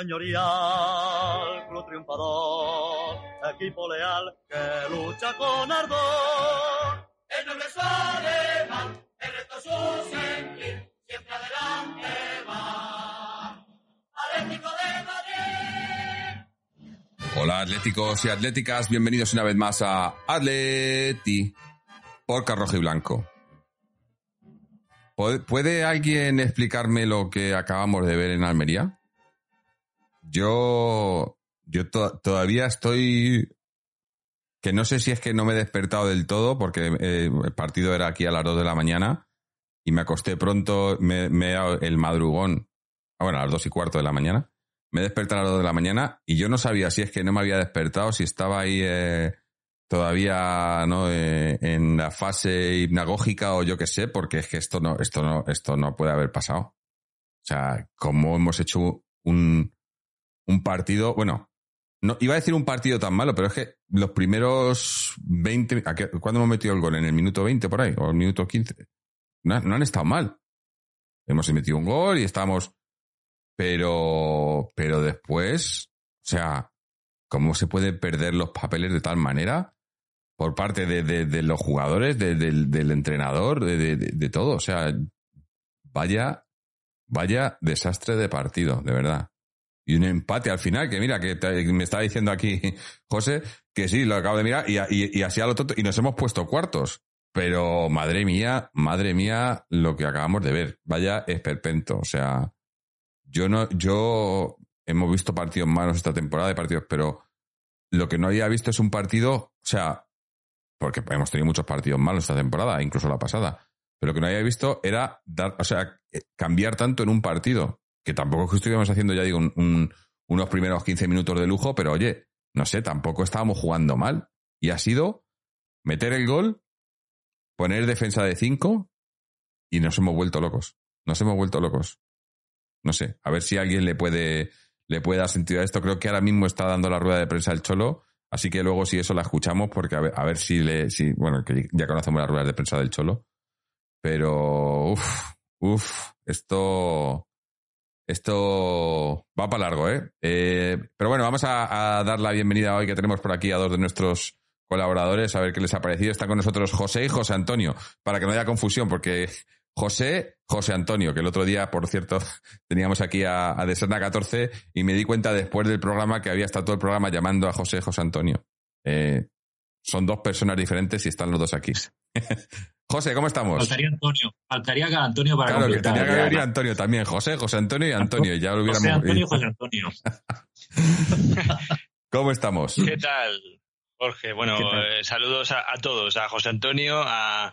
señorial, club triunfador, equipo leal que lucha con ardor. El noble es alemán, el resto su sentir, siempre adelante va. Atlético de Madrid. Hola atléticos y atléticas, bienvenidos una vez más a Atleti por Rojo y Blanco. ¿Puede- ¿Puede alguien explicarme lo que acabamos de ver en Almería? Yo, yo to- todavía estoy, que no sé si es que no me he despertado del todo, porque eh, el partido era aquí a las 2 de la mañana y me acosté pronto, me, me el madrugón, ah, bueno, a las 2 y cuarto de la mañana. Me he despertado a las 2 de la mañana y yo no sabía si es que no me había despertado, si estaba ahí eh, todavía no Eh, en la fase hipnagógica o yo qué sé, porque es que esto no, esto no, esto no puede haber pasado. O sea, como hemos hecho un, un partido, bueno, no, iba a decir un partido tan malo, pero es que los primeros 20, ¿a qué- ¿cuándo hemos metido el gol? ¿En el minuto 20 por ahí? ¿O el minuto 15? No, han estado mal. Hemos metido un gol y estamos, pero, pero después, o sea, ¿cómo se pueden perder los papeles de tal manera? Por parte de, los jugadores, de- del- entrenador, de todo. O sea, vaya, vaya desastre de partido, de verdad. Y un empate al final, que mira, que me está diciendo aquí José, que sí, lo acabo de mirar, y así a lo tonto, y nos hemos puesto cuartos. Pero madre mía, madre mía, lo que acabamos de ver. Vaya esperpento. O sea, yo no, yo hemos visto partidos malos esta temporada de partidos, pero lo que no había visto es un partido, o sea, porque hemos tenido muchos partidos malos esta temporada, incluso la pasada. Pero lo que no había visto era dar, o sea, eh, cambiar tanto en un partido. Que tampoco es que estuviéramos haciendo, ya digo, un- un- unos primeros 15 minutos de lujo, pero oye, no sé, tampoco estábamos jugando mal. Y ha sido meter el gol, poner defensa de 5 y nos hemos vuelto locos. Nos hemos vuelto locos. No sé, a ver si alguien le puede, le puede dar sentido a esto. Creo que ahora mismo está dando la rueda de prensa el Cholo, así que luego si eso la escuchamos, porque a ver, a ver si le, si, bueno, que ya conocemos las ruedas de prensa del Cholo, pero, uff, uff, esto, esto va para largo, ¿eh? Eh, pero bueno, vamos a, dar la bienvenida hoy que tenemos por aquí a dos de nuestros colaboradores, a ver qué les ha parecido. Está con nosotros José y José Antonio, para que no haya confusión, porque José, José Antonio, que el otro día, por cierto, teníamos aquí a, a Deserna 14 y me di cuenta después del programa que había estado todo el programa llamando a José José Antonio. Eh, son dos personas diferentes y están los dos aquí. José, ¿cómo estamos? Faltaría Antonio. Faltaría que Antonio para Claro, que completar. tenía que venir Antonio también. José, José Antonio y Antonio. Ya lo hubiéramos. José Antonio, José Antonio. ¿Cómo estamos? ¿Qué tal, Jorge? Bueno, eh, saludos a, a todos, a José Antonio, a,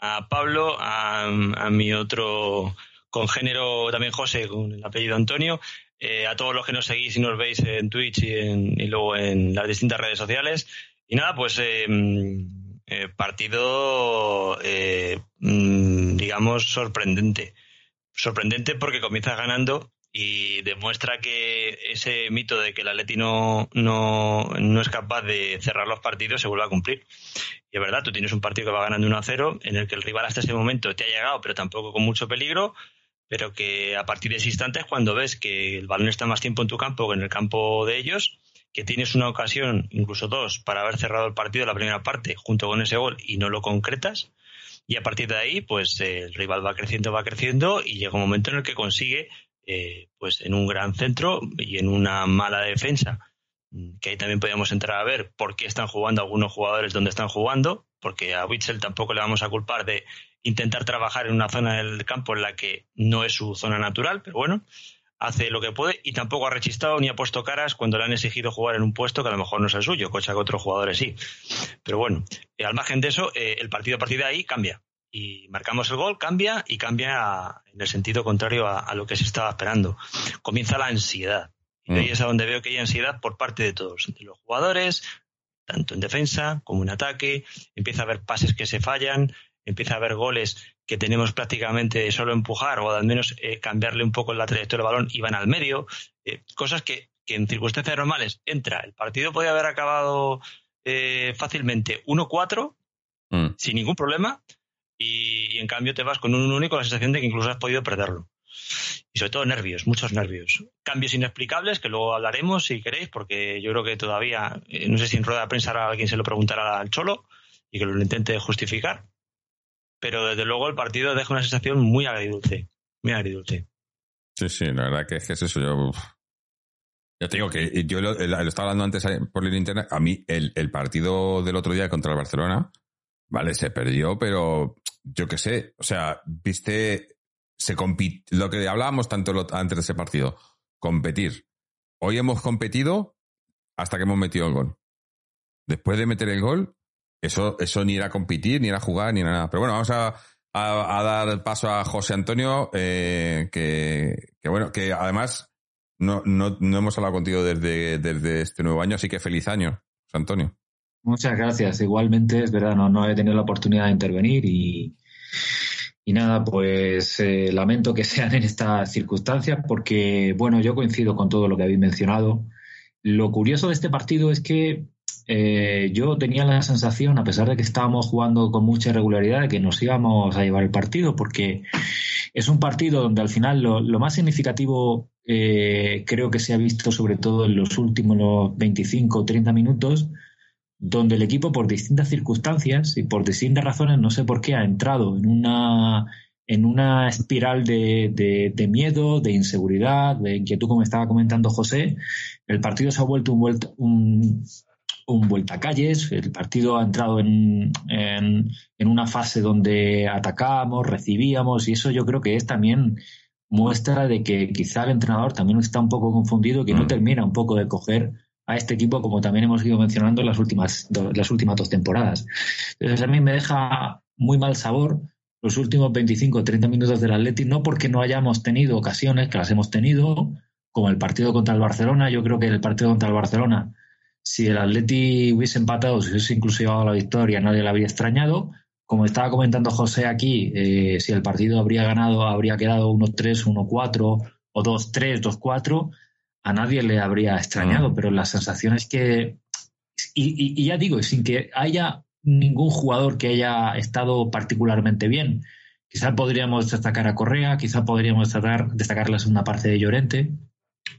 a Pablo, a, a mi otro congénero también José, con el apellido Antonio, eh, a todos los que nos seguís y nos veis en Twitch y, en- y luego en las distintas redes sociales. Y nada, pues eh, eh, partido, eh, mm, digamos, sorprendente. Sorprendente porque comienza ganando y demuestra que ese mito de que el Atleti no, no, no es capaz de cerrar los partidos se vuelve a cumplir. Y es verdad, tú tienes un partido que va ganando 1 a 0, en el que el rival hasta ese momento te ha llegado, pero tampoco con mucho peligro, pero que a partir de ese instante cuando ves que el balón está más tiempo en tu campo que en el campo de ellos, que tienes una ocasión, incluso dos, para haber cerrado el partido la primera parte junto con ese gol y no lo concretas. Y a partir de ahí, pues el rival va creciendo, va creciendo y llega un momento en el que consigue, eh, pues en un gran centro y en una mala defensa, mm, que ahí también podríamos entrar a ver por qué están jugando algunos jugadores donde están jugando, porque a Witzel tampoco le vamos a culpar de intentar trabajar en una zona del campo en la que no es su zona natural, pero bueno, hace lo que puede y tampoco ha rechistado ni ha puesto caras cuando le han exigido jugar en un puesto que a lo mejor no es el suyo, cosa que otros jugadores sí. Pero bueno, eh, al margen de eso, eh, el partido a partir de ahí cambia. Y marcamos el gol, cambia y cambia en el sentido contrario a, a lo que se estaba esperando. Comienza la ansiedad. Y ahí Mm. es a donde veo que hay ansiedad por parte de todos, de los jugadores, tanto en defensa como en ataque. Empieza a haber pases que se fallan, empieza a haber goles que tenemos prácticamente solo empujar o al menos eh, cambiarle un poco la trayectoria del balón y van al medio. Eh, cosas que, que en circunstancias normales entra. El partido podía haber acabado eh, fácilmente 1-4 Mm. sin ningún problema y, y en cambio te vas con un único la sensación de que incluso has podido perderlo. Y sobre todo nervios, muchos nervios. Cambios inexplicables que luego hablaremos si queréis, porque yo creo que todavía, no sé si en rueda de prensa alguien se lo preguntará al Cholo y que lo intente justificar. Pero desde luego el partido deja una sensación muy agridulce, muy agridulce. Sí, sí, la verdad que es que es eso. Yo, uf. ya te digo que yo lo, estaba hablando antes por el internet. A mí, el, el partido del otro día contra el Barcelona, vale, se perdió, pero yo qué sé. O sea, viste, se lo que hablábamos tanto antes de ese partido, competir. Hoy hemos competido hasta que hemos metido el gol. Después de meter el gol, eso, eso ni era competir, ni era jugar, ni nada. Pero bueno, vamos a, a, a dar paso a José Antonio, eh, que, que bueno, que además no, no, no hemos hablado contigo desde, desde este nuevo año, así que feliz año, José Antonio. Muchas gracias. Igualmente, es verdad, no, no he tenido la oportunidad de intervenir y, y nada, pues eh, lamento que sean en estas circunstancias porque, bueno, yo coincido con todo lo que habéis mencionado. Lo curioso de este partido es que eh, yo tenía la sensación, a pesar de que estábamos jugando con mucha irregularidad, de que nos íbamos a llevar el partido porque es un partido donde al final lo, más significativo eh, creo que se ha visto sobre todo en los últimos los 25 o 30 minutos donde el equipo por distintas circunstancias y por distintas razones, no sé por qué, ha entrado en una, en una espiral de, miedo, de inseguridad, de inquietud, como estaba comentando José. El partido se ha vuelto un, un vueltacalles, el partido ha entrado en, en, en una fase donde atacábamos, recibíamos, y eso yo creo que es también muestra de que quizá el entrenador también está un poco confundido, que no Mm. termina un poco de coger a este equipo, como también hemos ido mencionando en las últimas, do- las últimas dos temporadas. Entonces a mí me deja muy mal sabor los últimos 25 o 30 minutos del Atleti, no porque no hayamos tenido ocasiones, que las hemos tenido, como el partido contra el Barcelona. Yo creo que el partido contra el Barcelona, si el Atleti hubiese empatado, si hubiese incluso llevado a la victoria, nadie la habría extrañado. Como estaba comentando José aquí, eh, si el partido habría ganado, habría quedado 1-3, 1-4 o 2-3, 2-4, a nadie le habría extrañado, Mm. pero la sensación es que, y, y- y ya digo, sin que haya ningún jugador que haya estado particularmente bien, quizá podríamos destacar a Correa, quizá podríamos destacar, destacar la segunda parte de Llorente,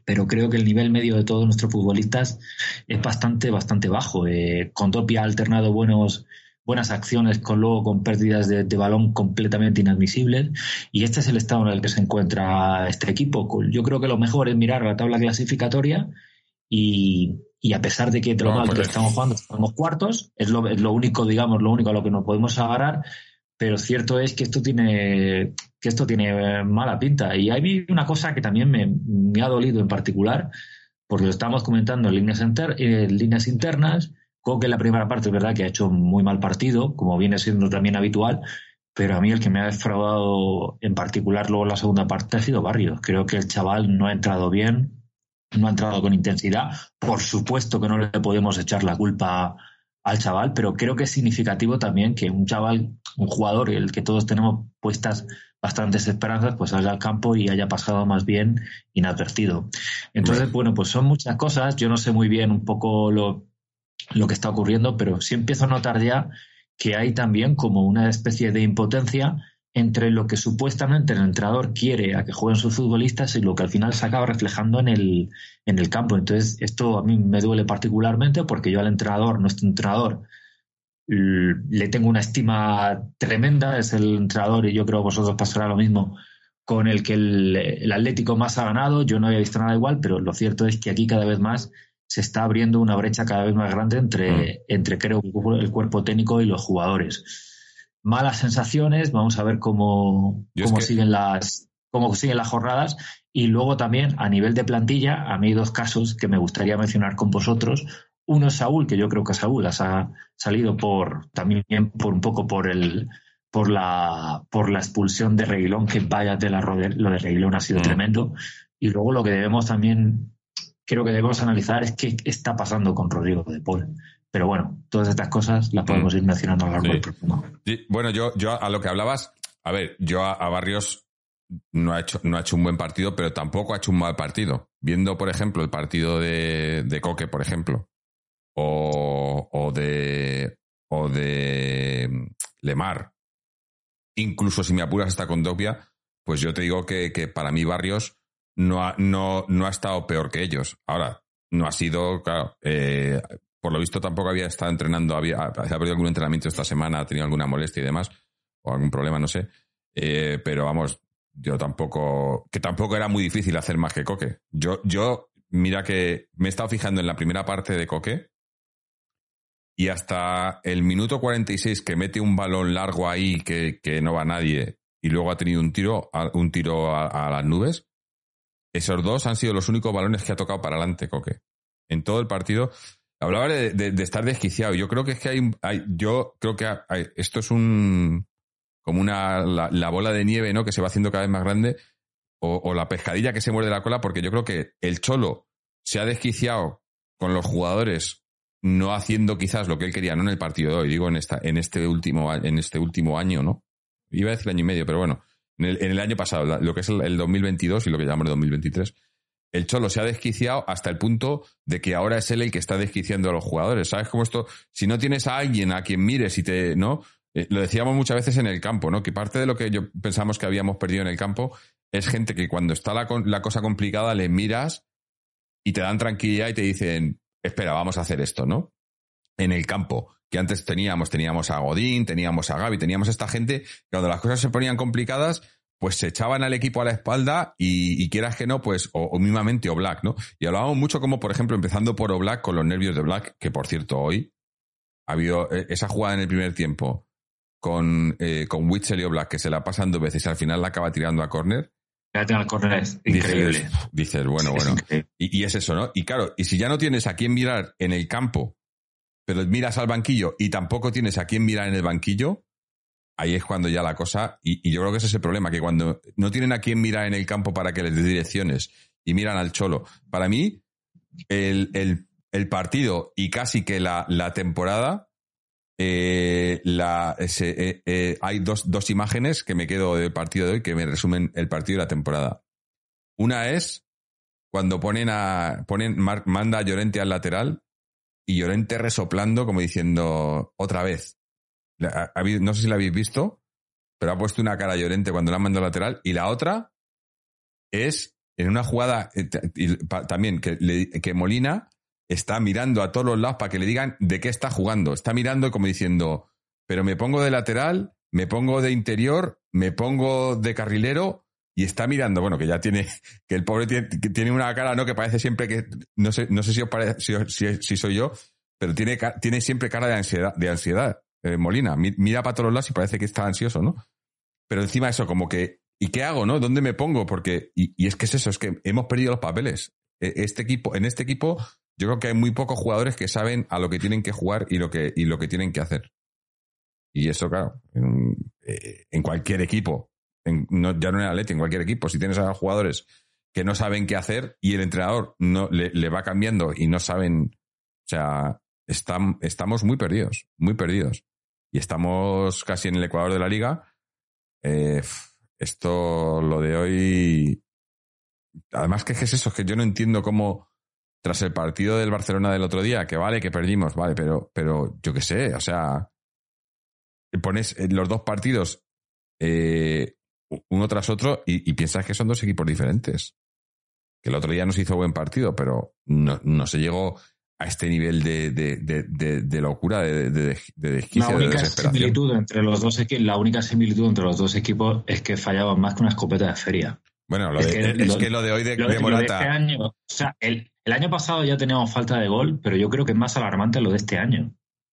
pero creo que el nivel medio de todos nuestros futbolistas es bastante, bastante bajo. Eh, Condopia ha alternado buenos, buenas acciones con luego con pérdidas de, de balón completamente inadmisibles y este es el estado en el que se encuentra este equipo. Yo creo que lo mejor es mirar la tabla clasificatoria y, y a pesar de que de lo mal que es- estamos jugando, estamos cuartos, es lo, es lo único, digamos, lo único a lo que nos podemos agarrar, pero cierto es que esto tiene, que esto tiene eh, mala pinta. Y hay una cosa que también me, ha dolido en particular, porque lo estamos comentando en líneas, enter- en líneas internas, Coque en la primera parte es verdad que ha hecho muy mal partido, como viene siendo también habitual, pero a mí el que me ha defraudado en particular luego en la segunda parte ha sido Barrios. Creo que el chaval no ha entrado bien, no ha entrado con intensidad. Por supuesto que no le podemos echar la culpa al chaval, pero creo que es significativo también que un chaval, un jugador, el que todos tenemos puestas bastantes esperanzas, pues salga al campo y haya pasado más bien inadvertido. Entonces, bueno, pues son muchas cosas. Yo no sé muy bien un poco lo, lo que está ocurriendo, pero sí empiezo a notar ya que hay también como una especie de impotencia entre lo que supuestamente el entrenador quiere a que jueguen sus futbolistas y lo que al final se acaba reflejando en el, en el campo. Entonces, esto a mí me duele particularmente porque yo al entrenador, nuestro entrenador, le tengo una estima tremenda, es el entrenador y yo creo que vosotros pasará lo mismo con el que el, el Atlético más ha ganado. Yo no había visto nada igual, pero lo cierto es que aquí cada vez más se está abriendo una brecha cada vez más grande entre, entre creo, el cuerpo técnico y los jugadores. Malas sensaciones, vamos a ver cómo, cómo que- siguen las cómo siguen las jornadas y luego también a nivel de plantilla, a mí hay dos casos que me gustaría mencionar con vosotros. Uno es Saúl, que yo creo que Saúl ha sa- salido por también por un poco por el por la por la expulsión de Reguilón, que vaya de la lo de Reguilón ha sido Mm. tremendo. Y luego lo que debemos también creo que debemos analizar es qué está pasando con Rodrigo de Paul. Pero bueno, todas estas cosas las podemos ir mencionando a lo largo Sí. del programa. Bueno, yo, yo a lo que hablabas, a ver, yo a, a Barrios no ha, hecho, no ha hecho un buen partido, pero tampoco ha hecho un mal partido. Viendo, por ejemplo, el partido de, de Coque, por ejemplo, o, o de o de Lemar, incluso si me apuras hasta con Dopia, pues yo te digo que, que para mí Barrios no ha, no, no ha estado peor que ellos. Ahora, no ha sido, claro, eh, por lo visto tampoco había estado entrenando, había, había perdido algún entrenamiento esta semana, ha tenido alguna molestia y demás, o algún problema, no sé. Eh, pero vamos, yo tampoco, que tampoco era muy difícil hacer más que Coque. Yo, yo, mira que me he estado fijando en la primera parte de Coque y hasta el minuto 46 que mete un balón largo ahí que, que no va nadie y luego ha tenido un tiro, un tiro a, las nubes, esos dos han sido los únicos balones que ha tocado para adelante Coque. En todo el partido. Hablaba de, estar desquiciado. Yo creo que es que hay, hay- yo creo que esto es un como una la, la bola de nieve, ¿no? Que se va haciendo cada vez más grande o, o la pescadilla que se muerde la cola, porque yo creo que el cholo se ha desquiciado con los jugadores no haciendo quizás lo que él quería, no en el partido de hoy, digo en esta, en este último, en este último año, ¿no? Iba a decir año y medio, pero bueno, en el, año pasado, lo que es el, el 2022 y lo que llamamos el 2023, el Cholo se ha desquiciado hasta el punto de que ahora es él el que está desquiciando a los jugadores. ¿Sabes cómo esto? Si no tienes a alguien a quien mires y te, ¿no? Eh, lo decíamos muchas veces en el campo, ¿no? Que parte de lo que yo pensamos que habíamos perdido en el campo es gente que cuando está la cosa complicada le miras y te dan tranquilidad y te dicen, espera, vamos a hacer esto, ¿no? En el campo, que antes teníamos, teníamos a Godín, teníamos a Gaby, teníamos a esta gente cuando las cosas se ponían complicadas, pues se echaban al equipo a la espalda y, quieras que no, pues, o, o mismamente Oblak, ¿no? Y hablábamos mucho como, por ejemplo, empezando por Oblak con los nervios de Black, que por cierto, hoy ha habido eh, esa jugada en el primer tiempo con, eh, con Witzel y Oblak, que se la pasan dos veces y al final la acaba tirando a córner. Fíjate, el córner es increíble. Dices, dices, bueno, bueno. Y, y es eso, ¿no? Y claro, y si ya no tienes a quién mirar en el campo, pero miras al banquillo y tampoco tienes a quién mirar en el banquillo, ahí es cuando ya la cosa, y, y yo creo que ese es el problema, que cuando no tienen a quién mirar en el campo para que les dé direcciones y miran al cholo, para mí, el, el- el partido y casi que la, la temporada, eh, eh, eh, hay dos, dos imágenes que me quedo del partido de hoy que me resumen el partido y la temporada. Una es cuando ponen a, ponen, manda a Llorente al lateral y Llorente resoplando como diciendo otra vez. No sé si la habéis visto, pero ha puesto una cara a Llorente cuando la mandado al lateral y la otra es en una jugada también que, que Molina está mirando a todos los lados para que le digan de qué está jugando. Está mirando como diciendo, pero me pongo de lateral, me pongo de interior, me pongo de carrilero y está mirando, bueno, que ya tiene, que el pobre tiene, una cara, ¿no? Que parece siempre que, no sé, no sé si os parece, si, si- soy yo, pero tiene, tiene siempre cara de ansiedad, de ansiedad. eh, Molina, Mi- mira para todos lados y parece que está ansioso, ¿no? Pero encima eso, como que, ¿y qué hago, no? ¿Dónde me pongo? Porque, y, y es que es eso, es que hemos perdido los papeles. E- Este equipo, en este equipo, yo creo que hay muy pocos jugadores que saben a lo que tienen que jugar y lo que, y lo que tienen que hacer. Y eso, claro, en, eh, cualquier equipo, ya no en Atleti, en cualquier equipo, si tienes a jugadores que no saben qué hacer y el entrenador no le, le va cambiando y no saben, o sea, están, estamos muy perdidos, muy perdidos. Y estamos casi en el ecuador de la liga. Eh, esto, lo de hoy. Además, que es eso, es que yo no entiendo cómo, tras el partido del Barcelona del otro día, que vale, que perdimos, vale, pero, pero yo qué sé, o sea, pones eh, los dos partidos eh, uno tras otro y, y piensas que son dos equipos diferentes. Que el otro día nos hizo buen partido, pero no, no se llegó a este nivel de, de, de, locura, de, de, La única similitud entre los dos equipos, la única similitud entre los dos equipos es que fallaban más que una escopeta de feria. Bueno, lo Es que es, lo- que lo de hoy de, Lo Morata. este año, o sea, el, el año pasado ya teníamos falta de gol, pero yo creo que es más alarmante lo de este año.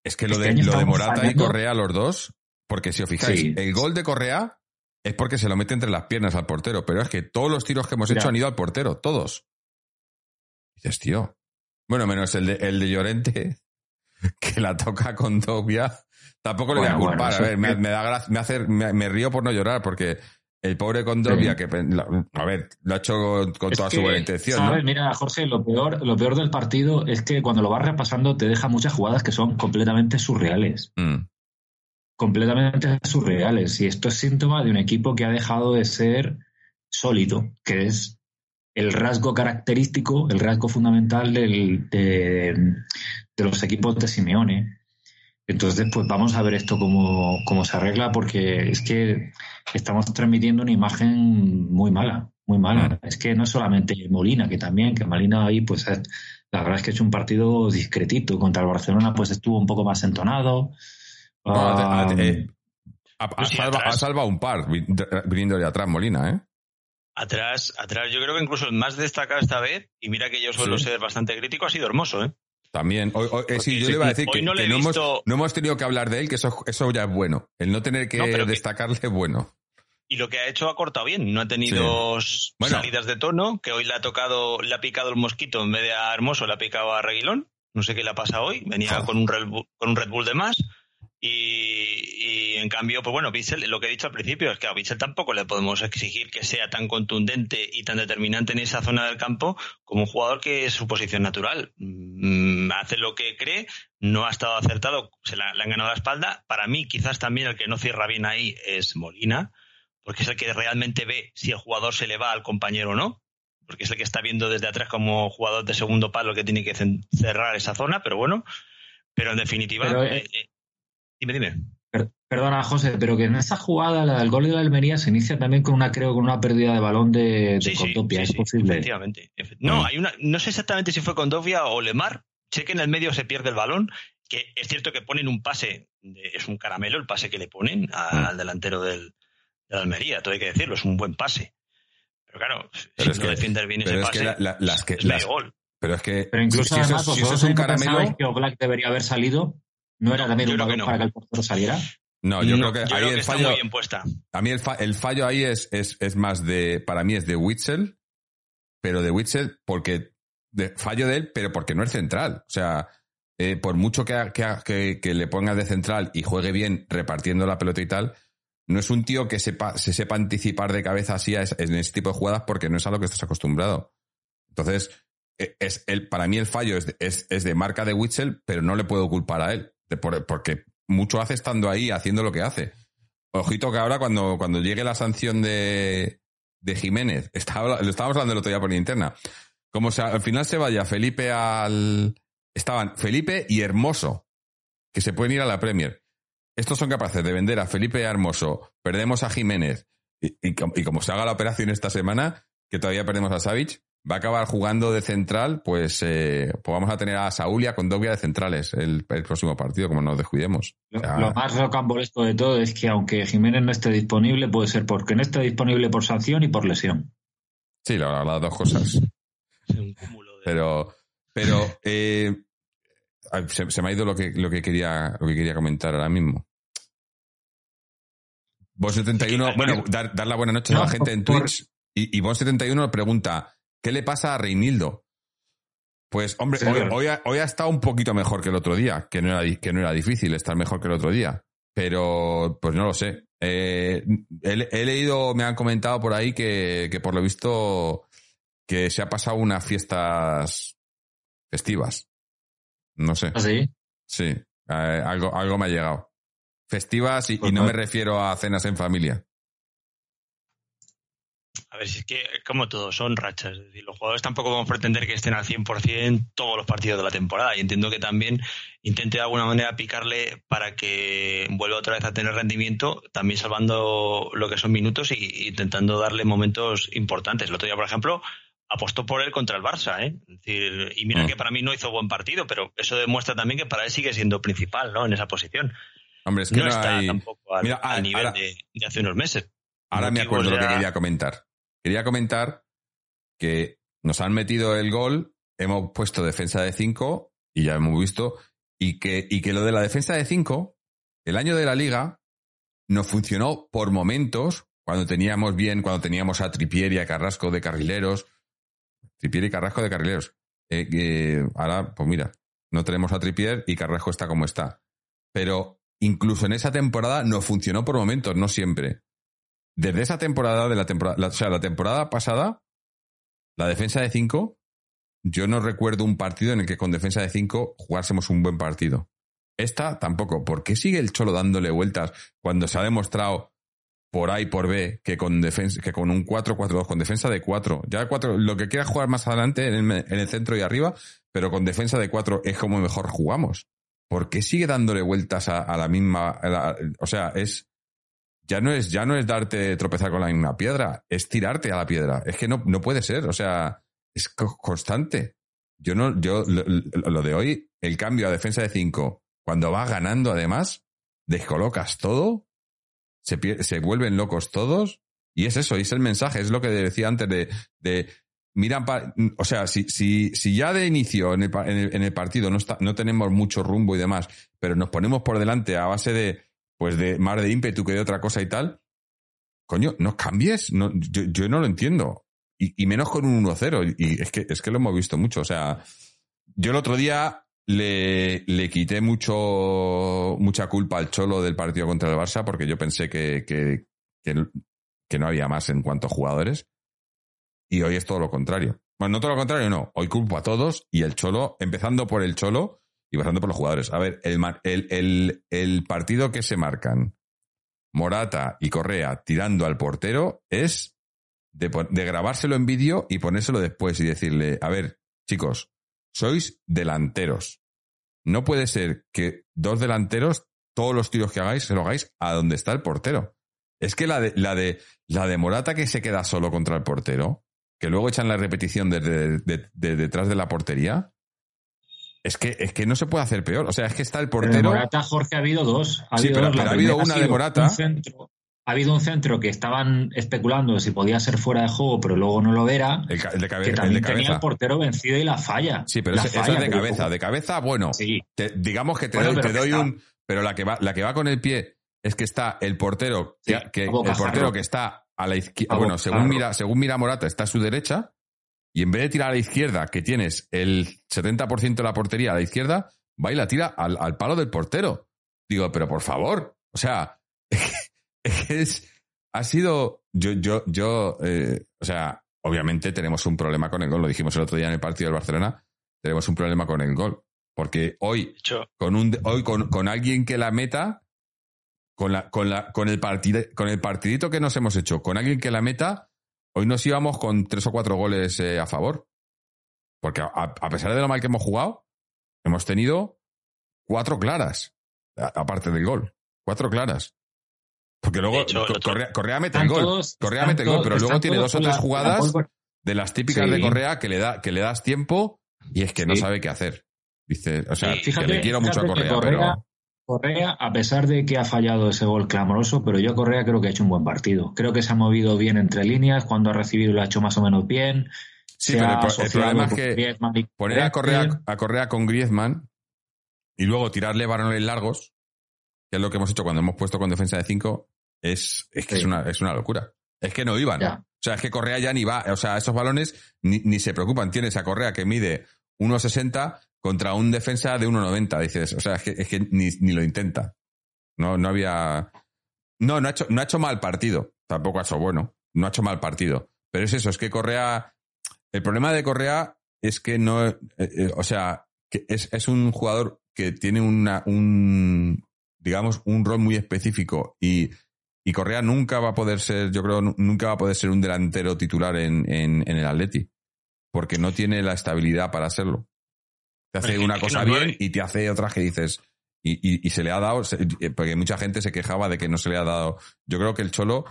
Es que lo Este de, lo de Morata y. Correa, los dos, porque si os fijáis, Sí. el gol de Correa es porque se lo mete entre las piernas al portero, pero es que todos los tiros que hemos Mira. hecho han ido al portero, todos. Dices, tío. Bueno, menos el de, el de Llorente, que la toca con Dobia. Tampoco le voy a culpar. bueno, a ver, me, me da me, hace, me, me río por no llorar, porque el pobre Condovia, Sí. que a ver, lo ha hecho con, con toda que, su buena intención, ¿sabes? ¿no? Mira, Jorge, lo peor, lo peor del partido es que cuando lo vas repasando te deja muchas jugadas que son completamente surreales. Mm. Completamente surreales. Y esto es síntoma de un equipo que ha dejado de ser sólido, que es el rasgo característico, el rasgo fundamental del- de, de los equipos de Simeone. Entonces, pues vamos a ver esto cómo, cómo se arregla, porque es que estamos transmitiendo una imagen muy mala, muy mala. Es que no solamente Molina, que también, que Molina ahí, pues la verdad es que es un partido discretito. Contra el Barcelona, pues estuvo un poco más entonado. ha, Ah, eh, ha sí, salva- ha salvado un par vi- viniendo de atrás, Molina, ¿eh? Atrás, atrás, yo creo que incluso el más destacado esta vez, y mira que yo suelo Sí. ser bastante crítico, ha sido Hermoso, ¿eh? También. Hoy- hoy- eh, sí, Porque yo sí, le iba a decir hoy que, no que no, hemos, visto- no hemos tenido que hablar de él, que eso, eso ya es bueno. El no tener que No, pero que- destacarle es bueno. Y lo que ha hecho ha cortado bien. No ha tenido Bueno. salidas de tono, que hoy le ha tocado, le ha picado el mosquito en vez de a Hermoso, le ha picado a Reguilón. No sé qué le ha pasado hoy. Venía con un, Red Bull, con un Red Bull de más. Y, y en cambio, pues bueno, Bitzel, lo que he dicho al principio es que a Bitzel tampoco le podemos exigir que sea tan contundente y tan determinante en esa zona del campo como un jugador que es su posición natural. Mm, hace lo que cree, no ha estado acertado, se la- le han ganado la espalda. Para mí, quizás también el que no cierra bien ahí es Molina, porque es el que realmente ve si el jugador se le va al compañero o no, porque es el que está viendo desde atrás como jugador de segundo palo que tiene que cerrar esa zona, pero bueno, pero en definitiva, Pero, eh, eh, eh, dime, dime. Per- Perdona, José, pero que en esa jugada, la del gol de la Almería, se inicia también con una, creo, con una pérdida de balón de, de Sí, Condopia. sí, ¿Es sí, posible? Efectivamente. Efe- No, Mm. hay una, no sé exactamente si fue con Dovia o Lemar. Sé que en el medio se pierde el balón, que es cierto que ponen un pase, de- es un caramelo el pase que le ponen a- Mm. al delantero del, de la Almería, todo hay que decirlo, es un buen pase. Pero claro, Pero si no que- defiendes bien ese es pase, que la- la- las que- es las- medio gol. Pero es que. Pero incluso si, si además, eso, si eso es un caramelo. que Oblak debería haber salido. ¿No era también yo un creo que balón no. para que el portero saliera? No, yo No, creo que yo ahí creo que el está fallo. muy bien puesta. A mí el, fa- el fallo ahí es, es, es más de. Para mí es de Witzel, pero de Witzel porque. De, fallo de él, pero porque no es central. O sea, eh, por mucho que, que, que, que le pongas de central y juegue bien repartiendo la pelota y tal, no es un tío que sepa, se sepa anticipar de cabeza así a es- en ese tipo de jugadas porque no es a lo que estás acostumbrado. Entonces, eh, es el, para mí el fallo es, de- es, es de marca de Witzel, pero no le puedo culpar a él. Porque mucho hace estando ahí haciendo lo que hace. Ojito que ahora cuando, cuando llegue la sanción de, de Jiménez, estaba, lo estábamos hablando el otro día por interna, como se, al final se vaya Felipe al... Estaban Felipe y Hermoso, que se pueden ir a la Premier. Estos son capaces de vender a Felipe y a Hermoso, perdemos a Jiménez, y, y com- y como se haga la operación esta semana, que todavía perdemos a Savic, va a acabar jugando de central, pues, eh, pues vamos a tener a Saúl y a Condovia de centrales el, el próximo partido, como nos descuidemos. Lo, O sea, lo más rocambolesco de todo es que aunque Jiménez no esté disponible, puede ser porque no esté disponible por sanción y por lesión. Sí, la- las dos cosas. Es un cúmulo de... Pero, pero eh, se, se me ha ido lo que, lo que quería, lo que quería comentar ahora mismo. Vos 71, Sí, bueno, dar, dar la buena noche a No, la gente en por- Twitch. Y, y Vos 71 pregunta, ¿qué le pasa a Reinildo? Pues, hombre, Sí, hoy, ha, hoy ha estado un poquito mejor que el otro día, que no, era, que no era difícil estar mejor que el otro día. Pero, pues no lo sé. Eh, he, he leído, me han comentado por ahí que, que por lo visto que se ha pasado unas fiestas festivas. No sé. ¿Así? Sí, eh, algo, algo me ha llegado. Festivas y, y Pues no no. me refiero a cenas en familia. A ver, si es que como todo, son rachas. Es decir, los jugadores tampoco vamos a pretender que estén al 100% todos los partidos de la temporada. Y entiendo que también intente de alguna manera picarle para que vuelva otra vez a tener rendimiento, también salvando lo que son minutos y intentando darle momentos importantes. El otro día, por ejemplo, apostó por él contra el Barça. ¿eh? Es decir, y mira Mm. que para mí no hizo buen partido, pero eso demuestra también que para él sigue siendo principal ¿no? en esa posición. Hombre, es que no, no, está hay... tampoco al, Mira, al nivel ahora- de, de hace unos meses. Ahora me acuerdo lo que quería comentar. Quería comentar que nos han metido el gol, hemos puesto defensa de 5 y ya hemos visto, y que, y que lo de la defensa de 5, el año de la liga, nos funcionó por momentos, cuando teníamos bien, cuando teníamos a Tripier y a Carrasco de carrileros, Tripier y Carrasco de carrileros. Eh, que ahora, pues mira, no tenemos a Tripier y Carrasco está como está. Pero incluso en esa temporada nos funcionó por momentos, no siempre. Desde esa temporada, de la temporada, o sea, la temporada pasada, la defensa de 5, yo no recuerdo un partido en el que con defensa de 5 jugásemos un buen partido. Esta tampoco. ¿Por qué sigue el Cholo dándole vueltas cuando se ha demostrado por A y por B que con defensa, que con un 4-4-2, con defensa de 4, ya 4, lo que quiera jugar más adelante en el, en el centro y arriba, pero con defensa de 4 es como mejor jugamos. ¿por qué sigue dándole vueltas a, la misma? o sea, es. Ya no es, ya no es darte tropezar con la misma piedra, es tirarte a la piedra. Es que no, no puede ser. O sea, es co- constante. Yo no, yo, lo, de hoy, el cambio a defensa de 5, cuando vas ganando además, descolocas todo, se, se vuelven locos todos, y es eso, y es el mensaje, es lo que decía antes de, de miran, pa- o sea, si, si, si ya de inicio en el, pa- en el, en el partido no, está, no tenemos mucho rumbo y demás, pero nos ponemos por delante a base de, pues de más de ímpetu que de otra cosa y tal, coño, no cambies, yo, no lo entiendo. Y, y menos con un 1-0. Y es que, es que lo hemos visto mucho. O sea, yo el otro día le, le quité mucho, mucha culpa al Cholo del partido contra el Barça porque yo pensé que, que, que, que no había más en cuanto a jugadores. Y hoy es todo lo contrario. Bueno, no todo lo contrario, no. Hoy culpo a todos y el Cholo, empezando por el Cholo y pasando por los jugadores. A ver, el, el, el, partido que se marcan Morata y Correa tirando al portero es de, grabárselo en vídeo y ponérselo después y decirle, a ver, chicos, sois delanteros. No puede ser que dos delanteros, todos los tiros que hagáis, se lo hagáis a donde está el portero. Es que la de, la de, la de Morata que se queda solo contra el portero, que luego echan la repetición desde de- de detrás de la portería, es que, es que no se puede hacer peor. O sea, es que está el Pero de portero. Morata, Jorge, ha habido dos. Ha Sí, habido pero- dos. La pero ha habido una de Morata. un centro- ha habido un centro que estaban especulando si podía ser fuera de juego, pero luego no lo era. El, de, que el de también tenía el portero vencido y la falla. Sí, pero La ese- eso falla, es de pero- cabeza. De cabeza, bueno, Sí, te- digamos que te Bueno, doy, te doy está- un. Pero la que va, la que va con el pie es que está el portero, Sí, que, el portero que está a la izquierda. Bueno, según mira, según mira Morata, está a su derecha. Y en vez de tirar a la izquierda, que tienes el 70% de la portería a la izquierda, va y la tira al, al palo del portero. Digo, pero por favor. O sea, es que es, ha sido. Yo, yo, yo, eh, o sea, obviamente tenemos un problema con el gol. Lo dijimos el otro día en el partido del Barcelona. Tenemos un problema con el gol. Porque hoy con un hoy con, con alguien que la meta con la con la con el partido con el partidito que nos hemos hecho con alguien que la meta hoy nos íbamos con tres o cuatro goles eh, a favor. Porque a, a pesar de lo mal que hemos jugado hemos tenido cuatro claras a- aparte del gol. Cuatro claras. Porque luego hecho, Correa, Correa mete el gol. Todos- Correa mete el gol pero luego tiene dos o tres jugadas la de las típicas de. Correa que le da que le das tiempo y es que no sabe qué hacer. Dice o sea Sí, que le quiero mucho a Correa, pero Correa, a pesar de que ha fallado ese gol clamoroso, pero yo a Correa creo que ha hecho un buen partido. Creo que se ha movido bien entre líneas, cuando ha recibido lo ha hecho más o menos bien. Sí, pero el problema es que Griezmann y poner a Correa. Correa, a Correa con Griezmann y luego tirarle varones largos, que es lo que hemos hecho cuando hemos puesto con defensa de 5, es, es que Sí. es, una, es una locura. Es que no iban. Ya. O sea, es que Correa ya ni va. O sea, esos balones ni, ni se preocupan. Tienes a Correa que mide 1,60 contra un defensa de 1,90. Dices, o sea, es que, es que ni, ni lo intenta. No, no había. No, no ha, hecho, no ha hecho mal partido. Tampoco ha hecho bueno. No ha hecho mal partido. Pero es eso, es que Correa. El problema de Correa es que no. eh, eh, o sea, es, es un jugador que tiene una, un. digamos, un rol muy específico. Y, y Correa nunca va a poder ser, yo creo, nu- nunca va a poder ser un delantero titular en, en, en el Atleti. Porque no tiene la estabilidad para serlo. Te hace una cosa no bien y te hace otras que dices. Y, y, y se le ha dado, porque mucha gente se quejaba de que no se le ha dado. Yo creo que el Cholo,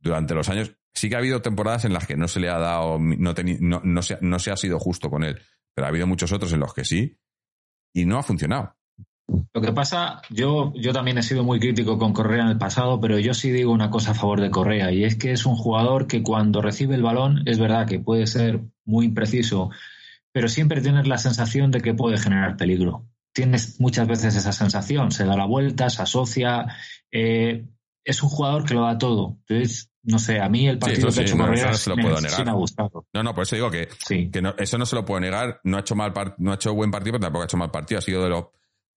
durante los años, sí que ha habido temporadas en las que no se le ha dado, no, teni- no, no, se, no se ha sido justo con él. Pero ha habido muchos otros en los que sí. Y no ha funcionado. Lo que pasa, yo, yo también he sido muy crítico con Correa en el pasado, pero yo sí digo una cosa a favor de Correa, y es que es un jugador que cuando recibe el balón, es verdad que puede ser muy impreciso, pero siempre tienes la sensación de que puede generar peligro. Tienes muchas veces esa sensación, se da la vuelta, se asocia, eh, es un jugador que lo da todo. Entonces, no sé, a mí el partido eso que ha sí, hecho no, Correa no se lo sí me- puedo sí negar. me ha gustado. No, no, por eso digo que, Sí. que no- eso no se lo puedo negar. No ha hecho mal no ha hecho buen partido, pero tampoco ha hecho mal partido. Ha sido de los,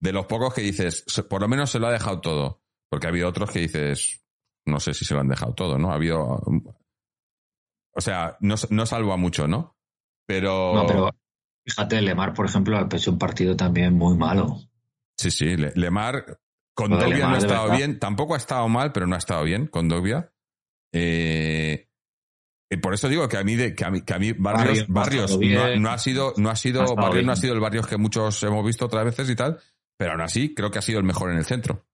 de los pocos que dices, por lo menos se lo ha dejado todo. Porque ha habido otros que dices, no sé si se lo han dejado todo, ¿no? Ha habido. O sea, no, no salva mucho, ¿no? Pero. No, pero fíjate, Lemar, por ejemplo, ha hecho un partido también muy malo. Sí, sí. Le- Lemar. Con Lo de Dogbia no ha estado bien. Tampoco ha estado mal, pero no ha estado bien con Dogbia. Eh, y por eso digo que a mí, de, que a mí, que a mí Barrios, Barrios no ha Barrios estado no, ha- bien. no ha sido, no ha sido, ha Barrios no ha sido el Barrios que muchos hemos visto otras veces y tal, Pero aún así, creo que ha sido el mejor en el centro.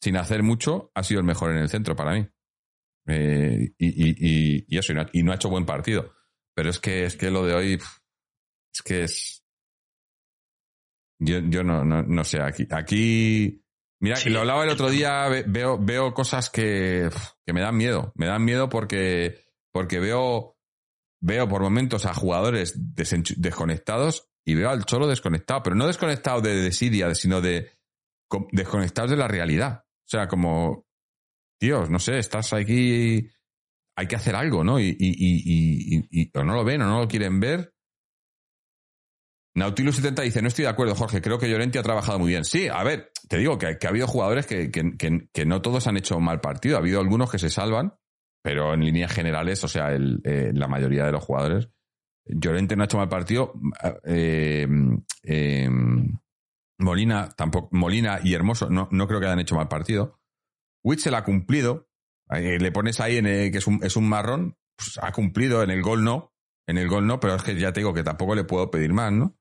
Sin hacer mucho, ha sido el mejor en el centro para mí. Eh, y, y, y, y eso, y no, y no ha hecho buen partido. Pero es que, es que lo de hoy, es que es. Yo, yo no, no, no sé, aquí, aquí. Mira, Sí. lo hablaba el otro día, ve- veo, veo cosas que, que me dan miedo. Me dan miedo porque, porque veo, veo por momentos a jugadores desconectados y veo al Cholo desconectado, pero no desconectado de desidia, sino de desconectados de la realidad. O sea, como, Dios, no sé, estás aquí, hay que hacer algo, ¿no? Y, y, y, y- y- o no lo ven o no lo quieren ver. Nautilus 70 dice, no estoy de acuerdo, Jorge, creo que Llorente ha trabajado muy bien. Sí, a ver, te digo que, ha habido jugadores que, que, que- no todos han hecho mal partido, ha habido algunos que se salvan, pero en líneas generales, o sea, eh, la mayoría de los jugadores, Llorente no ha hecho mal partido, eh, eh, Molina tampoco, Molina y Hermoso no, no creo que hayan hecho mal partido. Witzel ha cumplido, le pones ahí en que es un, es un marrón, pues ha cumplido, en el gol no, en el gol no, pero es que ya te digo que tampoco le puedo pedir más, ¿no?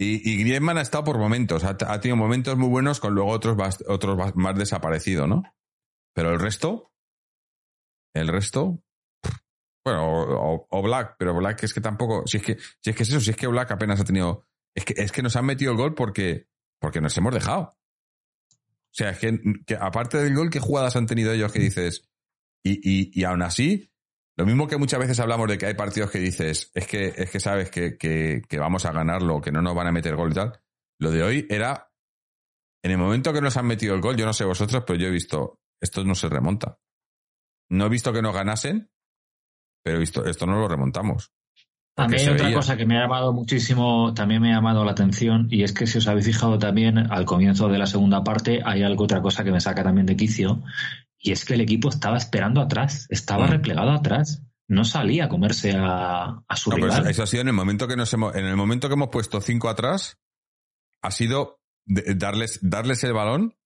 Y, y Griezmann ha estado por momentos, ha, ha tenido momentos muy buenos con luego otros, bast- otros más desaparecidos, ¿no? Pero el resto, el resto, bueno, o- o Black, pero Black es que tampoco, si es que, si es que es eso, si es que Black apenas ha tenido, es que, es que nos han metido el gol porque, porque nos hemos dejado. O sea, es que, que aparte del gol, ¿qué jugadas han tenido ellos que dices? Y, y, y aún así, lo mismo que muchas veces hablamos de que hay partidos que dices, es que, es que sabes que, que, que vamos a ganarlo, que no nos van a meter gol y tal. Lo de hoy era, en el momento que nos han metido el gol, yo no sé vosotros, pero yo he visto, esto no se remonta. No he visto que nos ganasen, pero he visto, esto no lo remontamos. A mí hay otra veía. cosa que me ha llamado muchísimo, también me ha llamado la atención, y es que si os habéis fijado también al comienzo de la segunda parte, hay algo, otra cosa que me saca también de quicio, y es que el equipo estaba esperando atrás, estaba Mm. replegado atrás, no salía a comerse a, a su No, rival. eso, eso ha sido en el momento que nos hemos, en el momento que hemos puesto cinco atrás, ha sido de- darles, darles el balón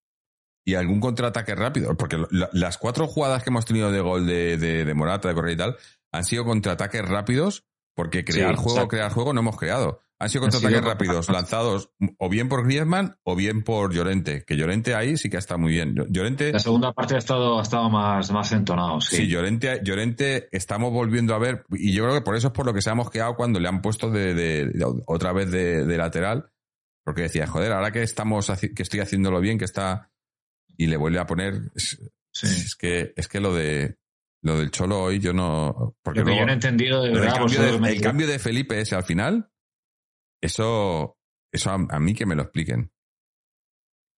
y algún contraataque rápido. Porque la- las cuatro jugadas que hemos tenido de gol de, de, de Morata, de Correa y tal, han sido contraataques rápidos, porque crear Sí, juego, exacto. crear juego no hemos creado. Han sido contraataques sido- rápidos, lanzados o bien por Griezmann o bien por Llorente. Que Llorente ahí sí que está muy bien. Llorente. La segunda parte ha estado, ha estado más, más entonado, sí. Sí, Llorente, Llorente estamos volviendo a ver, y yo creo que por eso es por lo que se ha mosqueado cuando le han puesto de, de- de- otra vez de, de lateral, porque decía, joder, ahora que estamos que estoy haciéndolo bien, que está y le vuelve a poner, es, Sí. es que es que lo de lo del Cholo hoy yo no, porque Lo que luego- yo no he entendido de cambio me- el cambio de Felipe ese al final, eso, eso a, a mí que me lo expliquen.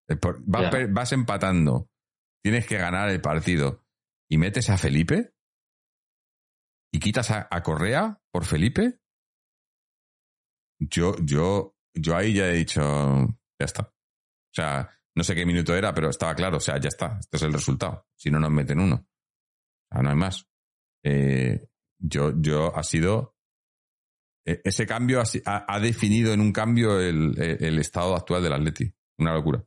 Eh, Vas, empatando, tienes que ganar el partido y metes a Felipe y quitas a, a Correa por Felipe. Yo, yo, yo ahí ya he dicho, ya está. O sea, no sé qué minuto era, pero estaba claro. O sea, ya está. Este es el resultado. Si no nos meten uno. O sea, no hay más. Eh, yo, yo ha sido. E- Ese cambio ha, ha- definido en un cambio el, el- el estado actual del Atleti. Una locura.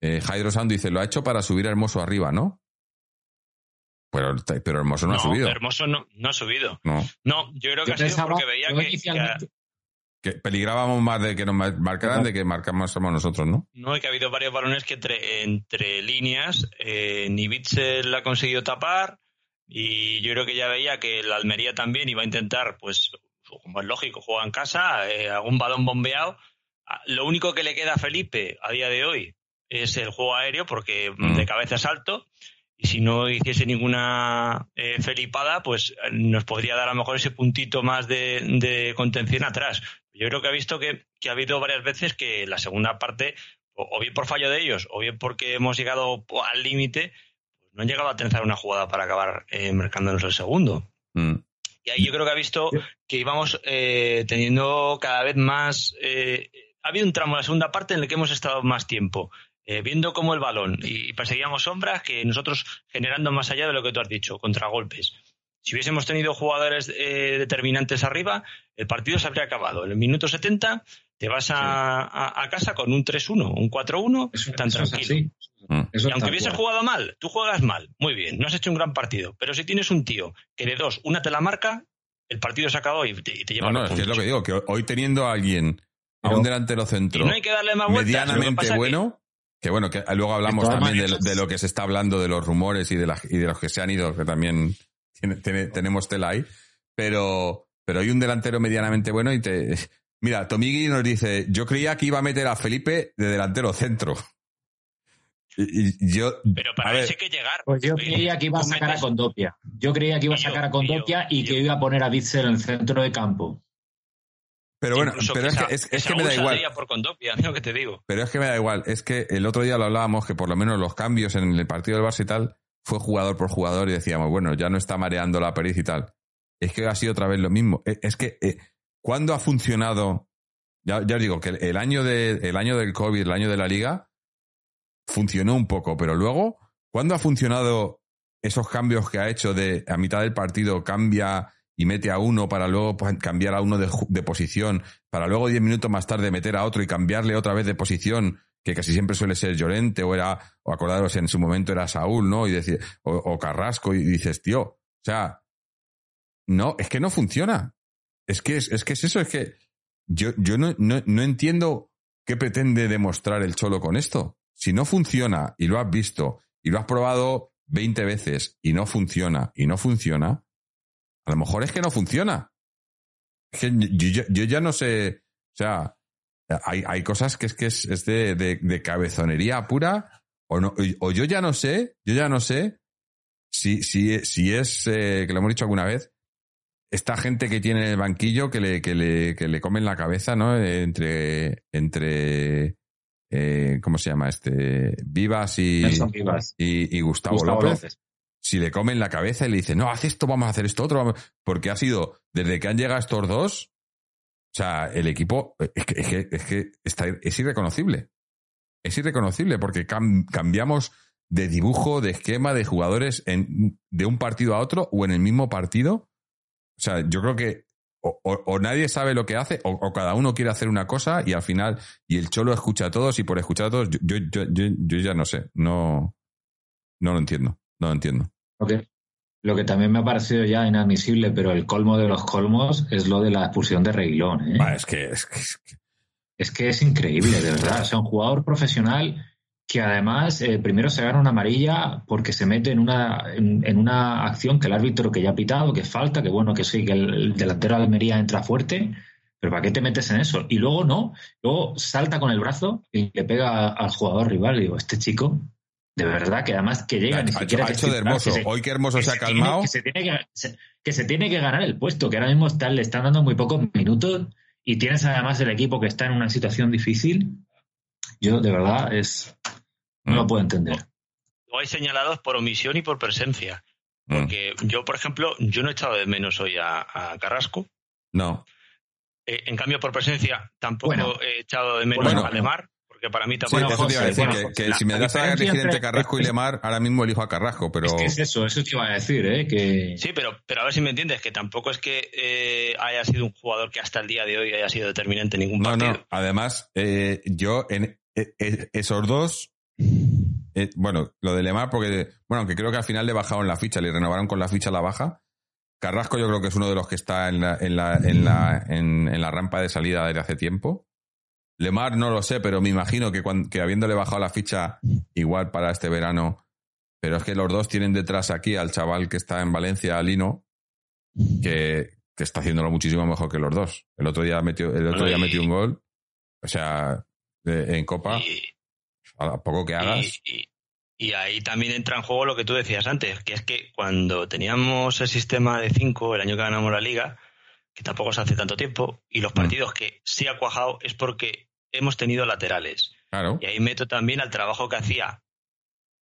Eh, Jairo Sando dice, lo ha hecho para subir a Hermoso arriba, ¿no? Pero, pero Hermoso no, ha subido. Hermoso no, no ha subido. No. No, yo creo que Yo ha sido pensaba- porque veía que, inicialmente- Que peligrábamos más de que nos mar- marcaran de que marcamos somos nosotros, ¿no? No, y que ha habido varios balones que entre, entre líneas eh, ni Bitzel ha conseguido tapar y yo creo que ya veía que el Almería también iba a intentar, pues, como es lógico, juega en casa, eh, algún balón bombeado. Ah, Lo único que le queda a Felipe a día de hoy es el juego aéreo porque Mm. de cabeza es alto y si no hiciese ninguna eh, felipada, pues eh, nos podría dar a lo mejor ese puntito más de, de contención atrás. Yo creo que ha visto que, que ha habido varias veces que la segunda parte, o, o bien por fallo de ellos, o bien porque hemos llegado al límite, no han llegado a tensar una jugada para acabar eh, marcándonos el segundo. Mm. Y ahí yo creo que ha visto que íbamos eh, teniendo cada vez más. eh, ha habido un tramo en la segunda parte en el que hemos estado más tiempo, eh, viendo cómo el balón y, perseguíamos sombras que nosotros generando más allá de lo que tú has dicho, contragolpes. Si hubiésemos tenido jugadores eh, determinantes arriba, el partido se habría acabado. En el minuto 70 te vas a, a- a casa con un 3-1, un 4-1, Eso- tan eso es tranquilo. así. Mm. Eso Y aunque hubieses cual. jugado mal, tú juegas mal, muy bien, no has hecho un gran partido. Pero si tienes un tío que de dos, una te la marca, el partido se acabó y te, y te lleva No, no, es que es lo que digo, que hoy teniendo a alguien a un delantero centro Y no hay que darle más vueltas. Que medianamente que- bueno, que bueno, que luego hablamos también de, de lo que se está hablando de los rumores y de, la- y de los que se han ido, que también tiene- tiene- tenemos tela ahí, pero, pero hay un delantero medianamente bueno y te... Mira, Tomigui nos dice, yo creía que iba a meter a Felipe de delantero centro. Y, y yo... Pero para eso hay que llegar. Pues yo creía que iba a sacar a Condopia. Yo creía que iba a sacar a y yo, Condopia y que yo. iba a poner a Bitzel en el centro de campo. pero bueno, incluso pero es que, es, es que Saúl me da igual. por Condopia, es lo que te digo. Pero es que me da igual. Es que el otro día lo hablábamos que por lo menos los cambios en el partido del Barça y tal fue jugador por jugador y decíamos, bueno, ya no está mareando la perez y tal. Es que ha sido otra vez lo mismo. Eh, Es que, eh, ¿cuándo ha funcionado? Ya, os digo que el- año, de, el año del COVID, el año de la liga, funcionó un poco, pero luego, ¿cuándo ha funcionado esos cambios que ha hecho de a mitad del partido cambia y mete a uno para luego pues, cambiar a uno de posición, para luego diez minutos más tarde meter a otro y cambiarle otra vez de posición, que casi siempre suele ser Llorente o era, o acordaros en su momento era Saúl, ¿no? Y decir, o, o Carrasco, y dices, tío, o sea, no, es que no funciona. Es que es, es que es eso, es que yo, yo no, no, no entiendo qué pretende demostrar el Cholo con esto. Si no funciona y lo has visto y lo has probado 20 veces y no funciona y no funciona, a lo mejor es que no funciona. Es que yo, ya no sé, o sea, hay, hay cosas que es que es, es de, de- de cabezonería pura o, no, o yo ya no sé, yo ya no sé si, si, si es, eh, que lo hemos dicho alguna vez, esta gente que tiene en el banquillo que le, que le, que le comen la cabeza, ¿no? Entre, entre, eh, ¿cómo se llama este? Vivas y, Vivas. y, y Gustavo, Gustavo López López. si le comen la cabeza y le dicen, no, haz esto, vamos a hacer esto otro, vamos-". porque ha sido, desde que han llegado estos dos, o sea, el equipo es que, es que, es que está, es irreconocible. Es irreconocible porque cam- cambiamos de dibujo, de esquema, de jugadores en, de un partido a otro o en el mismo partido. O sea, yo creo que o, o- o nadie sabe lo que hace o, o cada uno quiere hacer una cosa y al final, y el cholo escucha a todos y por escuchar a todos, yo, yo, yo, ya no sé, no, no lo entiendo, no lo entiendo. Lo que, lo que también me ha parecido ya inadmisible, pero el colmo de los colmos es lo de la expulsión de Reguilón. ¿eh? Es que, es que- es que- Es que es increíble, de verdad. O sea, un jugador profesional que además eh, primero se gana una amarilla porque se mete en una, en, en una acción que el árbitro que ya ha pitado, que falta, que bueno, que sí, que el, el delantero de Almería entra fuerte, pero ¿para qué te metes en eso? Y luego no, luego salta con el brazo y le pega al jugador rival. Digo, este chico, de verdad, que además que llega ha, ni siquiera ha que hecho de hermoso. se- Hoy que hermoso que se ha tiene- calmado. que se tiene que se tiene que ganar el puesto, que ahora mismo está- le están dando muy pocos minutos y tienes además el equipo que está en una situación difícil. Yo, de verdad, es no lo Mm, puedo entender. O hay señalados por omisión y por presencia. mm. Porque yo, por ejemplo, yo no he echado de menos hoy a, a Carrasco. No. Eh, en cambio, por presencia, tampoco Bueno. he echado de menos Bueno. a Lemar, porque para mí Sí, tampoco. Bueno, eso te iba a José, decir, bueno, que, José, que la- si me das a elegir entre Carrasco y Lemar, ahora mismo elijo a Carrasco, pero... Es que es eso, eso te iba a decir, ¿eh? Que Sí, pero, pero a ver si me entiendes, que tampoco es que eh, haya sido un jugador que hasta el día de hoy haya sido determinante en ningún No, partido. no. Además, eh, yo en eh, esos dos, eh, bueno, lo de Lemar, porque, bueno, aunque creo que al final le bajaron la ficha, le renovaron con la ficha a la baja. Carrasco yo creo que es uno de los que está en la, en la, en la, en, en la rampa de salida desde hace tiempo. Lemar no lo sé, pero me imagino que, cuan- que habiéndole bajado la ficha igual para este verano, pero es que los dos tienen detrás aquí al chaval que está en Valencia, Lino, que, que está haciéndolo muchísimo mejor que los dos. El otro día metió, el otro día metió un gol. O sea, de- en Copa, a poco que hagas. y- y- y ahí también entra en juego lo que tú decías antes, que es que cuando teníamos el sistema de 5, el año que ganamos la liga, que tampoco se hace tanto tiempo, y los Mm. partidos que sí ha cuajado es porque hemos tenido laterales. Claro. Y ahí meto también al trabajo que hacía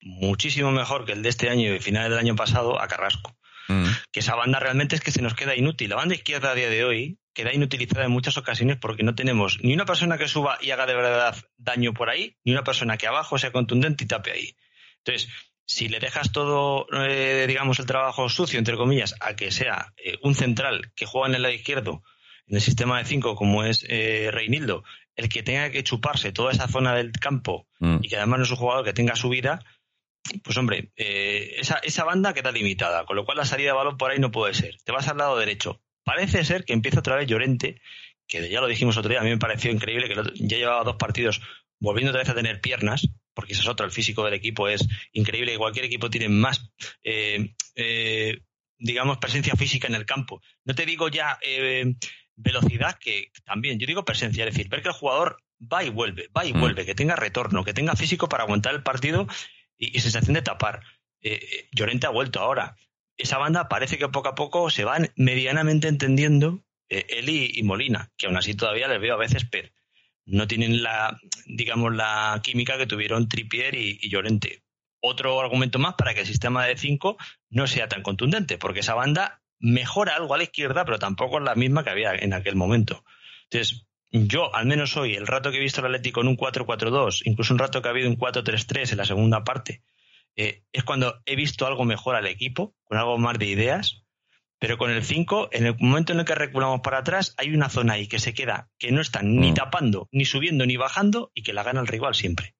muchísimo mejor que el de este año y finales del año pasado a Carrasco. Mm. que esa banda realmente es que se nos queda inútil. La banda izquierda a día de hoy queda inutilizada en muchas ocasiones porque no tenemos ni una persona que suba y haga de verdad daño por ahí, ni una persona que abajo sea contundente y tape ahí. Entonces, si le dejas todo, eh, digamos, el trabajo sucio, entre comillas, a que sea eh, un central que juega en el lado izquierdo, en el sistema de cinco, como es eh, Reinildo, el que tenga que chuparse toda esa zona del campo Mm. y que además no es un jugador que tenga su vida, pues hombre, eh, esa, esa banda queda limitada, con lo cual la salida de balón por ahí no puede ser. Te vas al lado derecho. Parece ser que empieza otra vez Llorente, que ya lo dijimos otro día, a mí me pareció increíble que ya llevaba dos partidos volviendo otra vez a tener piernas, porque ese es otro, el físico del equipo es increíble, que cualquier equipo tiene más, eh, eh, digamos, presencia física en el campo. No te digo ya eh, velocidad, que también, yo digo presencia, es decir, ver que el jugador va y vuelve, va y mm. vuelve, que tenga retorno, que tenga físico para aguantar el partido y, sensación de tapar. Llorente ha vuelto ahora. Esa banda parece que poco a poco se van medianamente entendiendo él y, Molina, que aún así todavía les veo a veces pero no tienen la, digamos, la química que tuvieron Trippier y, Llorente. Otro argumento más para que el sistema de 5 no sea tan contundente, porque esa banda mejora algo a la izquierda, pero tampoco es la misma que había en aquel momento. Entonces, yo, al menos hoy, el rato que he visto el Atlético en un 4-4-2, incluso un rato que ha habido un 4-3-3 en la segunda parte, eh, es cuando he visto algo mejor al equipo, con algo más de ideas, pero con el 5, en el momento en el que reculamos para atrás, hay una zona ahí que se queda, que no está ni mm. tapando, ni subiendo, ni bajando, y que la gana el rival siempre.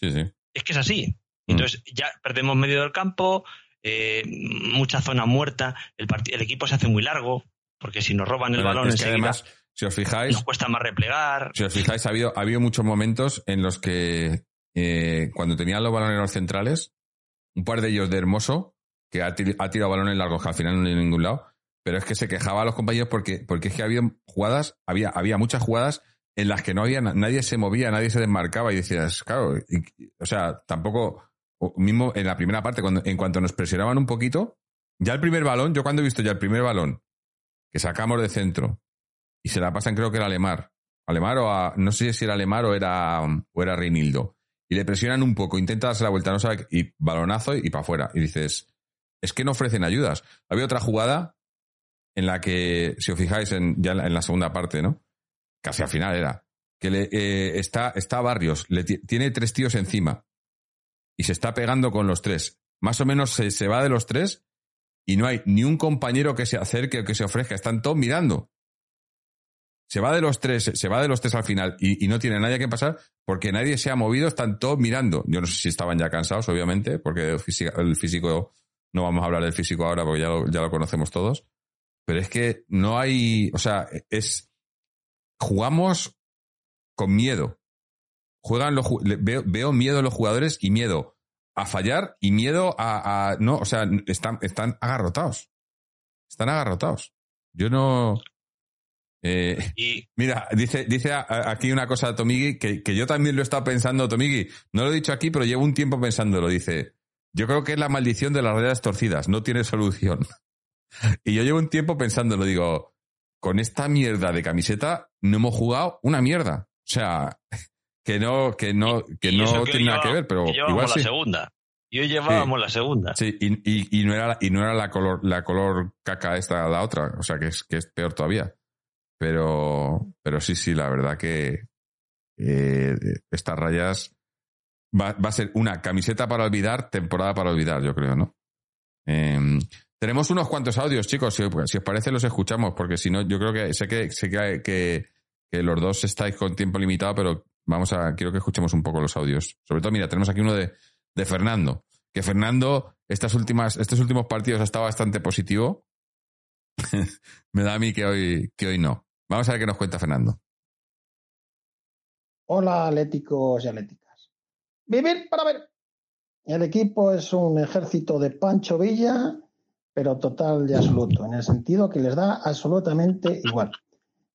Sí, sí. Es que es así. Mm. Entonces ya perdemos medio del campo, eh, mucha zona muerta, el, el, equipo se hace muy largo, porque si nos roban el balón enseguida, además, si os fijáis, nos cuesta más replegar. Si os fijáis, ha habido, ha habido muchos momentos en los que eh, cuando tenían los balones centrales, un par de ellos de Hermoso, que ha, tirado balones largos que al final no en ningún lado, pero es que se quejaba a los compañeros porque, porque es que había jugadas, había, había muchas jugadas en las que no había, nadie se movía, nadie se desmarcaba y decías, claro, o sea, tampoco, mismo en la primera parte, cuando, en cuanto nos presionaban un poquito, ya el primer balón, yo cuando he visto ya el primer balón que sacamos de centro y se la pasan, creo que era Alemar, Alemar o a, no sé si era Alemar o era, o era Reinildo, y le presionan un poco, intenta darse la vuelta, no sabe, y balonazo y, para afuera, y dices, es que no ofrecen ayudas. Había otra jugada en la que, si os fijáis en, ya en la segunda parte, ¿no? Casi al final era, que le, eh, está, está Barrios, le tiene tres tíos encima y se está pegando con los tres. Más o menos se, se, va de los tres y no hay ni un compañero que se acerque o que se ofrezca, están todos mirando. Se va de los tres, se va de los tres al final y, no tiene nadie que pasar porque nadie se ha movido, están todos mirando. Yo no sé si estaban ya cansados, obviamente, porque el físico, no vamos a hablar del físico ahora porque ya lo, ya lo conocemos todos. Pero es que no hay, o sea, es, jugamos con miedo. Juegan los, veo, veo miedo en los jugadores y miedo a fallar y miedo a, no, o sea, están, están agarrotados. Están agarrotados. Yo no. Eh, y... Mira, dice, dice aquí una cosa Tomigi que, que yo también lo he estado pensando, Tomigi. No lo he dicho aquí, pero llevo un tiempo pensándolo. Dice, yo creo que es la maldición de las redes torcidas, no tiene solución. y yo llevo un tiempo pensándolo, digo, con esta mierda de camiseta no hemos jugado una mierda. O sea, que no, que no, que no tiene nada que ver, pero igual la segunda. Y hoy llevábamos la segunda. Sí, y, y, no era, y no era la color, la color caca esta la otra, o sea que es, que es peor todavía. Pero, pero sí, sí, la verdad que eh, estas rayas va, va, a ser una camiseta para olvidar, temporada para olvidar, yo creo, ¿no? Em, tenemos unos cuantos audios, chicos, si, os parece los escuchamos, porque si no, yo creo que sé que sé que, que, que, los dos estáis con tiempo limitado, pero vamos a, quiero que escuchemos un poco los audios. Sobre todo, mira, tenemos aquí uno de, de Fernando, que Fernando, estas últimas, estos últimos partidos ha estado bastante positivo. Me da a mí que hoy, que hoy no. Vamos a ver qué nos cuenta Fernando. Hola, atléticos y atléticos Vivir para ver. El equipo es un ejército de Pancho Villa, pero total y absoluto, en el sentido que les da absolutamente igual.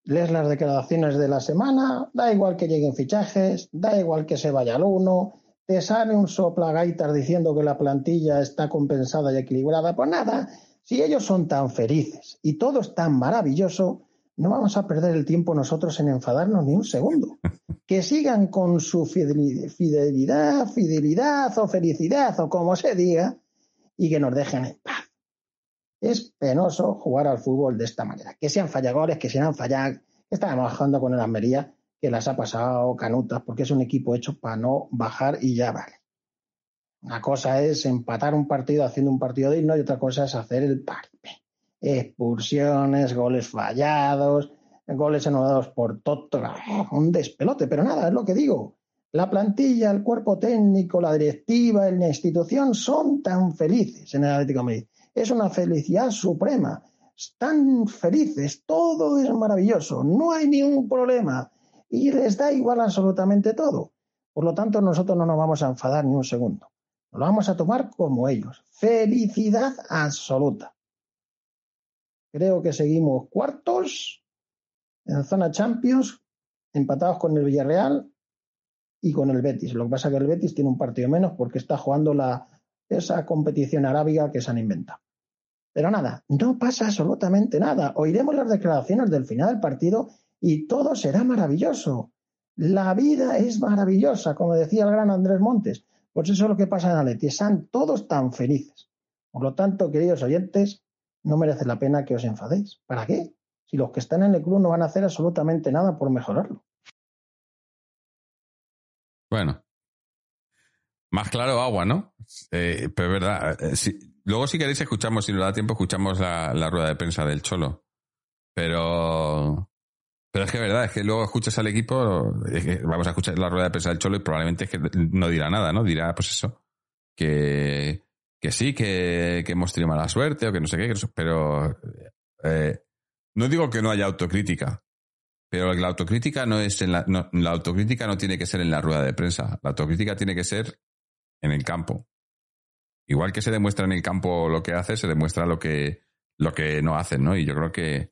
Lees las declaraciones de la semana, da igual que lleguen fichajes, da igual que se vaya al uno, te sale un soplagaitas diciendo que la plantilla está compensada y equilibrada. Pues nada, si ellos son tan felices y todo es tan maravilloso, no vamos a perder el tiempo nosotros en enfadarnos ni un segundo. Que sigan con su fidelidad, fidelidad o felicidad o como se diga y que nos dejen en paz. Es penoso jugar al fútbol de esta manera. Que sean fallagores, que sean fallar. Estábamos bajando con el Almería, que las ha pasado canutas, porque es un equipo hecho para no bajar y ya vale. Una cosa es empatar un partido haciendo un partido digno y otra cosa es hacer el parque expulsiones, goles fallados, goles anulados por Toto, un despelote, pero nada, es lo que digo. La plantilla, el cuerpo técnico, la directiva, la institución son tan felices en el Atlético de Madrid. Es una felicidad suprema. están felices, todo es maravilloso, no hay ningún problema y les da igual absolutamente todo. Por lo tanto, nosotros no nos vamos a enfadar ni un segundo. Lo vamos a tomar como ellos. Felicidad absoluta. Creo que seguimos cuartos en zona Champions, empatados con el Villarreal y con el Betis. Lo que pasa es que el Betis tiene un partido menos porque está jugando la, esa competición arábiga que se han inventado. Pero nada, no pasa absolutamente nada. Oiremos las declaraciones del final del partido y todo será maravilloso. La vida es maravillosa, como decía el gran Andrés Montes. Pues eso es lo que pasa en Atleti. Están todos tan felices. Por lo tanto, queridos oyentes, no merece la pena que os enfadéis. ¿Para qué? Si los que están en el club no van a hacer absolutamente nada por mejorarlo. Bueno. Más claro agua, ¿no? Eh, pero es verdad. eh, luego, si queréis, escuchamos, si nos da tiempo, escuchamos la, rueda de prensa del Cholo. Pero. Pero es que es verdad, es que luego escuchas al equipo, vamos a escuchar la rueda de prensa del Cholo y probablemente es que no dirá nada, ¿no? Dirá, pues eso, que, que sí, que, que hemos tenido mala suerte o que no sé qué, pero eh, no digo que no haya autocrítica, pero la autocrítica no es en la, la autocrítica no tiene que ser en la rueda de prensa, la autocrítica tiene que ser en el campo. Igual que se demuestra en el campo lo que hace, se demuestra lo que, lo que no hacen, ¿no? Y yo creo que,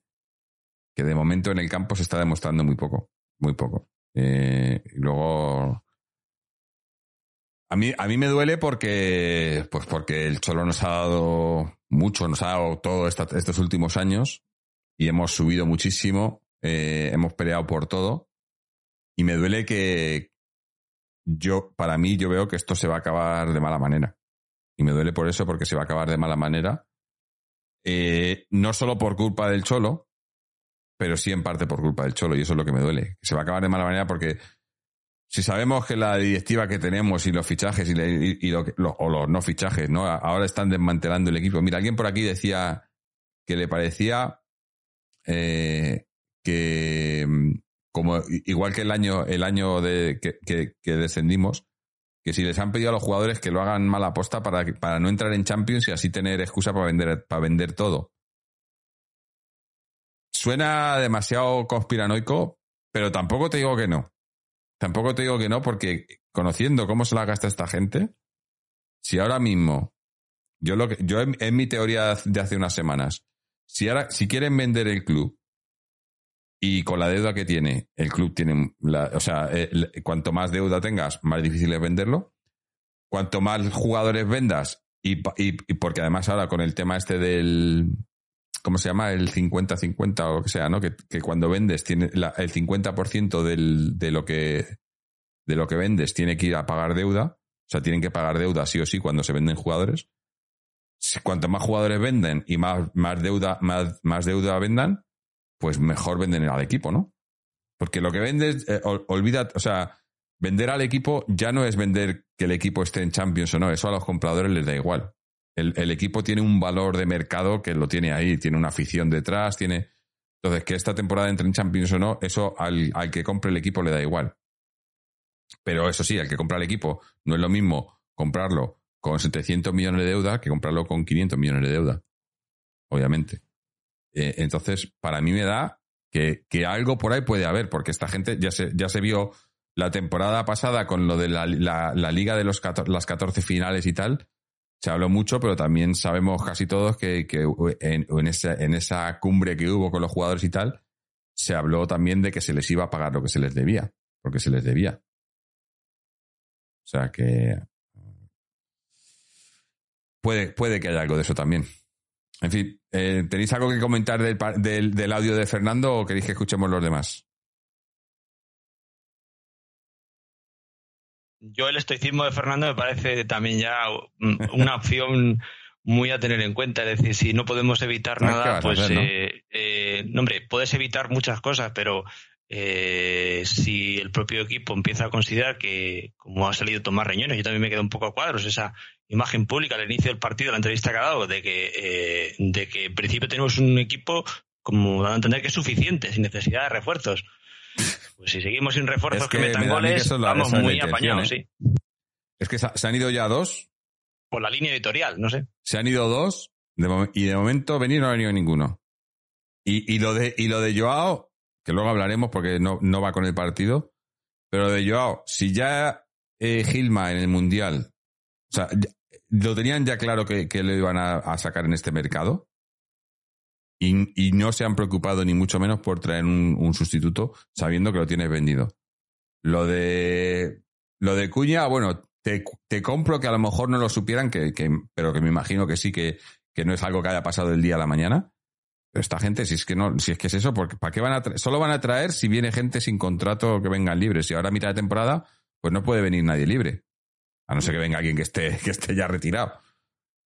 que de momento en el campo se está demostrando muy poco, muy poco. Eh, y luego, a mí, a mí me duele porque, pues porque el Cholo nos ha dado mucho, nos ha dado todo estos últimos años y hemos subido muchísimo, eh, hemos peleado por todo y me duele que yo, para mí, yo veo que esto se va a acabar de mala manera. Y me duele por eso, porque se va a acabar de mala manera. Eh, no solo por culpa del Cholo, pero sí en parte por culpa del Cholo, y eso es lo que me duele. Se va a acabar de mala manera porque si sabemos que la directiva que tenemos y los fichajes y, le- y- o los no fichajes, ¿no? Ahora están desmantelando el equipo. Mira, alguien por aquí decía que le parecía eh, que mm, como igual que el año, el año de que, descendimos, que si les han pedido a los jugadores que lo hagan mala aposta para, para no entrar en Champions y así tener excusa para vender, para vender todo. Suena demasiado conspiranoico, pero tampoco te digo que no. Tampoco te digo que no, porque conociendo cómo se la gasta esta gente, si ahora mismo, yo lo que, yo en, mi teoría de hace unas semanas, si ahora, si quieren vender el club y con la deuda que tiene, el club tiene, o sea, cuanto más deuda tengas, más difícil es venderlo. Cuanto más jugadores vendas, y, y porque además ahora con el tema este del, ¿cómo se llama? El 50-50 o lo que sea, ¿no? Que, cuando vendes tiene el 50% del, de lo que de lo que vendes tiene que ir a pagar deuda. O sea, tienen que pagar deuda sí o sí cuando se venden jugadores. Si- Cuanto más jugadores venden y más, más deuda, más, más deuda vendan, pues mejor venden al equipo, ¿no? Porque lo que vendes, eh, ol- olvida, o sea, vender al equipo ya no es vender que el equipo esté en Champions o no, eso a los compradores les da igual. El, equipo tiene un valor de mercado que lo tiene ahí, tiene una afición detrás, tiene... Entonces, que esta temporada entre en Champions o no, eso al, al que compre el equipo le da igual. Pero eso sí, al que compra el equipo no es lo mismo comprarlo con 700 millones de deuda que comprarlo con 500 millones de deuda. Obviamente. Eh, entonces, para mí me da que, que algo por ahí puede haber, porque esta gente ya se, ya se vio la temporada pasada con lo de la, la- la liga de los 14 las 14 finales y tal. Se habló mucho, pero también sabemos casi todos que, en, esa, cumbre que hubo con los jugadores y tal, se habló también de que se les iba a pagar lo que se les debía, porque se les debía. O sea que puede, puede que haya algo de eso también. En fin, eh, ¿tenéis algo que comentar del, del, del audio de Fernando o queréis que escuchemos los demás? Yo el estoicismo de Fernando me parece también ya una opción muy a tener en cuenta. Es decir, si no podemos evitar Ah, ¿qué nada, pues, hacer, no? eh, eh, no, hombre, puedes evitar muchas cosas, pero eh, si el propio equipo empieza a considerar que, como ha salido Tomás Reñones, yo también me quedo un poco a cuadros, esa imagen pública al inicio del partido, la entrevista que ha dado, de que, eh, de que en principio tenemos un equipo como dando a entender que es suficiente, sin necesidad de refuerzos. Pues si seguimos sin refuerzos Es que, que me metan que goles, la- vamos muy apañados, ¿eh? sí. Es que se, han ido ya dos, Por la línea editorial, no sé. se han ido dos de y de momento venir no ha venido ninguno. Y, y, lo de, y lo de Joao, que luego hablaremos porque no, no va con el partido, pero lo de Joao, si ya eh, Gilma en el Mundial, o sea, lo tenían ya claro que, que lo iban a, a sacar en este mercado y, y no se han preocupado ni mucho menos por traer un, sustituto sabiendo que lo tienes vendido. Lo de, lo de Cuña, bueno, te, te compro que a lo mejor no lo supieran, que, que- pero que me imagino que sí, que, que no es algo que haya pasado del día a la mañana. Pero esta gente, si es que no, si es que es eso, porque ¿para qué van a traer? Solo van a traer si viene gente sin contrato que vengan libres. Y ahora a mitad de temporada, pues no puede venir nadie libre. A no ser que venga alguien que esté, que esté ya retirado.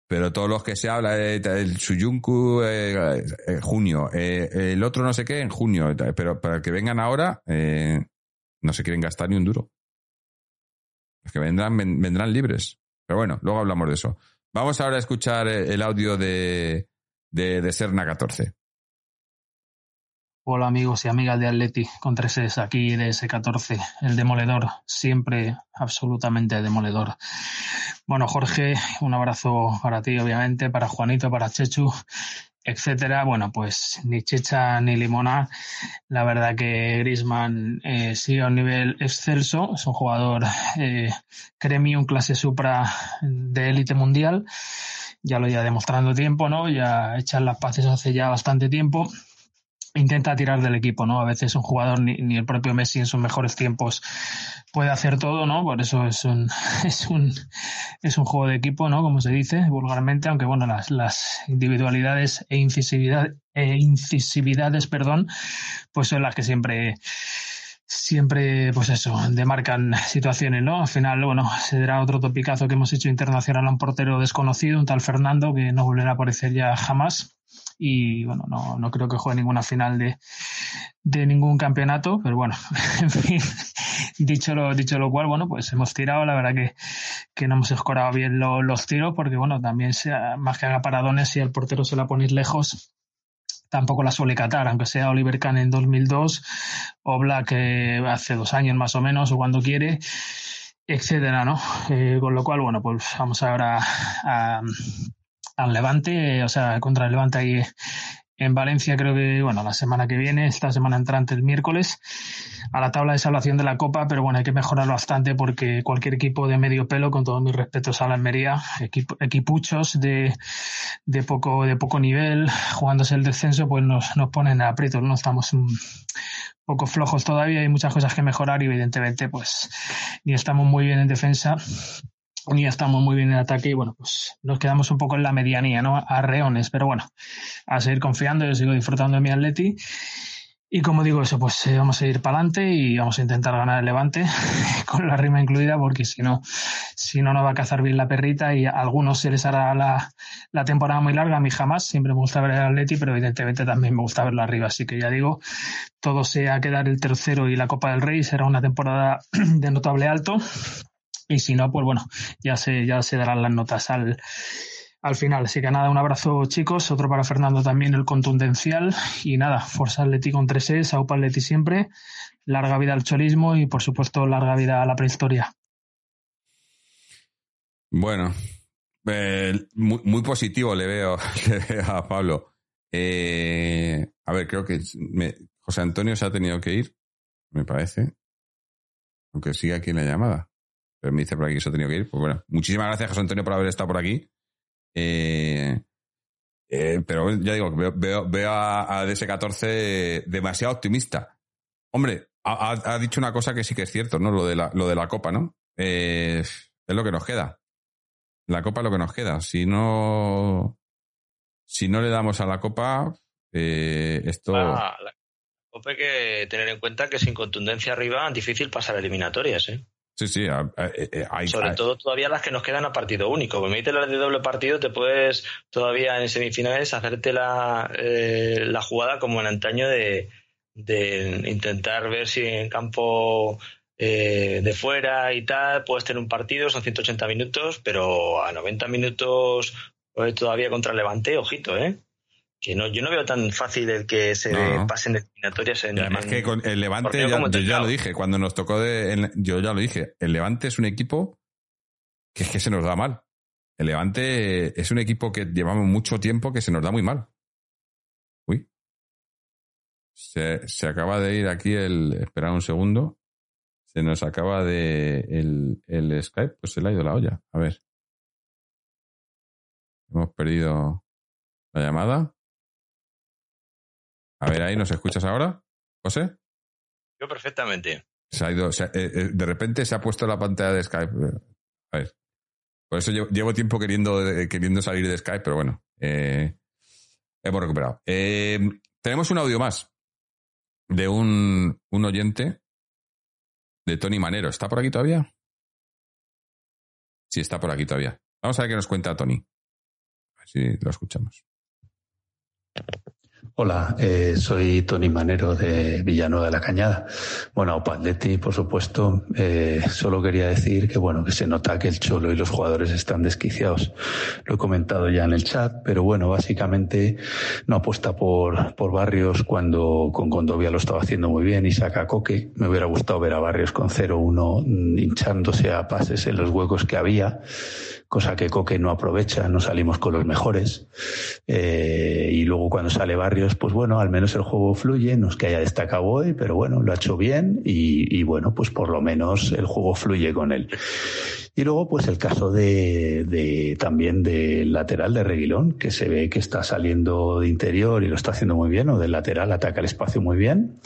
Pero todos los que se habla, eh, el Suyunku, eh, eh, junio, eh, el otro no sé qué, en junio. Pero para que vengan ahora, eh, no se quieren gastar ni un duro. Los que vendrán, ven- vendrán libres. Pero bueno, luego hablamos de eso. Vamos ahora a escuchar eh, el audio de, de, de Serna 14. Hola amigos y amigas de Atleti, con tres es aquí de S14, el demoledor, siempre absolutamente demoledor. Bueno, Jorge, un abrazo para ti, obviamente, para Juanito, para Chechu, etcétera. Bueno, pues ni chicha ni limona. La verdad que Grisman eh, sigue a un nivel excelso, es un jugador eh, clase supra de élite mundial. Ya lo ya demostrando tiempo, ¿no? Ya echan las paces hace ya bastante tiempo intenta tirar del equipo, ¿no? A veces un jugador, ni, el propio Messi en sus mejores tiempos puede hacer todo, ¿no? Por eso es un, es un, es un juego de equipo, ¿no? Como se dice vulgarmente, aunque bueno, las, las individualidades e incisividad, e incisividades, perdón, pues son las que siempre, siempre, pues eso, demarcan situaciones, ¿no? Al final, bueno, será otro topicazo que hemos hecho internacional a un portero desconocido, un tal Fernando, que no volverá a aparecer ya jamás y bueno, no, no creo que juegue ninguna final de, de ningún campeonato, pero bueno, en fin, dicho lo, dicho lo cual, bueno, pues hemos tirado, la verdad que, que no hemos escorado bien lo- los tiros, porque bueno, también sea, más que haga paradones, si al portero se la ponéis lejos, tampoco la suele catar, aunque sea Oliver Kahn en 2002 o Black eh, hace dos años más o menos, o cuando quiere, etcétera, ¿no? Eh, con lo cual, bueno, pues vamos ahora a, al Levante, o sea, contra el Levante ahí en Valencia, creo que, bueno, la semana que viene, esta semana entrante el miércoles, a la tabla de salvación de la Copa, pero bueno, hay que mejorarlo bastante porque cualquier equipo de medio pelo, con todos mis respetos a la Almería, equipo- equipuchos de, de poco, de poco nivel, jugándose el descenso, pues nos, nos ponen a aprietos, ¿no? Estamos un poco flojos todavía, hay muchas cosas que mejorar y evidentemente, pues, ni estamos muy bien en defensa, ni estamos muy bien en ataque y bueno, pues nos quedamos un poco en la medianía, ¿no? A reones, pero bueno, a seguir confiando, yo sigo disfrutando de mi Atleti. Y como digo eso, pues eh, vamos a ir para adelante y vamos a intentar ganar el Levante con la rima incluida porque si no, si no, no va a cazar bien la perrita y a algunos se les hará la, la temporada muy larga, a mí jamás, siempre me gusta ver el Atleti, pero evidentemente también me gusta verlo arriba, así que ya digo, todo sea quedar el tercero y la Copa del Rey, será una temporada de notable alto y si no, pues bueno, ya se, ya se darán las notas al, al final. Así que nada, un abrazo chicos, otro para Fernando también, el contundencial. Y nada, Forza Atleti con 3 S, Aupa Atleti siempre, larga vida al cholismo y por supuesto larga vida a la prehistoria. Bueno, eh, muy, muy positivo le veo, le veo a Pablo. Eh, a ver, creo que me- José Antonio se ha tenido que ir, me parece. Aunque sigue aquí en la llamada. Pero me dice por aquí que se ha tenido que ir. Pues bueno, muchísimas gracias, José Antonio, por haber estado por aquí. Eh, eh, pero ya digo, veo, veo, a, a DS14 demasiado optimista. Hombre, ha, dicho una cosa que sí que es cierto, ¿no? Lo de la, lo de la copa, ¿no? Eh, es lo que nos queda. La copa es lo que nos queda. Si no, si no le damos a la copa, esto. Ah, la Copa hay que tener en cuenta que sin contundencia arriba, difícil pasar eliminatorias, ¿eh? Sí, sí. a- eh, hay- Sobre hay- todo todavía las que nos quedan a partido único. Me metes las de doble partido, te puedes todavía en semifinales hacerte la, eh, la jugada como en antaño de, de intentar ver si en campo eh, de fuera y tal puedes tener un partido, son 180 minutos, pero a 90 minutos eh, todavía contra Levante, ojito, ¿eh? Que no, yo no veo tan fácil el que se No, no. pasen eliminatorias en. Y además en- que con el Levante, ya- yo ya lo dije, cuando nos tocó de, en- yo ya lo dije, el Levante es un equipo que es que se nos da mal. El Levante es un equipo que llevamos mucho tiempo que se nos da muy mal. Uy. Se, se acaba de ir aquí el. Esperad un segundo. Se nos acaba de. El, el Skype, pues se le ha ido la olla. A ver. Hemos perdido la llamada. A ver, ahí, ¿nos escuchas ahora, José? Yo perfectamente. Se ha ido, se ha- eh, eh, de repente se ha puesto la pantalla de Skype. A ver. Por eso llevo, llevo tiempo queriendo, eh, queriendo salir de Skype, pero bueno. eh, hemos recuperado. Tenemos un audio más de un, un oyente de Tony Manero. ¿Está por aquí todavía? Sí, está por aquí todavía. Vamos a ver qué nos cuenta Tony. A ver si lo escuchamos. Hola, eh, soy Tony Manero de Villanueva de la Cañada. Bueno, a Padletti, por supuesto, eh, solo quería decir que bueno, que se nota que el Cholo y los jugadores están desquiciados. Lo he comentado ya en el chat, pero bueno, básicamente no apuesta por, por Barrios cuando con Condovia lo estaba haciendo muy bien y saca Coque. Me hubiera gustado ver a Barrios con 0-1 mm, hinchándose a pases en los huecos que había cosa que Coque no aprovecha, no salimos con los mejores. Eh, y luego cuando sale Barrios, pues bueno, al menos el juego fluye, no es que haya destacado hoy, pero bueno, lo ha hecho bien y, y bueno, pues por lo menos el juego fluye con él. Y luego, pues el caso de, de también del lateral de Reguilón, que se ve que está saliendo de interior y lo está haciendo muy bien, o del lateral ataca el espacio muy bien,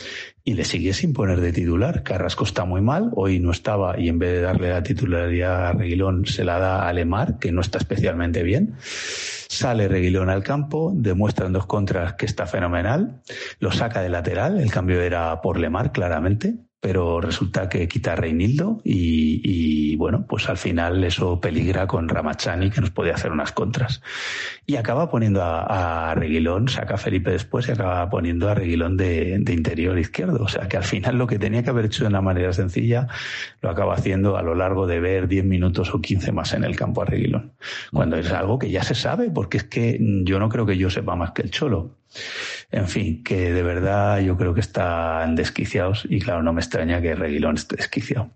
y le sigue sin poner de titular. Carrasco está muy mal, hoy no estaba, y en vez de darle la titularidad a Reguilón, se la da a Lemar, que no está especialmente bien. Sale Reguilón al campo, demuestra en dos contras que está fenomenal, lo saca de lateral, el cambio era por Lemar, claramente, pero resulta que quita a Reinildo y, y, bueno, pues al final eso peligra con Ramachani que nos puede hacer unas contras. Y acaba poniendo a, a Reguilón, saca a Felipe después y acaba poniendo a Reguilón de, de, interior izquierdo. O sea que al final lo que tenía que haber hecho de una manera sencilla lo acaba haciendo a lo largo de ver 10 minutos o 15 más en el campo a Reguilón. Cuando es algo que ya se sabe, porque es que yo no creo que yo sepa más que el Cholo. En fin, que de verdad yo creo que están desquiciados y claro, no me extraña que Reguilón esté desquiciado.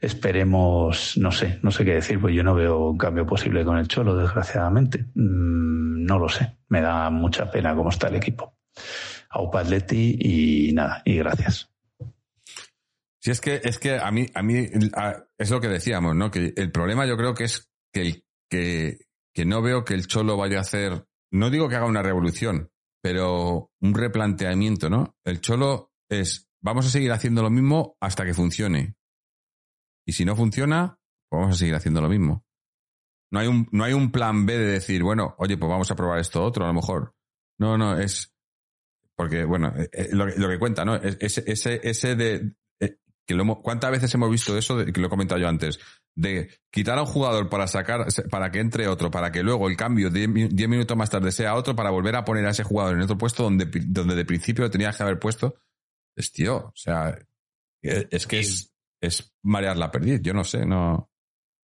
Esperemos, no sé, no sé qué decir, pues yo no veo un cambio posible con el Cholo, desgraciadamente. Mm, no lo sé, me da mucha pena cómo está el equipo. A Atleti y nada, y gracias. Sí, es que, es que a mí, a mí es lo que decíamos, ¿no? Que el problema yo creo que es que, que, que no veo que el Cholo vaya a hacer, no digo que haga una revolución, pero un replanteamiento, ¿no? El Cholo es, vamos a seguir haciendo lo mismo hasta que funcione. Y si no funciona, pues vamos a seguir haciendo lo mismo. No hay un, no hay un plan B de decir, bueno, oye, pues vamos a probar esto otro, a lo mejor. No, no, es, porque, bueno, eh, lo, lo que cuenta, ¿no? Ese, ese, ese de, eh, que ¿cuántas veces hemos visto eso? Que lo he comentado yo antes, de quitar a un jugador para sacar, para que entre otro, para que luego el cambio 10 minutos más tarde sea otro, para volver a poner a ese jugador en otro puesto donde, donde de principio lo tenías que haber puesto. Es tío, o sea, es que es, es marear la perdiz, yo no sé, no.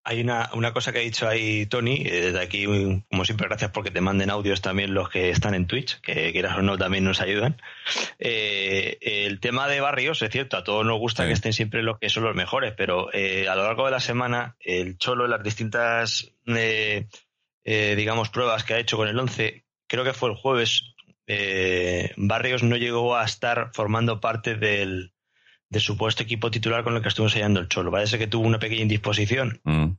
Hay una, una cosa que ha dicho ahí Tony, eh, desde aquí, como siempre, gracias porque te manden audios también los que están en Twitch, que quieras o no también nos ayudan. Eh, el tema de barrios, es cierto, a todos nos gusta sí. que estén siempre los que son los mejores, pero eh, a lo largo de la semana, el Cholo, las distintas, eh, digamos, pruebas que ha hecho con el 11, creo que fue el jueves, eh, Barrios no llegó a estar formando parte del, de supuesto equipo titular con el que estuvo ensayando el Cholo. Parece que tuvo una pequeña indisposición. Mm.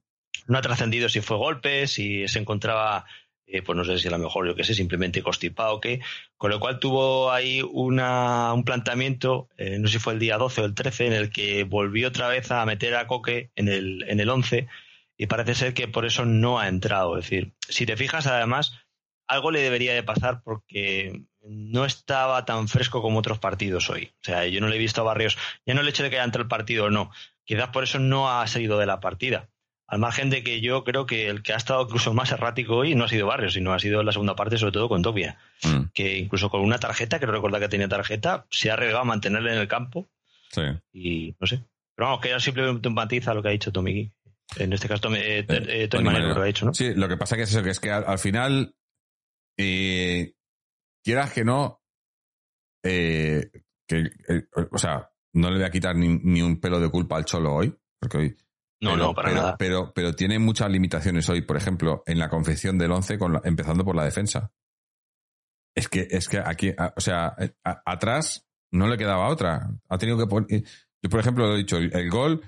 No ha trascendido si fue golpe, si se encontraba, eh, pues no sé si a lo mejor, yo qué sé, simplemente constipado o qué. Con lo cual tuvo ahí una, un planteamiento, eh, no sé si fue el día 12 o el 13, en el que volvió otra vez a meter a Coque en el, en el 11 y parece ser que por eso no ha entrado. Es decir, si te fijas, además, algo le debería de pasar porque no estaba tan fresco como otros partidos hoy. O sea, yo no le he visto a Barrios, ya no el hecho de que haya entrado el partido o no, quizás por eso no ha salido de la partida. Al margen de que yo creo que el que ha estado incluso más errático hoy no ha sido Barrios, sino ha sido la segunda parte, sobre todo con Topia. Mm. Que incluso con una tarjeta, que no recuerda que tenía tarjeta, se ha arriesgado a mantenerle en el campo. Sí. Y no sé. Pero vamos, que era simplemente un matiz a lo que ha dicho Tommy. En este caso, Tommy, eh, eh, Tony Manero lo ha dicho, ¿no? Sí, lo que pasa que es eso, que es que al, al final y quieras que no, eh, que, eh, o sea, no le voy a quitar ni, ni, un pelo de culpa al Cholo hoy, porque hoy... No, pero, no, para pero, nada. Pero, pero tiene muchas limitaciones hoy, por ejemplo, en la confección del 11, con la, empezando por la defensa. Es que, es que aquí, a, o sea, a, atrás no le quedaba otra. Ha tenido que poner. Yo, por ejemplo, lo he dicho, el, el gol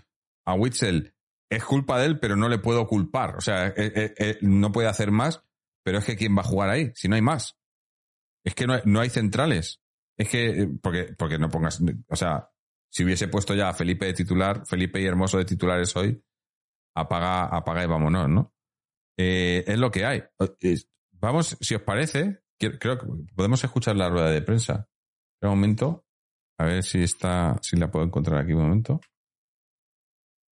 a Witzel es culpa de él, pero no le puedo culpar. O sea, eh, eh, eh, no puede hacer más, pero es que ¿quién va a jugar ahí? Si no hay más. Es que no hay, no hay centrales. Es que, eh, porque, porque no pongas, o sea, si hubiese puesto ya a Felipe de titular, Felipe y Hermoso de titulares hoy, apaga, apaga y vámonos, ¿no? Eh, es lo que hay. Vamos, si os parece, creo que podemos escuchar la rueda de prensa. Un momento, a ver si está, si la puedo encontrar aquí un momento.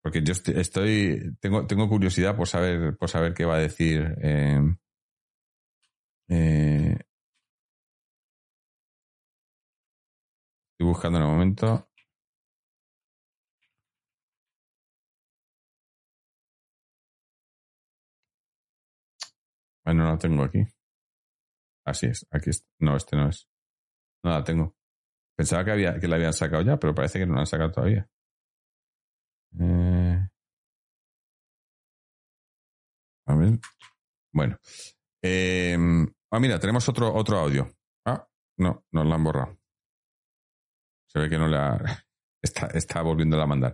Porque yo estoy, estoy- tengo, tengo curiosidad por saber, por saber qué va a decir. eh, eh, estoy buscando en el momento. Bueno, no la tengo aquí. Así es, aquí está. No, este no es. No la tengo. Pensaba que, había, que la habían sacado ya, pero parece que no la han sacado todavía. Eh, A ver. Bueno. Eh, ah, mira, tenemos otro, otro audio. Ah, no, nos la han borrado. Que no la. Está, está volviendo a mandar.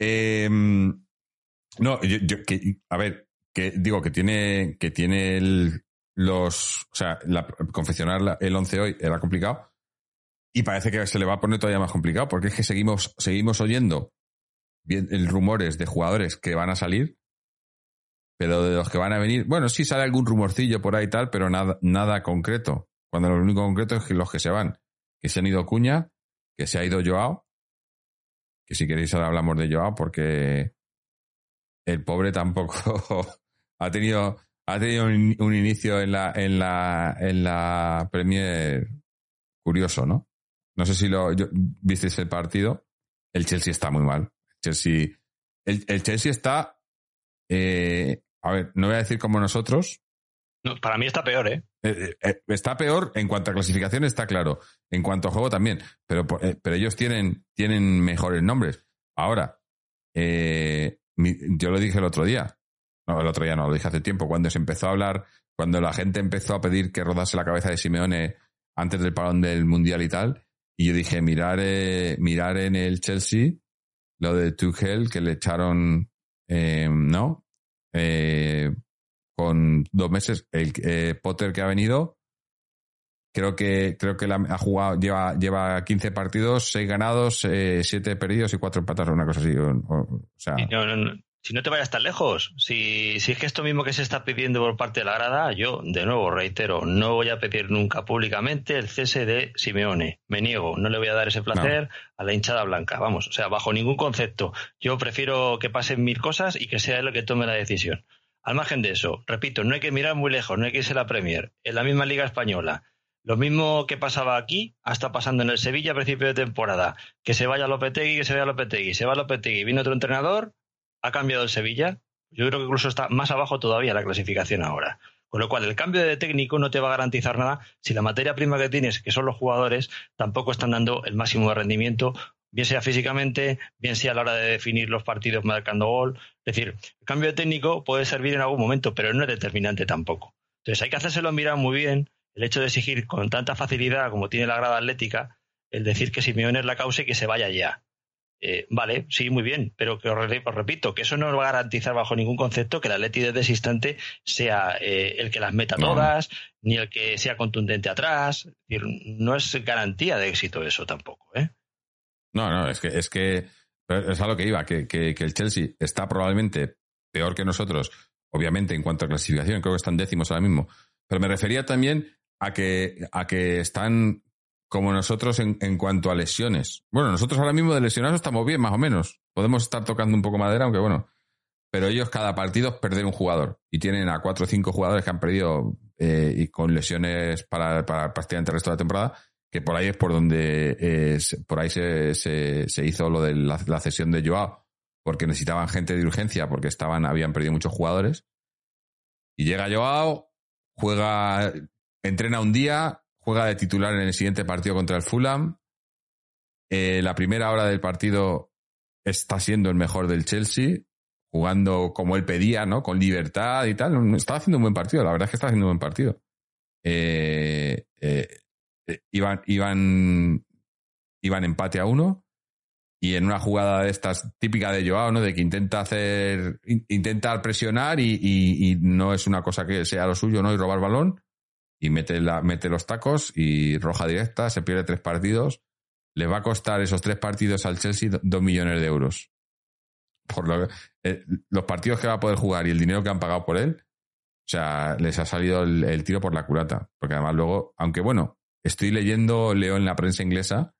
Eh, no, yo, que, a ver, que digo que tiene, que tiene los. O sea, la- confeccionar el 11 hoy era complicado. Y parece que se le va a poner todavía más complicado, porque es que seguimos, seguimos oyendo bien, el rumores de jugadores que van a salir, pero de los que van a venir, bueno, sí sale algún rumorcillo por ahí y tal, pero nada, nada concreto. Cuando lo único concreto es que los que se van, que se han ido Cuña, que se ha ido Joao, que si queréis ahora hablamos de Joao, porque el pobre tampoco ha tenido, ha tenido un, inicio en la, en la, en la Premier curioso, ¿no? No sé si lo yo- visteis el partido. El Chelsea está muy mal. Chelsea, el, el Chelsea está, eh, a ver, no voy a decir como nosotros. Para mí está peor, ¿eh? Eh, eh, está peor en cuanto a clasificación, está claro. En cuanto a juego también. Pero, eh, pero ellos tienen, tienen mejores nombres. Ahora, eh, yo lo dije el otro día. No, el otro día no, lo dije hace tiempo. Cuando se empezó a hablar, cuando la gente empezó a pedir que rodase la cabeza de Simeone antes del parón del Mundial y tal. Y yo dije, mirar, eh, mirar en el Chelsea lo de Tuchel que le echaron, eh, ¿no? Eh, con dos meses. El eh, Potter que ha venido, creo que creo que la, ha jugado, lleva, lleva 15 partidos, 6 ganados, 7 perdidos y 4 empatados, una cosa así. O, o- o sea, Y no, no, no. Si no te vayas tan lejos, si, si es que esto mismo que se está pidiendo por parte de la grada, yo, de nuevo, reitero, no voy a pedir nunca públicamente el cese de Simeone. Me niego, no le voy a dar ese placer a la hinchada blanca. Vamos, o sea, bajo ningún concepto. Yo prefiero que pasen mil cosas y que sea él el que tome la decisión. Al margen de eso, repito, no hay que mirar muy lejos, no hay que irse a la Premier. En la misma Liga Española, lo mismo que pasaba aquí, hasta pasando en el Sevilla a principio de temporada. Que se vaya Lopetegui, que se vaya Lopetegui, se va Lopetegui, viene otro entrenador, ha cambiado el Sevilla. Yo creo que incluso está más abajo todavía la clasificación ahora. Con lo cual, el cambio de técnico no te va a garantizar nada si la materia prima que tienes, que son los jugadores, tampoco están dando el máximo de rendimiento, bien sea físicamente, bien sea a la hora de definir los partidos marcando gol. Es decir, el cambio de técnico puede servir en algún momento, pero no es determinante tampoco. Entonces, hay que hacérselo mirar muy bien el hecho de exigir con tanta facilidad como tiene la grada atlética, el decir que Simeone es la causa y que se vaya ya. Eh, vale, sí, muy bien, pero que os, re- os repito, que eso no va a garantizar bajo ningún concepto que el Atleti desde ese instante sea eh, el que las meta No. todas, ni el que sea contundente atrás. No es garantía de éxito eso tampoco. ¿eh? No, no, es que es que es a lo que iba, que, que, que el Chelsea está probablemente peor que nosotros, obviamente en cuanto a clasificación, creo que están décimos ahora mismo. Pero me refería también a que, a que están como nosotros en, en cuanto a lesiones. Bueno, nosotros ahora mismo de lesionados estamos bien, más o menos. Podemos estar tocando un poco madera, aunque bueno. Pero ellos cada partido perder un jugador. Y tienen a cuatro o cinco jugadores que han perdido eh, y con lesiones para, para prácticamente el resto de la temporada que por ahí es por donde eh, por ahí se, se, hizo lo de la, cesión de Joao, porque necesitaban gente de urgencia, porque estaban, habían perdido muchos jugadores. Y llega Joao, juega, entrena un día, juega de titular en el siguiente partido contra el Fulham. Eh, la primera hora del partido está siendo el mejor del Chelsea, jugando como él pedía, ¿no? Con libertad y tal. Está haciendo un buen partido, la verdad es que está haciendo un buen partido. Eh, eh, iban, iban iban empate a uno y en una jugada de estas típica de Joao, ¿no? De que intenta hacer, in- intenta presionar y, no es una cosa que sea lo suyo, ¿no? Y robar balón y mete, la, mete los tacos y roja directa, se pierde tres partidos. Le va a costar esos tres partidos al Chelsea do- dos millones de euros. Por lo, eh, los partidos que va a poder jugar y el dinero que han pagado por él, o sea, les ha salido el, el tiro por la culata. Porque además luego, aunque bueno, estoy leyendo, leo en la prensa inglesa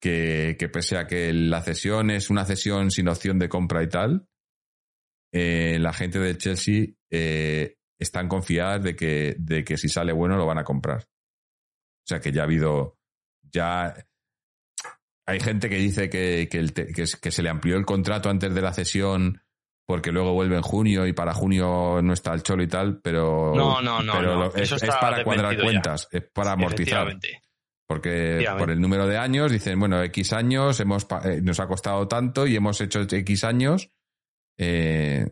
que, que pese a que la cesión es una cesión sin opción de compra y tal, eh, la gente de Chelsea eh, están confiadas de que, de que si sale bueno lo van a comprar. O sea que ya ha habido, ya hay gente que dice que, que, se le amplió el contrato antes de la cesión porque luego vuelve en junio y para junio no está el cholo y tal, pero, No, no, no, pero no. lo- es, Eso es para cuadrar ya. cuentas, es para amortizar. Porque por el número de años dicen, bueno, X años hemos eh, nos ha costado tanto y hemos hecho X años. eh,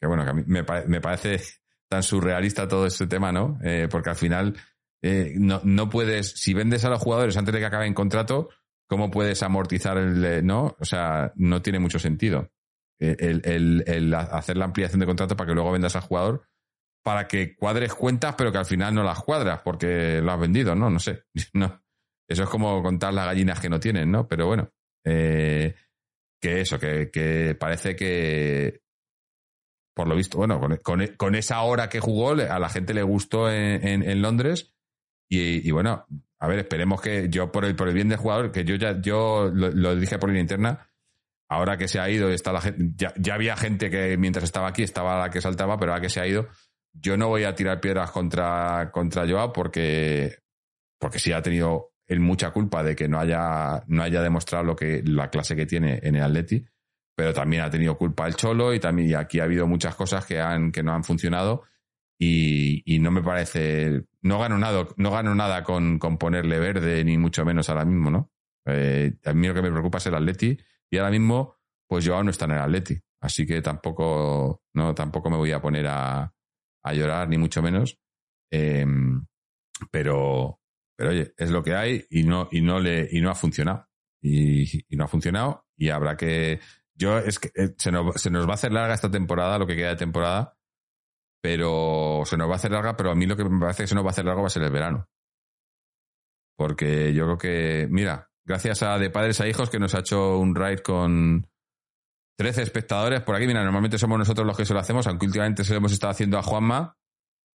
que bueno, que a mí me, pa- me parece tan surrealista todo este tema, ¿no? Eh, porque al final eh, no, no puedes, si vendes a los jugadores antes de que acaben contrato, ¿cómo puedes amortizar el, no? O sea, no tiene mucho sentido. Eh, El, el- hacer la ampliación de contrato para que luego vendas al jugador para que cuadres cuentas, pero que al final no las cuadras porque lo has vendido, ¿no? No sé. No. Eso es como contar las gallinas que no tienen, ¿no? Pero bueno, eh, que eso, que, que parece que, por lo visto, bueno, con, con- esa hora que jugó, a la gente le gustó en, en- Londres. Y, y bueno, a ver, esperemos que yo, por el, por el bien del jugador, que yo ya, yo lo, lo dije por línea interna, ahora que se ha ido, está la gente, ya, había gente que mientras estaba aquí estaba la que saltaba, pero ahora que se ha ido, yo no voy a tirar piedras contra, contra Joao porque, porque sí ha tenido él mucha culpa de que no haya, no haya demostrado lo que, la clase que tiene en el Atleti, pero también ha tenido culpa el Cholo y también aquí ha habido muchas cosas que, han, que no han funcionado y, no me parece, no gano nada, no gano nada con, con ponerle verde ni mucho menos ahora mismo, ¿no? Eh, a mí lo que me preocupa es el Atleti y ahora mismo pues Joao no está en el Atleti, así que tampoco, no, tampoco me voy a poner a, a llorar ni mucho menos. Eh, pero, pero oye, es lo que hay y no, y no le, y no ha funcionado. Y, y no ha funcionado y habrá que. Yo es que eh, se nos, se nos va a hacer larga esta temporada, lo que queda de temporada, pero se nos va a hacer larga, pero a mí lo que me parece que se nos va a hacer largo va a ser el verano. Porque yo creo que, mira, gracias a De Padres a Hijos que nos ha hecho un raid con 13 espectadores por aquí. Mira, normalmente somos nosotros los que se lo hacemos, aunque últimamente se lo hemos estado haciendo a Juanma,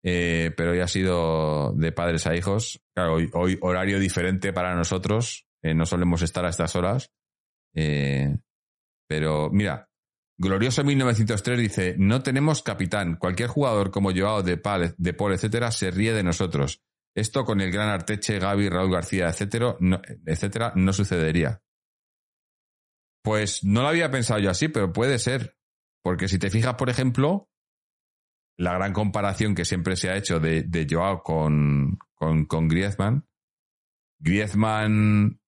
eh, pero hoy ha sido de padres a hijos. Claro, hoy, hoy horario diferente para nosotros. eh, no solemos estar a estas horas. Eh, pero mira, Glorioso 1903 dice, no tenemos capitán. Cualquier jugador como Joao, De, de Paul, etcétera, se ríe de nosotros. Esto con el gran Arteche, Gaby, Raúl García, etcétera, no, etcétera, no sucedería. Pues no lo había pensado yo así, pero puede ser. Porque si te fijas, por ejemplo, la gran comparación que siempre se ha hecho de, Joao con, con, Griezmann. Griezmann,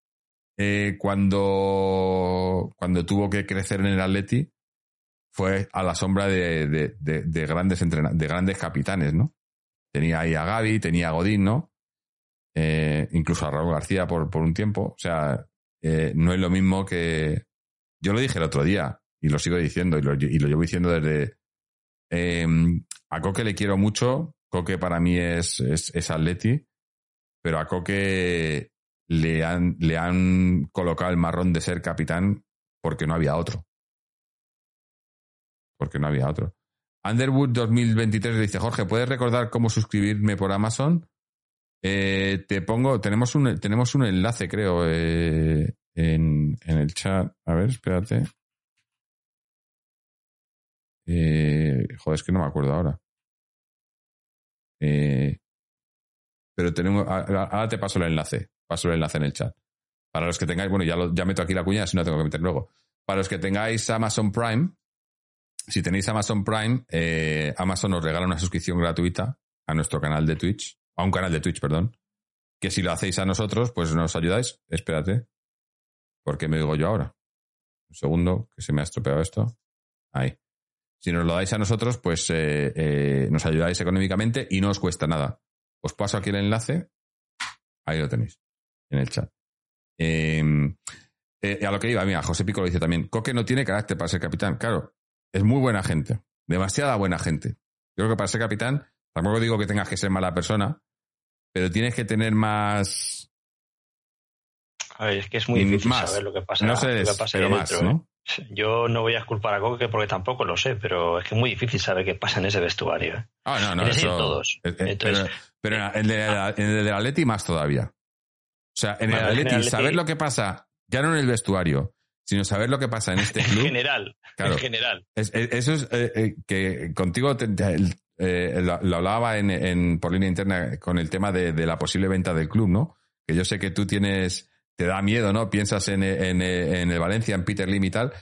eh, cuando, cuando tuvo que crecer en el Atleti, fue a la sombra de, de, de, de grandes de grandes capitanes, ¿no? Tenía ahí a Gaby, tenía a Godín, ¿no? Eh, incluso a Raúl García por, por un tiempo. O sea, eh, no es lo mismo que. Yo lo dije el otro día y lo sigo diciendo y lo, y lo llevo diciendo desde. Eh, a Coque le quiero mucho. Coque para mí es, es, es Atleti. Pero a Coque le han, le han colocado el marrón de ser capitán porque no había otro. Porque no había otro. Underwood 2023 dice, Jorge, ¿puedes recordar cómo suscribirme por Amazon? Eh, te pongo, tenemos un, tenemos un enlace, creo, eh, en, en el chat. A ver, espérate. Eh, joder, es que no me acuerdo ahora. Eh, pero tenemos, ahora te paso el enlace, paso el enlace en el chat. Para los que tengáis, bueno, ya, lo, ya meto aquí la cuña, si no tengo que meter luego. Para los que tengáis Amazon Prime, si tenéis Amazon Prime, eh, Amazon nos regala una suscripción gratuita a nuestro canal de Twitch, a un canal de Twitch, perdón, que si lo hacéis a nosotros, pues nos ayudáis. Espérate, porque me digo yo ahora. Un segundo, que se me ha estropeado esto. Ahí. Si nos lo dais a nosotros, pues eh, eh, nos ayudáis económicamente y no os cuesta nada. Os paso aquí el enlace. Ahí lo tenéis, en el chat. Eh, eh, a lo que iba, mira, José Pico lo dice también. Coque no tiene carácter para ser capitán. Claro, es muy buena gente. Demasiada buena gente. Yo creo que para ser capitán, tampoco digo que tengas que ser mala persona, pero tienes que tener más. A ver, es que es muy difícil más. saber lo que pasa, No sé, lo que pasa pero más, dentro, ¿no? ¿eh? Yo no voy a culpar a Coque porque tampoco lo sé, pero es que es muy difícil saber qué pasa en ese vestuario. ¿eh? Ah, no, no, eso. todos. eh, Entonces- pero, pero en el, de- en el del Atleti más todavía. O sea, en el Bueno, en el Atleti, Atleti- saber lo que pasa, ya no en el vestuario, sino saber lo que pasa en este En club. general, Claro. en general. Es- es- eso es eh, eh, que contigo te- te- el- eh, lo, lo hablaba en, en- por línea interna con el tema de, de la posible venta del club, ¿no? Que yo sé que tú tienes, te da miedo, ¿no? Piensas en, en, en el Valencia, en Peter Lim y tal,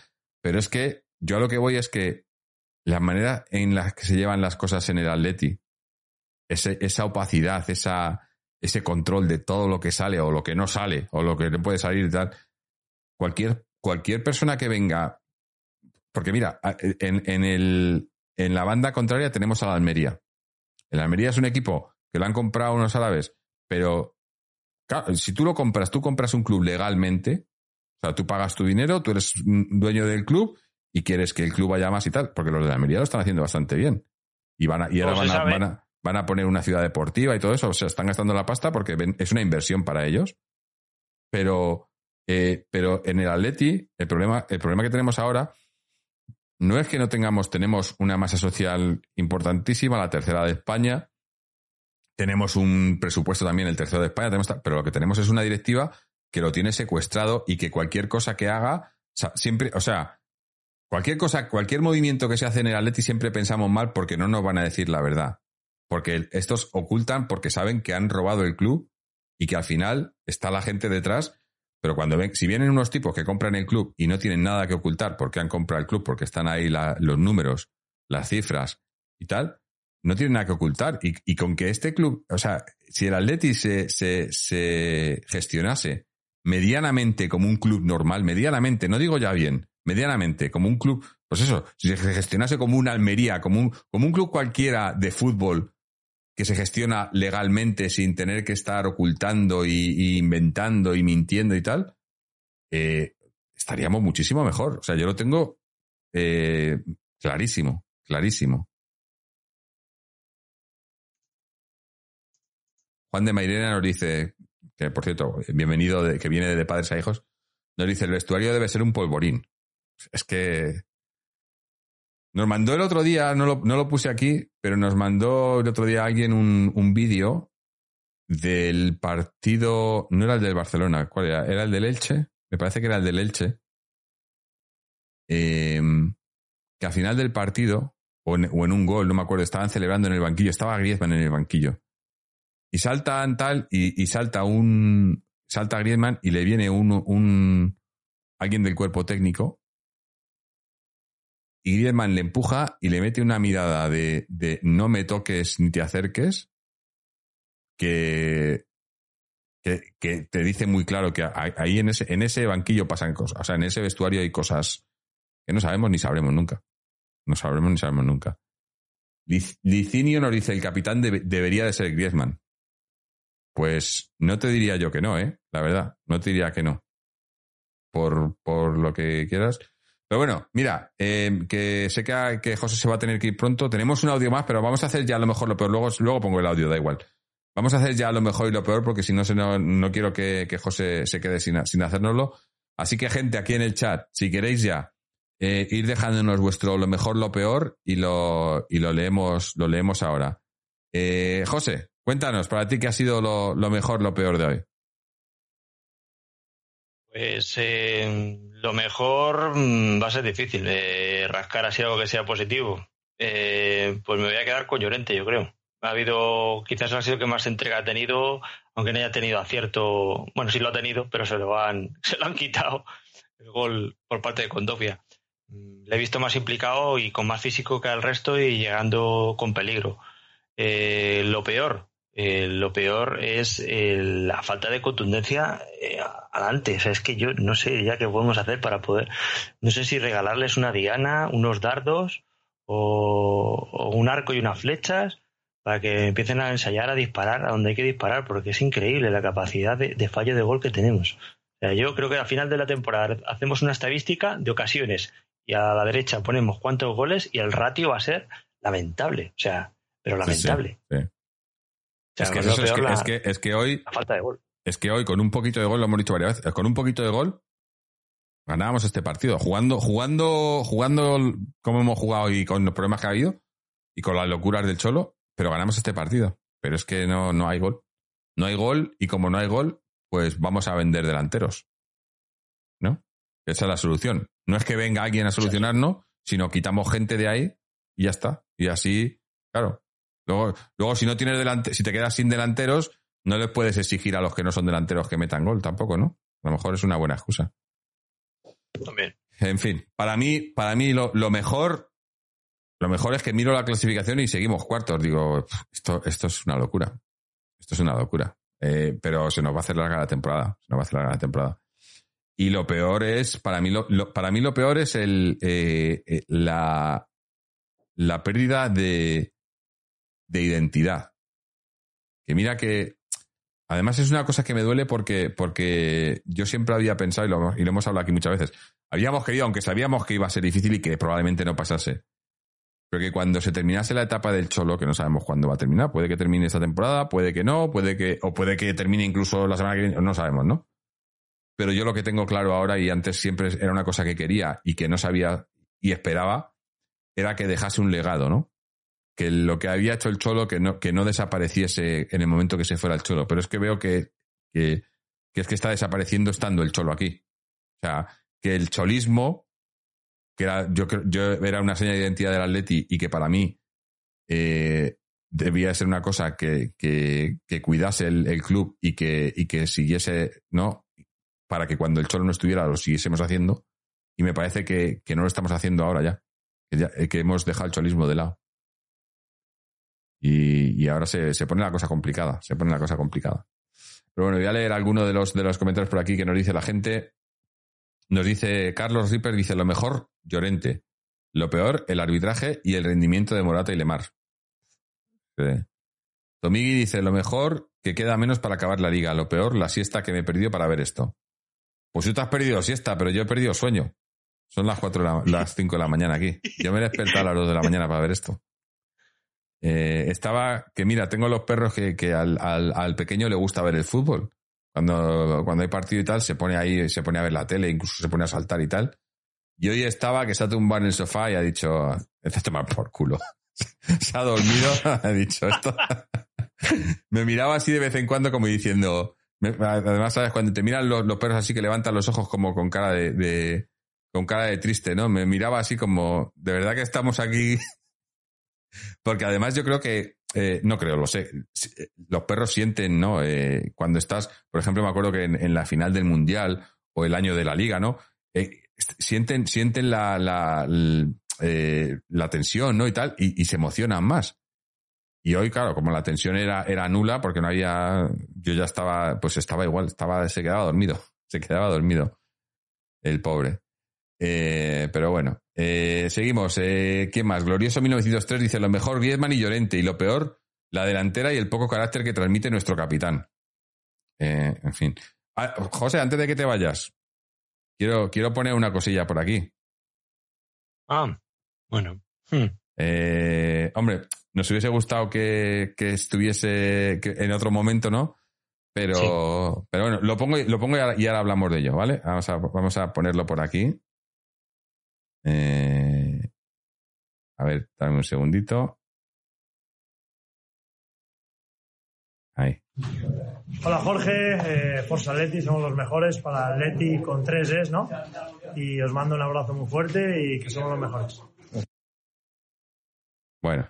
pero es que yo a lo que voy es que la manera en la que se llevan las cosas en el Atleti, ese- esa opacidad, esa, ese control de todo lo que sale o lo que no sale o lo que no puede salir y tal, cualquier, cualquier persona que venga porque mira, a- en, en, el, en la banda contraria tenemos a la Almería. El Almería es un equipo que lo han comprado unos árabes, pero claro, si tú lo compras, tú compras un club legalmente, o sea, tú pagas tu dinero, tú eres dueño del club y quieres que el club vaya más y tal, porque los de la Almería lo están haciendo bastante bien. Y, van a, y ahora Todo van a, van, a, van a poner una ciudad deportiva y todo eso, o sea, están gastando la pasta porque es una inversión para ellos. Pero, eh, pero en el Atleti, el problema, el problema que tenemos ahora no es que no tengamos, tenemos una masa social importantísima, la tercera de España, tenemos un presupuesto también, el tercero de España, tenemos pero lo que tenemos es una directiva que lo tiene secuestrado y que cualquier cosa que haga, sa- siempre, o sea, cualquier cosa, cualquier movimiento que se hace en el Atleti siempre pensamos mal porque no nos van a decir la verdad. Porque estos ocultan porque saben que han robado el club y que al final está la gente detrás pero cuando ven, si vienen unos tipos que compran el club y no tienen nada que ocultar porque han comprado el club, porque están ahí los números, las cifras y tal, no tienen nada que ocultar. Y, con que este club, o sea, si el Atleti se, se, se gestionase medianamente como un club normal, medianamente, no digo ya bien, medianamente, como un club, pues eso, si se gestionase como una Almería, como un, como un club cualquiera de fútbol que se gestiona legalmente sin tener que estar ocultando y, inventando y mintiendo y tal, eh, estaríamos muchísimo mejor. O sea, yo lo tengo eh, clarísimo, clarísimo. Juan de Mairena nos dice, que por cierto, bienvenido, de, que viene de padres a hijos, nos dice, el vestuario debe ser un polvorín. Es que nos mandó el otro día, no lo, no lo puse aquí, pero nos mandó el otro día alguien un, un vídeo del partido, no era el del Barcelona, ¿cuál era? ¿Era el del Elche? Me parece que era el del Elche. Eh, que al final del partido, o en, o en un gol, no me acuerdo, estaban celebrando en el banquillo, estaba Griezmann en el banquillo. Y saltan tal, y, y salta un, salta Griezmann y le viene un, un, alguien del cuerpo técnico y Griezmann le empuja y le mete una mirada de, no me toques ni te acerques, que, que, te dice muy claro que ahí en ese, en ese banquillo pasan cosas, o sea, en ese vestuario hay cosas que no sabemos ni sabremos nunca. No sabremos ni sabremos nunca. Lic- Licinio nos dice, el capitán debe- debería de ser Griezmann. Pues no te diría yo que no, ¿eh? La verdad, no te diría que no. Por, por lo que quieras. Pero bueno, mira, eh, que sé que, que José se va a tener que ir pronto. Tenemos un audio más, pero vamos a hacer ya lo mejor, lo peor. Luego, luego pongo el audio, da igual. Vamos a hacer ya lo mejor y lo peor, porque si no, se no, no quiero que, que José se quede sin, sin hacérnoslo. Así que, gente, aquí en el chat, si queréis ya, eh, ir dejándonos vuestro lo mejor, lo peor, y lo, y lo leemos, lo leemos ahora. Eh, José, cuéntanos, para ti, ¿qué ha sido lo, lo mejor, lo peor de hoy? Pues eh, lo mejor mm, va a ser difícil de rascar así algo que sea positivo. Eh, pues me voy a quedar con Llorente, yo creo. Ha habido, quizás ha sido que más entrega ha tenido, aunque no haya tenido acierto. Bueno, sí lo ha tenido, pero se lo han, se lo han quitado el gol por parte de Condovia. Mm, Le he visto más implicado y con más físico que al resto y llegando con peligro. Eh, lo peor, eh, lo peor es eh, la falta de contundencia eh, adelante. O sea, es que yo no sé ya qué podemos hacer para poder. No sé si regalarles una diana, unos dardos o, o un arco y unas flechas para que empiecen a ensayar a disparar a donde hay que disparar, porque es increíble la capacidad de, de fallo de gol que tenemos. O sea, yo creo que al final de la temporada hacemos una estadística de ocasiones y a la derecha ponemos cuántos goles y el ratio va a ser lamentable. O sea, pero Sí, sí, lamentable. sí. O sea, Es que, es eso que, la- es, que, es que hoy la falta de gol. es que hoy con un poquito de gol, lo hemos dicho varias veces, con un poquito de gol ganábamos este partido. Jugando, jugando, jugando como hemos jugado y con los problemas que ha habido y con las locuras del Cholo, pero ganamos este partido. Pero es que no, no hay gol. No hay gol y como no hay gol, pues vamos a vender delanteros. ¿No? Esa es la solución. No es que venga alguien a solucionarnos, sino quitamos gente de ahí y ya está. Y así, claro. Luego, luego si no tienes delante, si te quedas sin delanteros, no les puedes exigir a los que no son delanteros que metan gol tampoco, ¿no? A lo mejor es una buena excusa. También. En fin, para mí, para mí lo, lo mejor, lo mejor es que miro la clasificación y seguimos cuartos. Digo, "Pff, esto, esto es una locura. Esto es una locura. Eh, pero se nos va a hacer larga la temporada. Se nos va a hacer larga la temporada. Y lo peor es, para mí lo, lo- para mí lo peor es el, eh, eh, la, la pérdida de, de identidad. Que mira que, además es una cosa que me duele porque, porque yo siempre había pensado, y lo, y lo hemos hablado aquí muchas veces, habíamos querido, aunque sabíamos que iba a ser difícil y que probablemente no pasase, pero que cuando se terminase la etapa del Cholo, que no sabemos cuándo va a terminar, puede que termine esta temporada, puede que no, puede que, o puede que termine incluso la semana que viene, no sabemos, ¿no? Pero yo lo que tengo claro ahora, y antes siempre era una cosa que quería y que no sabía y esperaba, era que dejase un legado, ¿no? Que lo que había hecho el Cholo, que no, que no desapareciese en el momento que se fuera el Cholo. Pero es que veo que, que, es que está desapareciendo estando el Cholo aquí. O sea, que el cholismo, que era, yo, yo era una seña de identidad del Atleti y que para mí eh, debía ser una cosa que, que, que cuidase el, el club y que, y que siguiese, ¿no? Para que cuando el Cholo no estuviera lo siguiésemos haciendo. Y me parece que, que no lo estamos haciendo ahora ya. Que, ya- eh, que hemos dejado el cholismo de lado. Y, ahora se, se pone la cosa complicada. Se pone la cosa complicada. Pero bueno, voy a leer alguno de los, de los comentarios por aquí que nos dice la gente. Nos dice Carlos Ripper, dice lo mejor, Llorente. Lo peor, el arbitraje y el rendimiento de Morata y Lemar. Eh, Tomigui dice lo mejor, que queda menos para acabar la liga. Lo peor, la siesta que me he perdido para ver esto. Pues tú te has perdido siesta, pero yo he perdido sueño. Son las cuatro las 5 de la mañana aquí. Yo me he despertado a las 2 de la mañana para ver esto. Eh, estaba, que mira, tengo los perros que, que al, al- al pequeño le gusta ver el fútbol. Cuando, cuando hay partido y tal, se pone ahí, se pone a ver la tele, incluso se pone a saltar y tal. Y hoy estaba que se ha tumbado en el sofá y ha dicho, este toma por culo. se ha dormido, ha dicho esto. me miraba así de vez en cuando como diciendo, además, ¿sabes? Cuando te miran los, los perros así que levantan los ojos como con cara de, de- con cara de triste, ¿no? Me miraba así como, de verdad que estamos aquí. Porque además yo creo que, eh, no creo, lo sé, eh, los perros sienten, ¿no? Eh, cuando estás, por ejemplo, me acuerdo que en, la final del Mundial o el año de la Liga, ¿no? Eh, sienten, sienten la, la, l- eh, la tensión, ¿no? Y tal, y se emocionan más. Y hoy, claro, como la tensión era, era nula, porque no había, yo ya estaba, pues estaba igual, estaba, se quedaba dormido, se quedaba dormido, el pobre. Eh, pero bueno, eh, seguimos. Eh, ¿Quién más? Glorioso 1903 dice lo mejor Griezmann y Llorente y lo peor la delantera y el poco carácter que transmite nuestro capitán. En fin. Ah, José, antes de que te vayas, quiero, quiero poner una cosilla por aquí. Ah, bueno. Hmm. Hombre, nos hubiese gustado que, que estuviese que en otro momento, ¿no? Pero, pero bueno, lo pongo, lo pongo y ahora, y ahora hablamos de ello, ¿vale? Vamos a, vamos a ponerlo por aquí. Eh, a ver, dame un segundito. Ahí. Hola Jorge, eh, Forza Atleti, somos los mejores para Atleti con tres es, ¿no? Y os mando un abrazo muy fuerte y que somos los mejores. Bueno,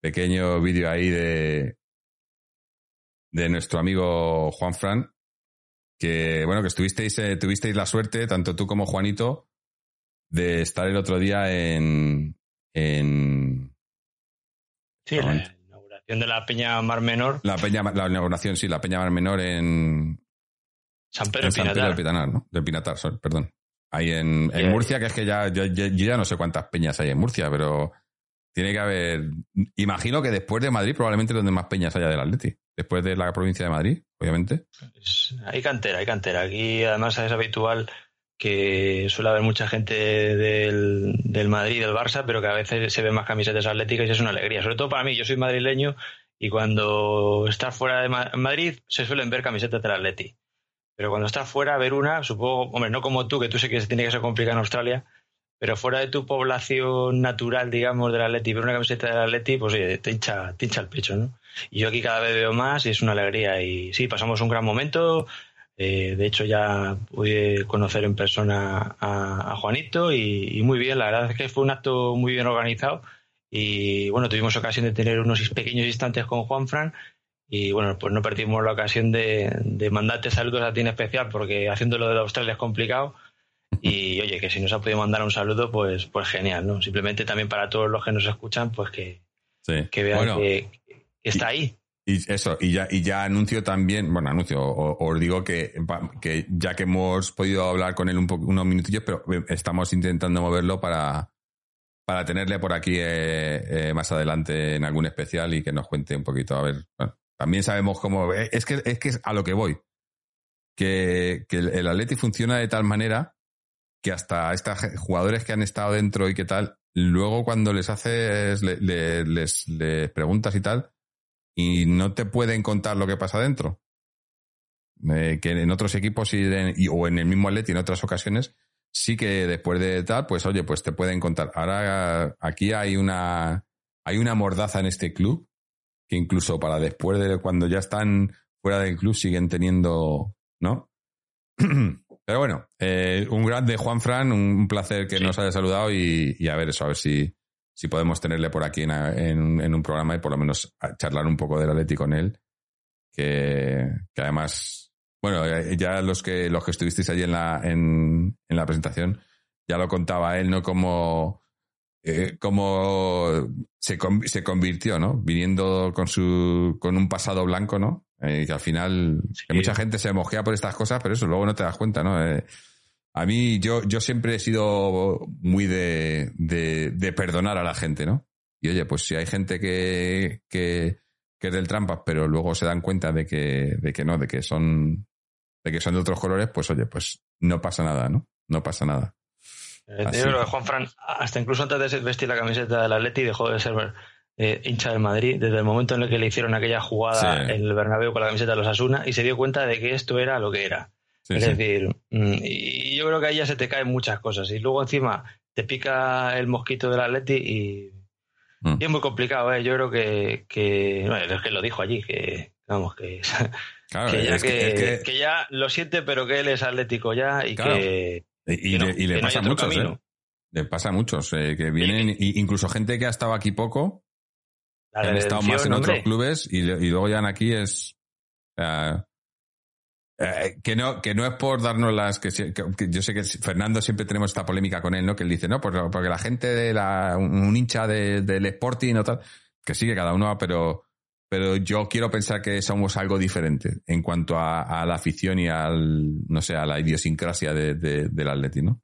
pequeño vídeo ahí de, de nuestro amigo Juan Fran, que bueno, que estuvisteis, eh, tuvisteis la suerte, tanto tú como Juanito, de estar el otro día en, en Sí, la inauguración de la Peña Mar Menor, la peña, la inauguración, sí, la Peña Mar Menor en, San Pedro en San Pedro Pinatar. del Pinatar, ¿no? Del Pinatar, sorry, perdón. Ahí en, en. Murcia, que es que ya, yo, yo- yo ya no sé cuántas peñas hay en Murcia, pero tiene que haber. Imagino que después de Madrid, probablemente donde más peñas haya del Atleti. Después de la provincia de Madrid, obviamente. hay cantera, hay cantera. Aquí además es habitual que suele haber mucha gente del, del Madrid del Barça, pero que a veces se ven más camisetas atléticas y es una alegría. Sobre todo para mí, yo soy madrileño y cuando estás fuera de Madrid se suelen ver camisetas del Atleti. Pero cuando estás fuera, ver una, supongo, hombre, no como tú, que tú sé que se tiene que ser complicado en Australia, pero fuera de tu población natural, digamos, del Atleti, ver una camiseta del Atleti, pues oye, te hincha, te hincha el pecho, ¿no? Y yo aquí cada vez veo más y es una alegría. Y sí, pasamos un gran momento. Eh, de hecho, ya pude conocer en persona a, Juanito y, muy bien. La verdad es que fue un acto muy bien organizado. Y bueno, tuvimos ocasión de tener unos pequeños instantes con Juan Fran. Y bueno, pues no perdimos la ocasión de, de mandarte saludos a ti en especial, porque haciéndolo de Australia es complicado. Y oye, que si nos ha podido mandar un saludo, pues, pues genial, ¿no? Simplemente también para todos los que nos escuchan, pues que, que vean que, está ahí. Y eso, y ya, y ya anuncio también, bueno, anuncio, os digo que, que ya que hemos podido hablar con él un unos minutillos, pero eh, estamos intentando moverlo para, para tenerle por aquí eh, eh, más adelante en algún especial y que nos cuente un poquito. A ver, también sabemos cómo. Es que es que a lo que voy. Que, que el Atleti funciona de tal manera que hasta estos jugadores que han estado dentro y qué tal, luego cuando les haces, les, preguntas y tal, y no te pueden contar lo que pasa dentro. Eh, que en otros equipos y, o en el mismo Atleti en otras ocasiones, sí que después de tal, pues oye, pues te pueden contar. Ahora aquí hay una, hay una mordaza en este club que incluso para después de cuando ya están fuera del club siguen teniendo, ¿no? Pero bueno, eh, un grande Juan Fran, un placer que nos haya saludado y, a ver eso, a ver si, si podemos tenerle por aquí en, un programa y por lo menos charlar un poco del Atleti con él. Que, además, bueno, eh, ya los que, los que estuvisteis allí en la, en, en la presentación, ya lo contaba él, ¿no? Como, eh, como se, se convirtió, ¿no? Viniendo con su, con un pasado blanco, ¿no? Eh, que al final mucha gente se mosquea por estas cosas, pero eso luego no te das cuenta, ¿no? Eh, a mí, yo, yo siempre he sido muy de, de, perdonar a la gente, ¿no? Y oye, pues si hay gente que, que, que es del trampas, pero luego se dan cuenta de que, de que no, de que son, de que son de otros colores, pues oye, pues no pasa nada, ¿no? No pasa nada. Eh, Juan Fran, hasta incluso antes de vestir la camiseta del Atleti, dejó de ser eh, hincha del Madrid desde el momento en el que le hicieron aquella jugada en el Bernabéu con la camiseta de los Asuna y se dio cuenta de que esto era lo que era. Es decir, mm, y yo creo que ahí ya se te caen muchas cosas y luego encima te pica el mosquito del Atleti y, mm. y es muy complicado. ¿eh? Yo creo que, que bueno, es que lo dijo allí, que vamos, que, que, ya, lo siente, pero que él es atlético ya y que... Y, le, pasa a muchos, ¿eh? Le pasa a muchos, eh, que vienen, incluso gente que ha estado aquí poco, han estado más en otros clubes y, luego ya aquí es. Eh, que no que no es por darnos las que, yo sé que Fernando siempre tenemos esta polémica con él no que él dice no porque la gente de la un, hincha del Sporting o tal que sigue cada uno pero pero yo quiero pensar que somos algo diferente en cuanto a, la afición y al no sé a la idiosincrasia de, del Atleti no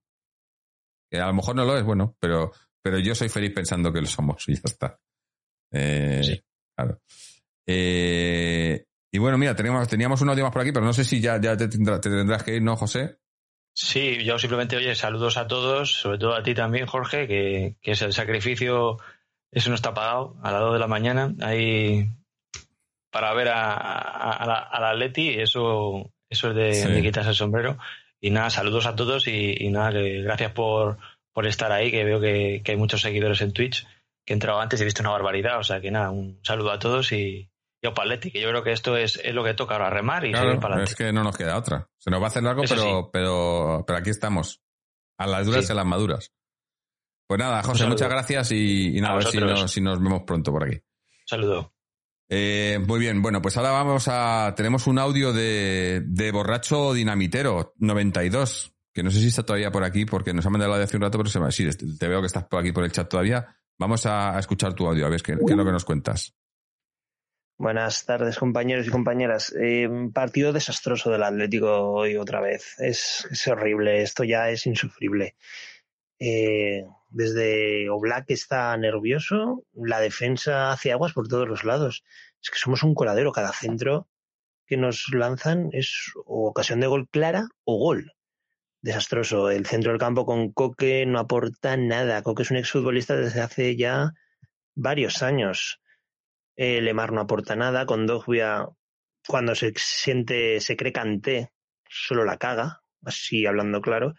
que a lo mejor no lo es bueno pero pero yo soy feliz pensando que lo somos y ya está. Eh, claro. Eh, y bueno, mira, teníamos, teníamos un audio más por aquí, pero no sé si ya, ya te, tendrás que ir, ¿no, José? Sí, yo simplemente, oye, saludos a todos, sobre todo a ti también, Jorge, que, es el sacrificio, eso no está pagado, a las 2 de la mañana, ahí para ver a, a, la, Atleti, eso, eso es de, quitarse el sombrero. Y nada, saludos a todos y, nada, gracias por, por estar ahí, que veo que, que hay muchos seguidores en Twitch que he entrado antes y he visto una barbaridad. O sea que nada, un saludo a todos y, y Paletti, que yo creo que esto es, es lo que toca ahora, remar y seguir para Es que no nos queda otra. Se nos va a hacer largo, pero, pero, pero aquí estamos. A las duras y a las maduras. Pues nada, José, muchas gracias y, nada, a, ver si nos, si nos, vemos pronto por aquí. Saludo. Eh, muy bien, bueno, pues ahora vamos a. Tenemos un audio de, de Borracho Dinamitero 92, que no sé si está todavía por aquí porque nos ha mandado la de hace un rato, pero se me... sí, te veo que estás por aquí por el chat todavía. Vamos a, escuchar tu audio, a ver qué, es lo que nos cuentas. Buenas tardes, compañeros y compañeras. Eh, partido desastroso del Atlético hoy otra vez. Es, horrible, esto ya es insufrible. Eh, desde Oblak está nervioso, la defensa hace aguas por todos los lados. Es que somos un coladero, cada centro que nos lanzan es ocasión de gol clara o gol. Desastroso. El centro del campo con Coque no aporta nada. Coque es un exfutbolista desde hace ya varios años. Eh, Lemar no aporta nada. Con Dogbia, cuando se siente, se cree canté, solo la caga, así hablando claro.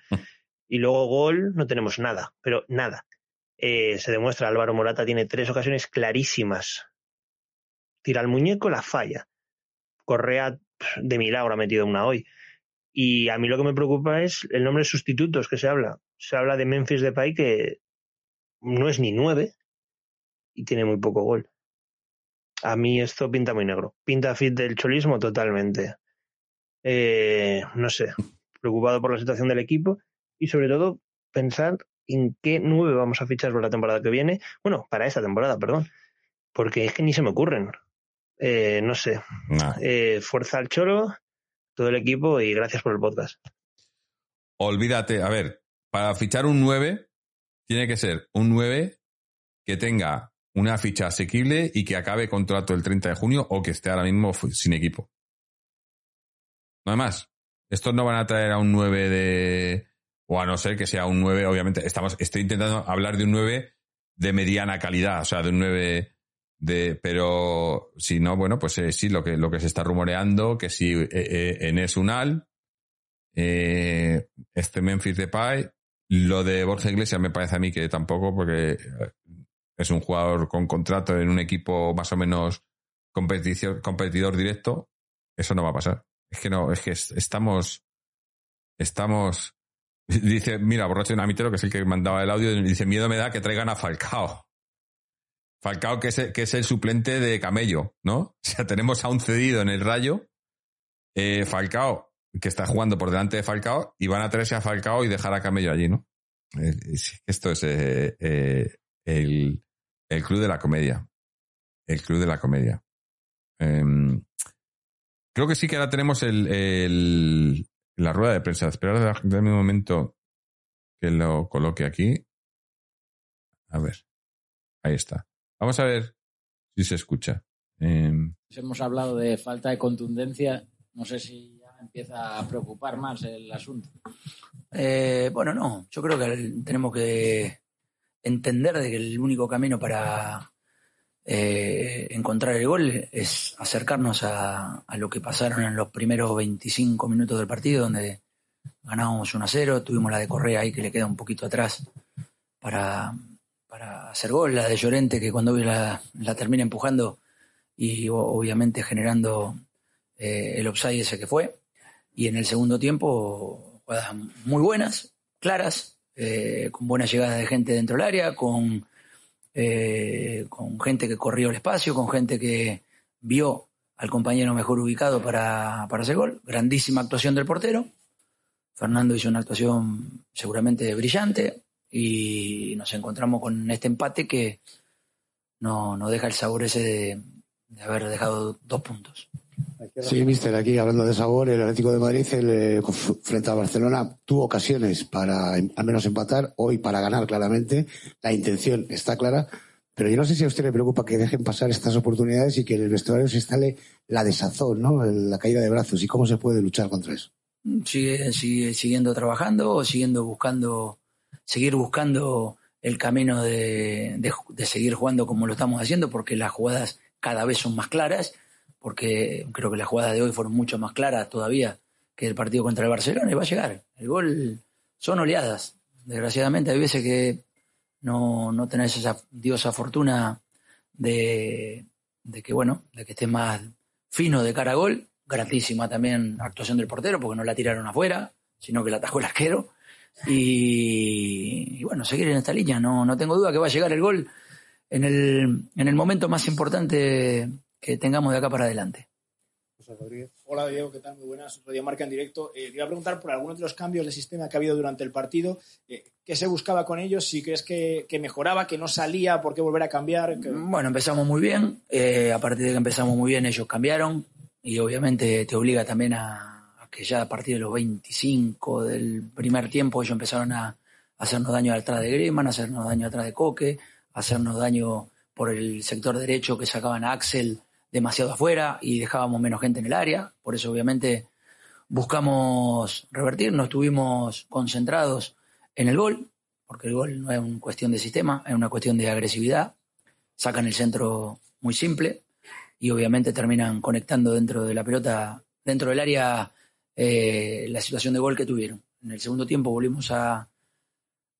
Y luego gol, no tenemos nada, pero nada. Eh, se demuestra, Álvaro Morata tiene tres ocasiones clarísimas. Tira el muñeco, la falla. Correa de milagro ha metido una hoy. Y a mí lo que me preocupa es el nombre de sustitutos que se habla. Se habla de Memphis Depay que no es ni nueve y tiene muy poco gol. A mí esto pinta muy negro. Pinta fit del cholismo totalmente. Eh, no sé, preocupado por la situación del equipo y sobre todo pensar en qué nueve vamos a fichar para la temporada que viene. Bueno, para esta temporada, perdón. Porque es que ni se me ocurren. Eh, no sé. Eh, fuerza al choro, todo el equipo y gracias por el podcast. Olvídate, a ver, para fichar un 9 tiene que ser un 9 que tenga una ficha asequible y que acabe contrato el 30 de junio o que esté ahora mismo sin equipo. No hay más. Estos no van a traer a un 9 de... O a no ser que sea un 9, obviamente. Estamos, estoy intentando hablar de un 9 de mediana calidad, o sea, de un 9 de... Pero si no, bueno, pues eh, sí, lo que, lo que se está rumoreando, que si eh, eh, Enes Unal, eh, este Memphis Depay, lo de Borja Iglesias me parece a mí que tampoco, porque es un jugador con contrato en un equipo más o menos competidor directo, eso no va a pasar. Es que no, es que estamos, estamos, dice, mira, borracho Namitero, que es el que mandaba el audio, dice, miedo me da que traigan a Falcao. Falcao, que es, el, que es el suplente de Camello, ¿no? O sea, tenemos a un cedido en el rayo, eh, Falcao, que está jugando por delante de Falcao, y van a traerse a Falcao y dejar a Camello allí, ¿no? esto es eh, eh, el, el club de la comedia. El club de la comedia. Em, Creo que sí que ahora tenemos el, el la rueda de prensa. Esperad un momento que lo coloque aquí. A ver. Ahí está. Vamos a ver si se escucha. Em, Hemos hablado de falta de contundencia. No sé si ya empieza a preocupar más el asunto. Eh, bueno, no. Yo creo que tenemos que entender de que el único camino para eh, encontrar el gol es acercarnos a, lo que pasaron en los primeros 25 minutos del partido, donde ganábamos 1 a 0, tuvimos la de Correa ahí que le queda un poquito atrás para, para hacer gol, la de Llorente que cuando la, la termina empujando y obviamente generando eh, el offside ese que fue. Y en el segundo tiempo, jugadas muy buenas, claras, eh, con buena llegada de gente dentro del área, con eh, con gente que corrió el espacio, con gente que vio al compañero mejor ubicado para, para hacer gol. Grandísima actuación del portero. Fernando hizo una actuación seguramente brillante y nos encontramos con este empate que no, no deja el sabor ese de haber dejado dos puntos. Sí, mister, aquí hablando de sabor, el Atlético de Madrid el, frente a Barcelona tuvo ocasiones para al menos empatar, hoy para ganar claramente, la intención está clara, pero yo no sé si a usted le preocupa que dejen pasar estas oportunidades y que en el vestuario se instale la desazón, ¿no? la caída de brazos y cómo se puede luchar contra eso. Sigue, sigue siguiendo trabajando o siguiendo buscando, seguir buscando el camino de, de seguir jugando como lo estamos haciendo porque las jugadas cada vez son más claras porque creo que las jugadas de hoy fueron mucho más claras todavía que el partido contra el Barcelona y va a llegar. El gol son oleadas. Desgraciadamente hay veces que no, no tenés esa diosa fortuna de, de que, bueno, de que estés más fino de cara a gol. Gratísima también actuación del portero porque no la tiraron afuera, sino que la atajó el arquero. Y, y, bueno, seguir en esta línea. No, no tengo duda que va a llegar el gol en el, en el momento más importante que tengamos de acá para adelante. Hola Diego, ¿qué tal? Muy buenas. Radio Marca en directo. Eh, te iba a preguntar por algunos de los cambios de sistema que ha habido durante el partido. Eh, ¿Qué se buscaba con ellos? Si crees que, mejoraba, que no salía, ¿por qué volver a cambiar? Bueno, empezamos muy bien. Eh, a partir de que empezamos muy bien, ellos cambiaron. Y obviamente te obliga también a, a, que ya a partir de los 25 del primer tiempo ellos empezaron a, hacernos daño atrás de Griezmann, a hacernos daño atrás de Coque, a hacernos daño por el sector derecho que sacaban a Axel demasiado afuera y dejábamos menos gente en el área. Por eso, obviamente, buscamos revertir, no estuvimos concentrados en el gol, porque el gol no es una cuestión de sistema, es una cuestión de agresividad. Sacan el centro muy simple y obviamente terminan conectando dentro de la pelota, dentro del área, eh, la situación de gol que tuvieron. En el segundo tiempo volvimos a,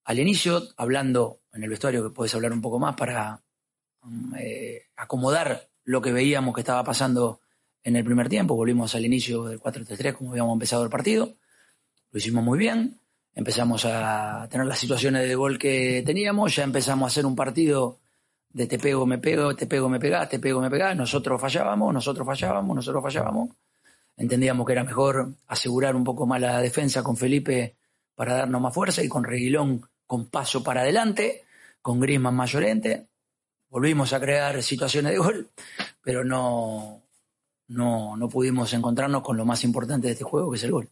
al inicio, hablando en el vestuario, que puedes hablar un poco más para mm, eh, acomodar lo que veíamos que estaba pasando en el primer tiempo. Volvimos al inicio del 4-3-3 como habíamos empezado el partido. Lo hicimos muy bien. Empezamos a tener las situaciones de gol que teníamos. Ya empezamos a hacer un partido de te pego, me pego, te pego, me pegás, te pego, me pegás. Nosotros fallábamos, nosotros fallábamos, nosotros fallábamos. Entendíamos que era mejor asegurar un poco más la defensa con Felipe para darnos más fuerza y con Reguilón con paso para adelante, con Griezmann más Volvimos a crear situaciones de gol, pero no, no, no pudimos encontrarnos con lo más importante de este juego, que es el gol.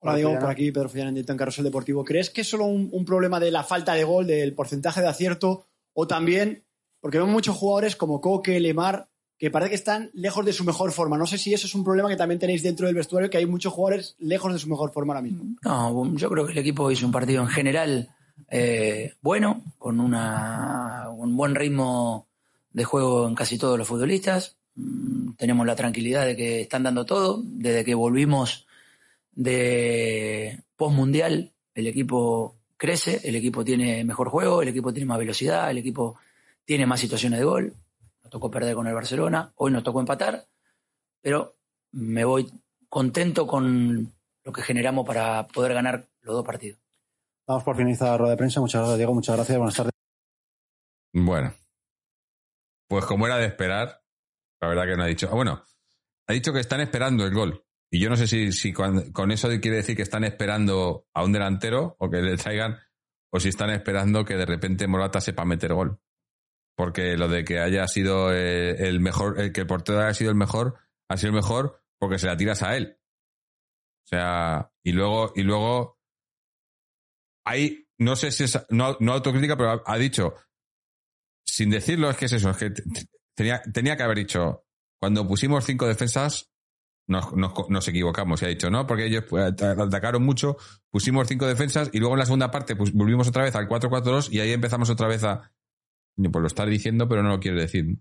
Hola, Diego, por aquí Pedro Fillán en Carrusel Deportivo. ¿Crees que es solo un, un, problema de la falta de gol, del porcentaje de acierto, o también, porque vemos muchos jugadores como Coque, Lemar, que parece que están lejos de su mejor forma. No sé si eso es un problema que también tenéis dentro del vestuario, que hay muchos jugadores lejos de su mejor forma ahora mismo. No, yo creo que el equipo hizo un partido en general eh, bueno, con una, un buen ritmo de juego en casi todos los futbolistas. Mm, tenemos la tranquilidad de que están dando todo. Desde que volvimos de post-mundial, el equipo crece, el equipo tiene mejor juego, el equipo tiene más velocidad, el equipo tiene más situaciones de gol. Nos tocó perder con el Barcelona, hoy nos tocó empatar, pero me voy contento con lo que generamos para poder ganar los dos partidos. Vamos por finalizar la rueda de prensa. Muchas gracias, Diego. Muchas gracias. Buenas tardes. Bueno. Pues como era de esperar, la verdad que no ha dicho. Ah, bueno, ha dicho que están esperando el gol. Y yo no sé si, si con, eso quiere decir que están esperando a un delantero o que le traigan, o si están esperando que de repente Morata sepa meter gol. Porque lo de que haya sido eh, el mejor, el que el portero haya sido el mejor, ha sido el mejor porque se la tiras a él. O sea, y luego, y luego hay, no sé si es, no, autocrítica, pero ha, dicho, sin decirlo, es que es eso, es que tenía, tenía que haber dicho, cuando pusimos cinco defensas, nos, nos, equivocamos, y ha dicho, no, porque ellos pues, atacaron mucho, pusimos cinco defensas y luego en la segunda parte pues, volvimos otra vez al 4-4-2 y ahí empezamos otra vez a... Pues lo está diciendo, pero no lo quiere decir.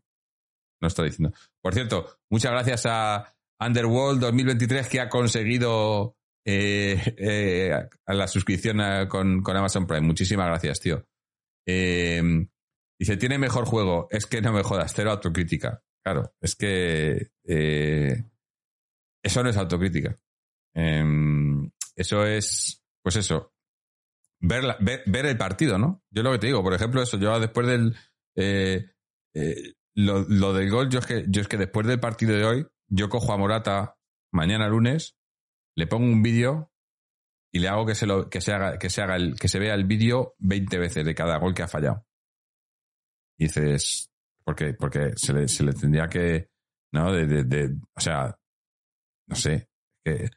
No está diciendo. Por cierto, muchas gracias a Underworld 2023 que ha conseguido eh, eh, a la suscripción con, Amazon Prime. Muchísimas gracias, tío. Eh, dice, tiene mejor juego. Es que no me jodas, cero autocrítica. Claro, es que eso no es autocrítica. Em, eso es, pues eso, ver, ver, el partido, ¿no? Yo lo que te digo, por ejemplo, eso, yo después del... Lo, lo, del gol, yo es, que, yo es que después del partido de hoy, yo cojo a Morata mañana lunes le pongo un vídeo y le hago que se, lo, que se haga, que se haga el, que se vea el vídeo 20 veces de cada gol que ha fallado. Y dices, ¿por qué? Porque se le, se le tendría que, ¿no? De, de, o sea, no sé, que,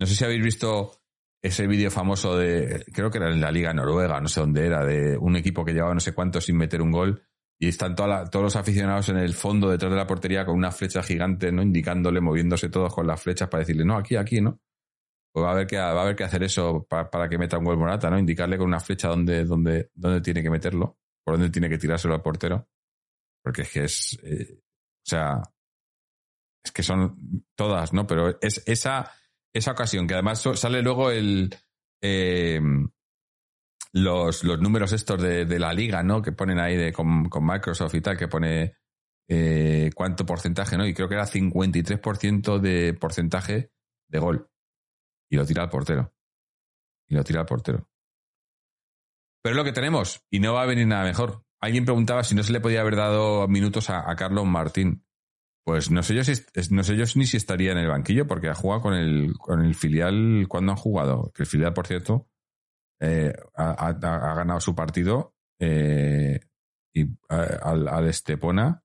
no sé si habéis visto ese vídeo famoso de, creo que era en la Liga Noruega, no sé dónde era, de un equipo que llevaba no sé cuánto sin meter un gol y están todos los aficionados en el fondo detrás de la portería con una flecha gigante, ¿no? Indicándole, moviéndose todos con las flechas para decirle, no, aquí, aquí, ¿no? Pues va a haber que, va a haber que hacer eso para, que meta un gol Morata, ¿no? Indicarle con una flecha dónde, dónde, dónde tiene que meterlo, por dónde tiene que tirárselo al portero. Porque es que es, eh, o sea, es que son todas, ¿no? Pero es esa, esa ocasión, que además sale luego el, eh, los, los números estos de, de, la liga, ¿no? Que ponen ahí de, con, con Microsoft y tal, que pone eh, cuánto porcentaje, ¿no? Y creo que era 53% de porcentaje de gol y lo tira al portero. Y lo tira al portero. Pero es lo que tenemos y no va a venir nada mejor. Alguien preguntaba si no se le podía haber dado minutos a, Carlos Martín. Pues no sé yo si no sé yo ni si estaría en el banquillo porque ha jugado con el, con el filial cuando han jugado. Que el filial, por cierto, eh, ha, ganado su partido eh, y, al, Estepona.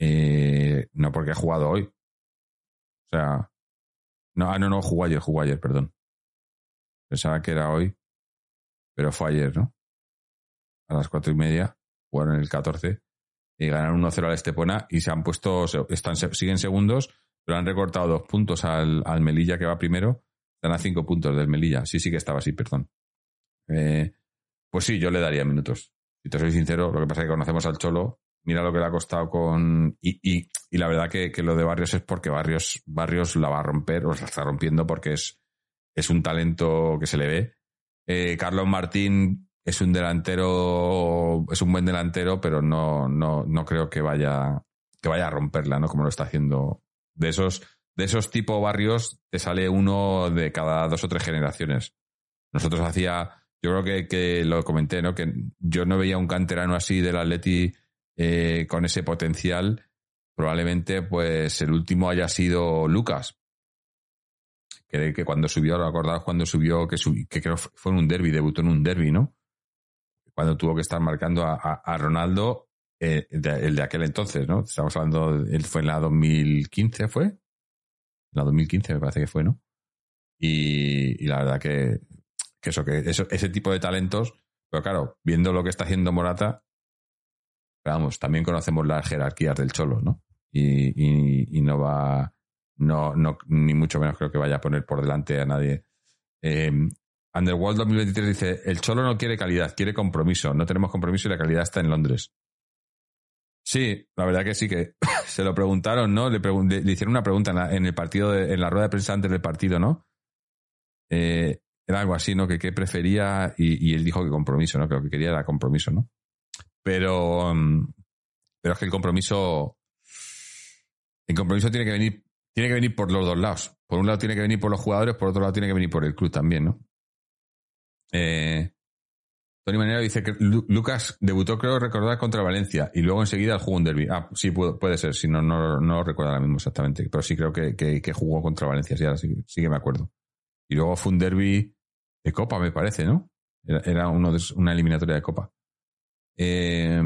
Eh, no porque ha jugado hoy. O sea, no, ah, no, no, jugó ayer, jugó ayer, perdón. Pensaba que era hoy, pero fue ayer, ¿no? A las cuatro y media, jugaron el 14 y ganaron 1-0 al Estepona y se han puesto, están, siguen segundos, pero han recortado dos puntos al, al Melilla que va primero. Están a cinco puntos del Melilla. Sí, sí que estaba así, perdón. Eh, pues sí, yo le daría minutos. Si te soy sincero, lo que pasa es que conocemos al Cholo. Mira lo que le ha costado con. Y, y, la verdad que, que, lo de Barrios es porque Barrios, Barrios la va a romper, o la está rompiendo porque es, es un talento que se le ve. Eh, Carlos Martín es un delantero, es un buen delantero, pero no, no, no creo que vaya, que vaya a romperla, ¿no? Como lo está haciendo. De esos, de esos tipo barrios te sale uno de cada dos o tres generaciones. Nosotros hacía, yo creo que, que lo comenté, ¿no? Que yo no veía un canterano así del Atleti eh, con ese potencial. Probablemente, pues, el último haya sido Lucas. Que, que cuando subió, acordaros cuando subió, que, subió, que creo fue en un derby, debutó en un derby, ¿no? cuando tuvo que estar marcando a, Ronaldo, eh, el de aquel entonces, ¿no? Estamos hablando, él fue en la 2015, ¿fue? En la 2015 me parece que fue, ¿no? Y, y la verdad que, que eso, que eso, ese tipo de talentos, pero claro, viendo lo que está haciendo Morata, vamos, también conocemos las jerarquías del Cholo, ¿no? Y, no va, no, no, ni mucho menos creo que vaya a poner por delante a nadie. Eh, Underworld 2023 dice, el Cholo no quiere calidad, quiere compromiso. No tenemos compromiso y la calidad está en Londres. Sí, la verdad que sí que se lo preguntaron, ¿no? Le, pregun le, hicieron una pregunta en, la, el partido, de, en la rueda de prensa antes del partido, ¿no? Eh, era algo así, ¿no? Que qué prefería y, y, él dijo que compromiso, ¿no? Que lo que quería era compromiso, ¿no? Pero, um, pero es que el compromiso, el compromiso tiene que venir, tiene que venir por los dos lados. Por un lado tiene que venir por los jugadores, por otro lado tiene que venir por el club también, ¿no? Eh, Tony Manero dice que Lu Lucas debutó, creo recordar, contra Valencia y luego enseguida jugó un derby. Ah, sí, puede, ser, si no, no, no recuerdo ahora mismo exactamente, pero sí creo que, que, que jugó contra Valencia, sí, ahora sí, sí, que me acuerdo. Y luego fue un derby de Copa, me parece, ¿no? Era, era uno de, una eliminatoria de Copa. Eh,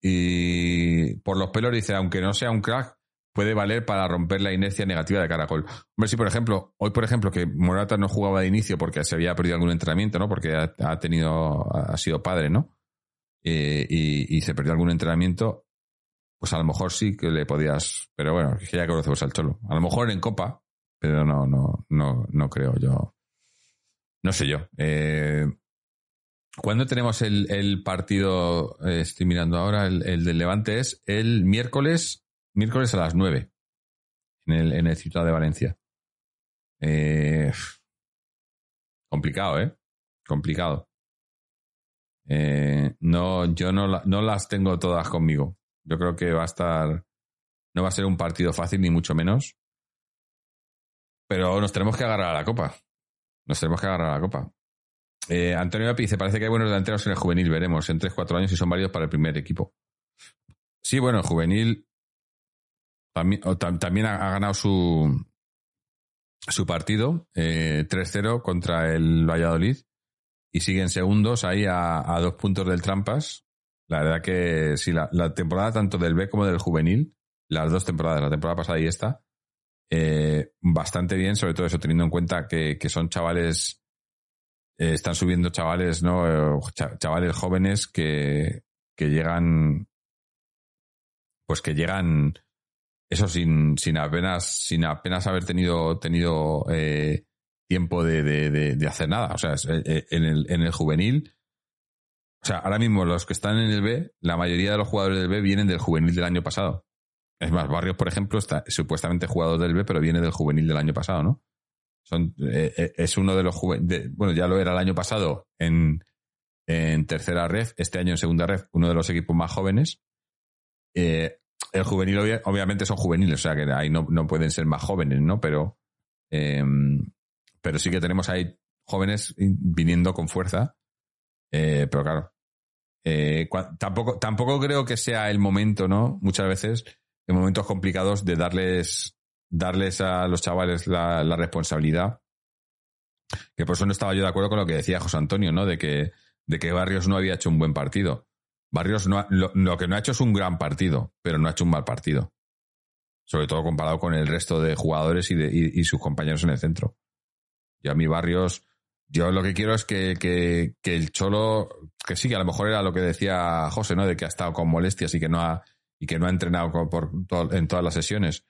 y por los pelos dice, aunque no sea un crack, puede valer para romper la inercia negativa de Caracol. Hombre, si por ejemplo, hoy por ejemplo que Morata no jugaba de inicio porque se había perdido algún entrenamiento, ¿no? Porque ha, tenido, ha sido padre, ¿no? Eh, y, se perdió algún entrenamiento, pues a lo mejor sí que le podías, pero bueno, ya conocemos al Cholo. A lo mejor en Copa, pero no, no, no, no creo yo. No sé yo. Eh, ¿Cuándo tenemos el, partido? Eh, estoy mirando ahora, el, el del Levante es el miércoles miércoles a las 9 en el, en el Ciudad de Valencia. Eh, complicado, ¿eh? Complicado. Eh, no, yo no, no las tengo todas conmigo. Yo creo que va a estar. No va a ser un partido fácil, ni mucho menos. Pero nos tenemos que agarrar a la copa. Nos tenemos que agarrar a la copa. Eh, Antonio Api dice: Parece que hay buenos delanteros en el juvenil. Veremos en 3-4 años si son válidos para el primer equipo. Sí, bueno, el juvenil también, también ha, ganado su, su partido eh, 3-0 contra el Valladolid y siguen segundos ahí a, dos puntos del Trampas. La verdad que sí, la, la, temporada tanto del B como del juvenil, las dos temporadas, la temporada pasada y esta, eh, bastante bien, sobre todo eso teniendo en cuenta que, que son chavales, eh, están subiendo chavales, ¿no? Chavales jóvenes que, que llegan, pues que llegan eso sin, sin apenas, sin apenas haber tenido, tenido eh, tiempo de, de, de, de, hacer nada. O sea, eh, en el, en el juvenil, o sea, ahora mismo los que están en el B, la mayoría de los jugadores del B vienen del juvenil del año pasado. Es más, Barrios, por ejemplo, está supuestamente jugador del B, pero viene del juvenil del año pasado, ¿no? Son, eh, es uno de los juveniles, bueno, ya lo era el año pasado en, en tercera ref, este año en segunda ref, uno de los equipos más jóvenes. Eh, el juvenil obviamente son juveniles, o sea que ahí no, no pueden ser más jóvenes, ¿no? Pero, eh, pero sí que tenemos ahí jóvenes viniendo con fuerza. Eh, pero claro, eh, tampoco, tampoco creo que sea el momento, ¿no? Muchas veces, en momentos complicados, de darles, darles a los chavales la, responsabilidad. Que por eso no estaba yo de acuerdo con lo que decía José Antonio, ¿no? De que, de que Barrios no había hecho un buen partido. Barrios no ha, lo, que no ha hecho es un gran partido, pero no ha hecho un mal partido. Sobre todo comparado con el resto de jugadores y, de, y, sus compañeros en el centro. Y a mí Barrios, Yo lo que quiero es que, que, que el Cholo, que sí, que a lo mejor era lo que decía José, ¿no? De que ha estado con molestias y que no ha, y que no ha entrenado por, to- en todas las sesiones.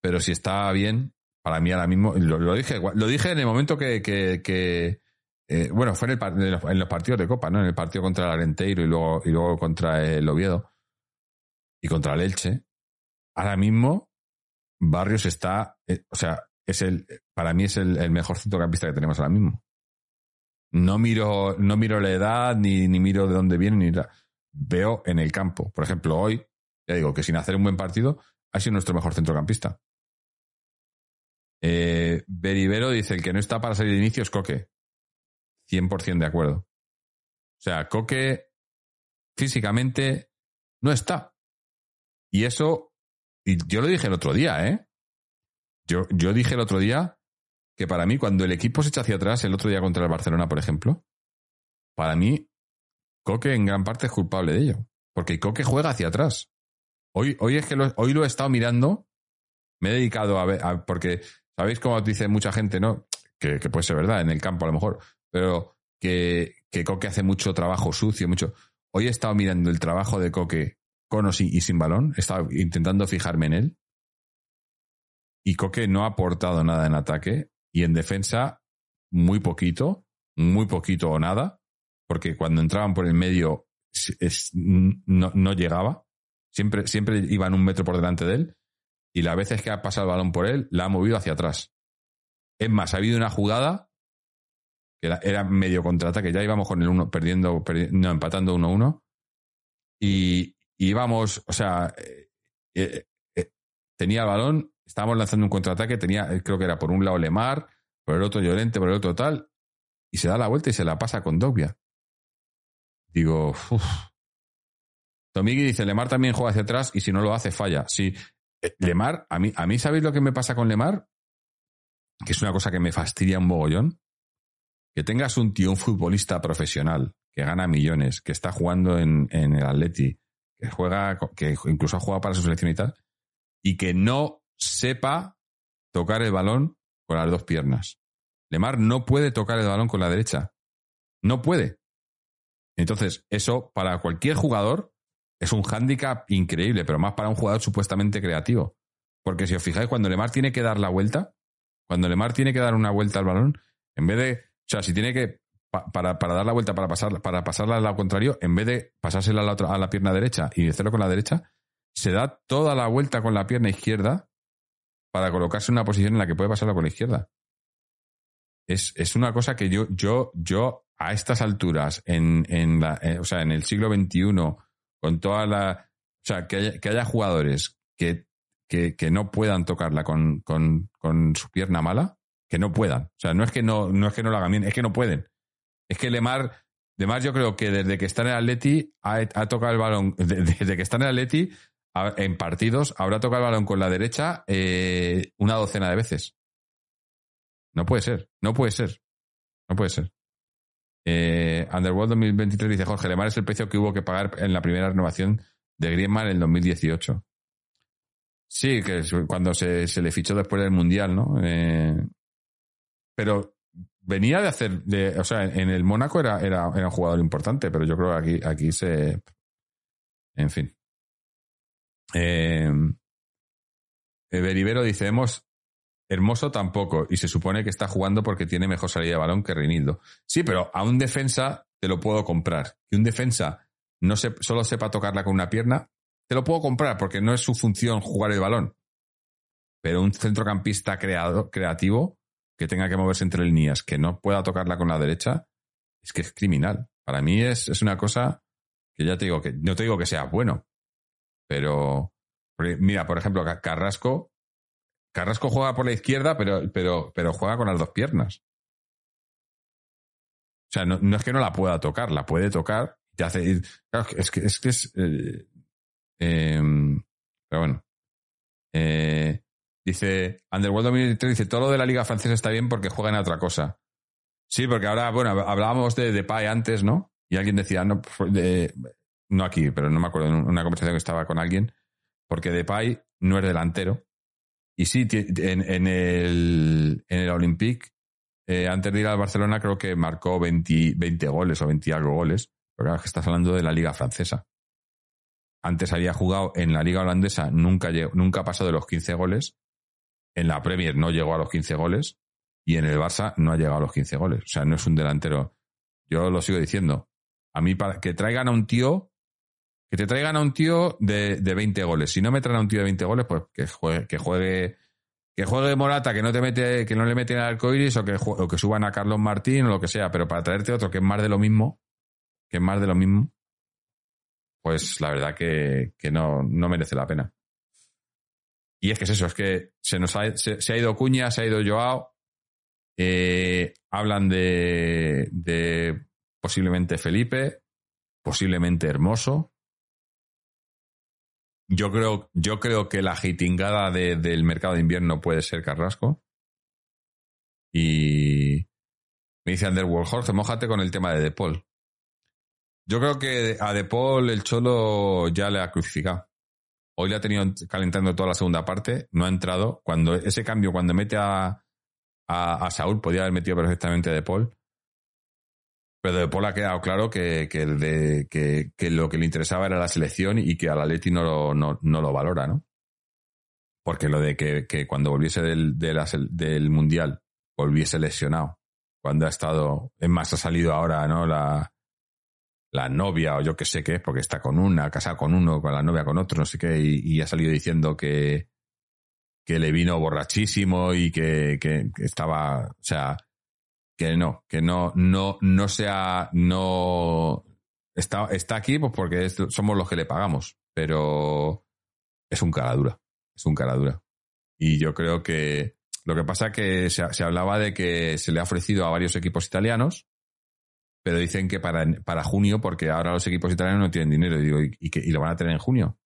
Pero si está bien, para mí ahora mismo, lo, lo dije, lo dije en el momento que, que, que, eh, bueno, fue en, el, en los, partidos de Copa, ¿no? En el partido contra el Arenteiro y luego, y luego contra el Oviedo y contra el Elche. Ahora mismo, Barrios está, eh, o sea, es el, para mí es el, el mejor centrocampista que tenemos ahora mismo. No miro, no miro la edad, ni, ni miro de dónde viene, ni nada. Veo en el campo. Por ejemplo, hoy, ya digo que sin hacer un buen partido, ha sido nuestro mejor centrocampista. Eh, Beribero dice, el que no está para salir de inicio es Coque. 100% de acuerdo. O sea, Coque físicamente no está. Y eso, y yo lo dije el otro día, ¿eh? Yo, yo dije el otro día que para mí cuando el equipo se echa hacia atrás, el otro día contra el Barcelona, por ejemplo, para mí Coque en gran parte es culpable de ello. Porque Coque juega hacia atrás. Hoy, hoy es que lo, hoy lo he estado mirando, me he dedicado a ver, porque sabéis cómo dice mucha gente, ¿no? Que, puede ser verdad, en el campo a lo mejor, pero que, que Coque hace mucho trabajo sucio, mucho. Hoy he estado mirando el trabajo de Coque con o sin, y sin balón, he estado intentando fijarme en él. Y Coque no ha aportado nada en ataque y en defensa muy poquito, muy poquito o nada, porque cuando entraban por el medio no llegaba, siempre, siempre iban un metro por delante de él y las veces que ha pasado el balón por él, la ha movido hacia atrás. Es más, ha habido una jugada que era, medio contraataque, ya íbamos con el uno perdiendo, perdi- no, empatando 1-1 y, y íbamos, o sea, eh, eh, eh, tenía el balón, estábamos lanzando un contraataque, tenía, creo que era por un lado Lemar, por el otro Llorente, por el otro tal, y se da la vuelta y se la pasa con Dogbia. Digo, uff. Dice, Lemar también juega hacia atrás y si no lo hace, falla. Sí, Lemar, a mí, a mí, ¿sabéis lo que me pasa con Lemar? Que es una cosa que me fastidia un mogollón. Que tengas un tío, un futbolista profesional, que gana millones, que está jugando en, en el Atleti, que juega, que incluso ha jugado para su selección y tal, y que no sepa tocar el balón con las dos piernas. Lemar no puede tocar el balón con la derecha. No puede. Entonces, eso para cualquier jugador es un hándicap increíble, pero más para un jugador supuestamente creativo. Porque si os fijáis, cuando Lemar tiene que dar la vuelta, cuando Lemar tiene que dar una vuelta al balón, en vez de, o sea, si tiene que, pa- para, para dar la vuelta, para, pasar, para pasarla al lado contrario, en vez de pasársela a la, otra, a la pierna derecha y hacerlo con la derecha, se da toda la vuelta con la pierna izquierda para colocarse en una posición en la que puede pasarla con la izquierda. Es, es una cosa que yo, yo, yo a estas alturas, en, en la, eh, o sea, en el siglo XXI, con toda la. O sea, que haya, que haya jugadores que, que, que no puedan tocarla con, con, su pierna mala, que no puedan. O sea, no es que no, no es que no lo hagan bien, es que no pueden. Es que Lemar, Lemar yo creo que desde que está en el Atleti ha, ha tocado el balón, de- desde que está en el Atleti, en partidos, habrá tocado el balón con la derecha eh, una docena de veces. No puede ser, no puede ser, no puede ser. Eh, Underworld 2023 dice Jorge Lemar es el precio que hubo que pagar en la primera renovación de Griezmann en el 2018. Sí, que es cuando se, le fichó después del Mundial, ¿no? Eh, pero venía de hacer, o sea, en el Mónaco era, era, un jugador importante, pero yo creo que aquí, aquí se... En fin. Eh, dice, hemos... Hermoso tampoco, y se supone que está jugando porque tiene mejor salida de balón que Reinildo. Sí, pero a un defensa te lo puedo comprar. Que un defensa no se, solo sepa tocarla con una pierna, te lo puedo comprar porque no es su función jugar el balón. Pero un centrocampista creado, creativo que tenga que moverse entre líneas, que no pueda tocarla con la derecha, es que es criminal. Para mí es, es una cosa que ya te digo que no te digo que sea bueno, pero mira, por ejemplo, Ca- Carrasco, Carrasco juega por la izquierda, pero, pero, pero juega con las dos piernas. O sea, no, es que no la pueda tocar, la puede tocar. Te hace, claro, es que es que es. eh, em, pero bueno. Eh, dice Underworld 2003 dice todo lo de la liga francesa está bien porque juegan a otra cosa. Sí, porque ahora, bueno, hablábamos de Depay antes, ¿no? Y alguien decía, no, fue de- no aquí, pero no me acuerdo, en una conversación que estaba con alguien, porque Depay no es delantero. Y sí, en, el, en el Olympique eh, antes de ir al Barcelona creo que marcó 20, 20 goles o 20 algo goles. Pero claro, que estás hablando de la liga francesa. Antes había jugado en la liga holandesa, nunca, llegó- nunca pasó de los 15 goles. En la Premier no llegó a los 15 goles. Y en el Barça no ha llegado a los 15 goles. O sea, no es un delantero. Yo lo sigo diciendo. A mí, para que traigan a un tío, que te traigan a un tío de, de 20 goles. Si no me traen a un tío de 20 goles, pues que juegue, que juegue, que juegue Morata, que no te mete, que no le meten al arcoiris, o que, o que suban a Carlos Martín, o lo que sea. Pero para traerte otro que es más de lo mismo, que es más de lo mismo, pues la verdad que, que no, no merece la pena. Y es que es eso, es que se nos ha, se ha ido Cuña, se ha ido Joao, eh, hablan de, de posiblemente Felipe, posiblemente Hermoso. Yo creo, yo creo que la jitingada de- del mercado de invierno puede ser Carrasco. Y me dice Underworld, Jorge, mójate con el tema de De Paul. Yo creo que a De Paul el Cholo ya le ha crucificado. Hoy le ha tenido calentando toda la segunda parte, no ha entrado. Cuando ese cambio, cuando mete a, a, a Saúl, podía haber metido perfectamente a De Paul. Pero De Paul ha quedado claro que, que, de- que- que lo que le interesaba era la selección y que al Atleti no lo, no, no lo valora, ¿no? Porque lo de que, que cuando volviese del, de la del Mundial volviese lesionado, cuando ha estado, es más, ha salido ahora, ¿no? La, la novia o yo qué sé qué es, porque está con una, casada con uno, con la novia con otro, no sé qué, y, y ha salido diciendo que, que le vino borrachísimo y que, que- que estaba, o sea, que no, que no, no, no sea, no, está, está aquí pues porque es- somos los que le pagamos, pero es un cara dura, es un cara dura. Y yo creo que lo que pasa que se, se hablaba de que se le ha ofrecido a varios equipos italianos, pero dicen que para, para junio, porque ahora los equipos italianos no tienen dinero, y digo, ¿y, y lo van a tener en junio?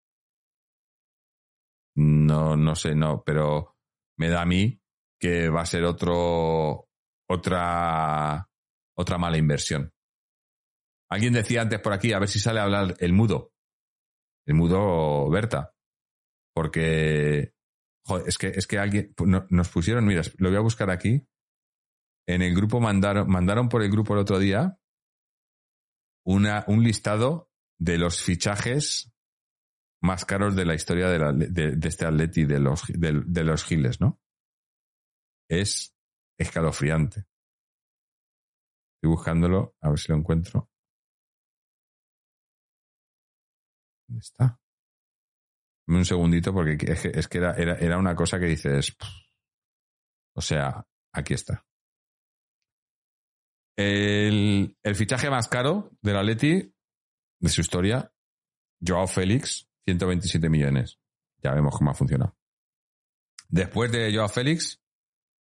No, no sé, no, pero me da a mí que va a ser otro, otra, otra mala inversión. Alguien decía antes por aquí, a ver si sale a hablar el mudo. El mudo Berta. Porque, es que, es que alguien, no- nos pusieron, mira, lo voy a buscar aquí. En el grupo mandaron, mandaron por el grupo el otro día una, un listado de los fichajes más caros de la historia de, la- de este Atleti de los, de, de los Giles, ¿no? Es escalofriante. Estoy buscándolo, a ver si lo encuentro. ¿Dónde está? Dame un segundito porque es que, era, era, era una cosa que dices. O sea, aquí está. El, el fichaje más caro del Atleti de su historia, Joao Félix, 127 millones. Ya vemos cómo ha funcionado. Después de Joao Félix,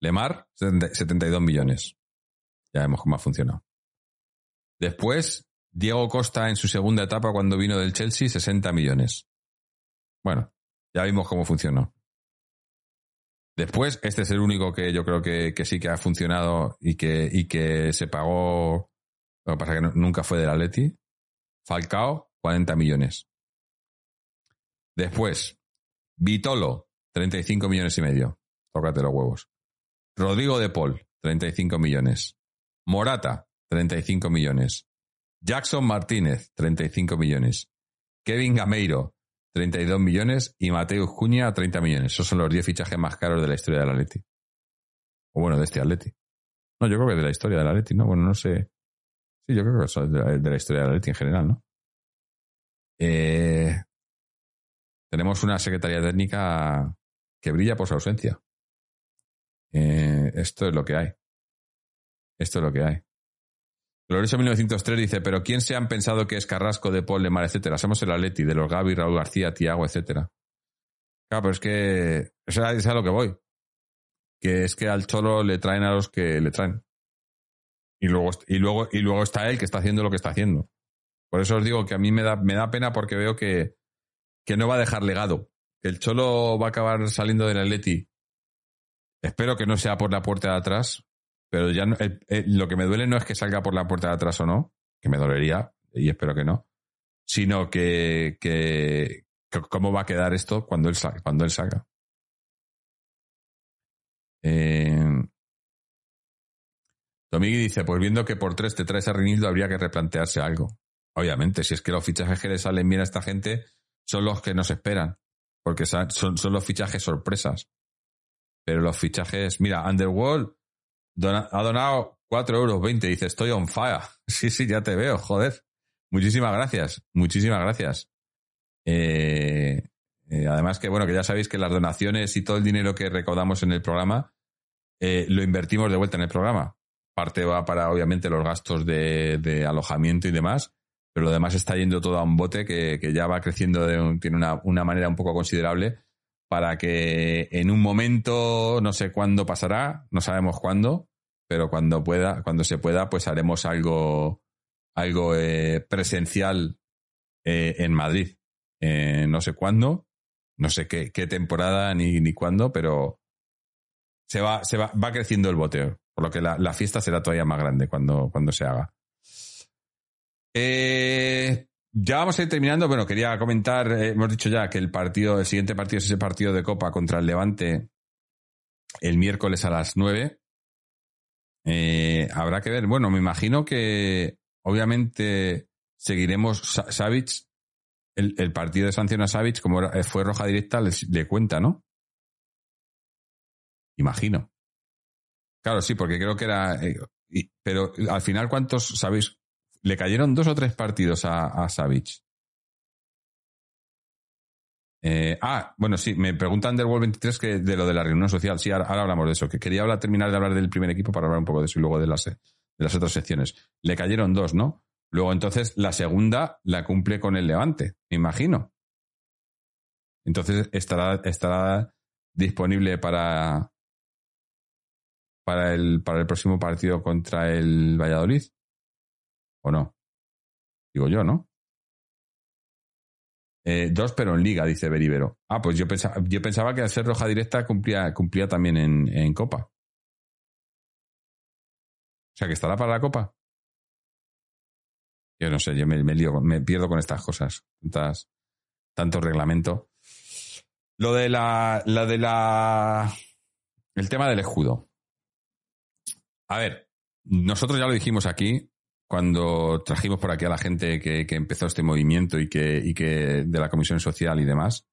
Lemar, 70 72 millones. Ya vemos cómo ha funcionado. Después, Diego Costa en su segunda etapa cuando vino del Chelsea, 60 millones. Bueno, ya vimos cómo funcionó. Después, este es el único que yo creo que, que sí que ha funcionado y que, y que se pagó. Lo que pasa es que nunca fue del Atleti. Falcao, 40 millones. Después, Vitolo, 35 millones y medio. Tócate los huevos. Rodrigo de Paul, 35 millones. Morata, 35 millones. Jackson Martínez, 35 millones. Kevin Gameiro, 32 millones. Y Mateus Cuña, 30 millones. Esos son los 10 fichajes más caros de la historia del Atleti. O bueno, de este Atleti. No, yo creo que de la historia del Atleti, ¿no? Bueno, no sé. Sí, yo creo que son de la, de la historia del Atleti en general, ¿no? Eh, tenemos una secretaría técnica que brilla por su ausencia. Eh, esto es lo que hay. Esto es lo que hay. Glorioso 1903 dice, pero ¿quién se han pensado que es Carrasco, De Paul, Lemar, etcétera? Somos el Atleti, de los Gaby, Raúl García, Tiago, etcétera. Claro, pero es que eso es a lo que voy. Que es que al Cholo le traen a los que le traen. Y luego, y luego, y luego está él que está haciendo lo que está haciendo. Por eso os digo que a mí me da, me da pena porque veo que, que no va a dejar legado. El Cholo va a acabar saliendo del Atleti. Espero que no sea por la puerta de atrás, pero ya no- lo que me duele no es que salga por la puerta de atrás o no, que me dolería, y espero que no, sino que cómo va a quedar esto cuando él salga. Cuando él salga. Eh, Tomigui dice, pues viendo que por tres te traes a Rinildo habría que replantearse algo. Obviamente, si es que los fichajes que le salen bien a esta gente son los que nos esperan, porque son, son los fichajes sorpresas. Pero los fichajes, mira, Underworld ha donado 4 euros 20, dice, estoy on fire. Sí, sí, ya te veo, joder. Muchísimas gracias, muchísimas gracias. Eh, eh, además que, bueno, que ya sabéis que las donaciones y todo el dinero que recaudamos en el programa eh, lo invertimos de vuelta en el programa. Parte va para, obviamente, los gastos de, alojamiento y demás, pero lo demás está yendo todo a un bote que, ya va creciendo, de tiene una, una manera un poco considerable para que en un momento, no sé cuándo pasará, no sabemos cuándo, pero cuando pueda, cuando se pueda, pues haremos algo, algo eh, presencial eh, en Madrid. Eh, no sé cuándo, no sé qué, temporada ni, ni cuándo, pero se va, se va, va creciendo el boteo. Por lo que la, fiesta será todavía más grande cuando, cuando se haga. Ya vamos a ir terminando. Bueno, quería comentar, hemos dicho ya que el partido, el siguiente partido es ese partido de Copa contra el Levante el miércoles a las 9. Eh, habrá que ver. Bueno, me imagino que obviamente seguiremos Savic. El, partido de sanción a Savic, como fue roja directa, le, cuenta, ¿no? Imagino. Claro, sí, porque creo que era. Eh, pero al final, ¿cuántos sabéis? Le cayeron dos o tres partidos a, a Savic. Eh, ah, bueno, sí, me pregunta Underworld 23 que de lo de la reunión social. Sí, ahora, hablamos de eso. Que quería hablar, terminar de hablar del primer equipo para hablar un poco de eso y luego de las, de las otras secciones. Le cayeron dos, ¿no? Luego entonces la segunda la cumple con el Levante, me imagino. Entonces estará, estará disponible para, para, el, para el próximo partido contra el Valladolid. ¿O no? Digo yo, ¿no? Eh, dos, pero en liga, dice Beribero. Ah, pues yo pensaba, yo pensaba que al ser roja directa cumplía, cumplía también en, en Copa. O sea, que estará para la Copa. Yo no sé, yo me, me pierdo con estas cosas. Tantas, tanto reglamento. Lo de la, la de la. El tema del escudo. A ver, nosotros ya lo dijimos aquí, cuando trajimos por aquí a la gente que, empezó este movimiento y que, y que de la Comisión Social y demás.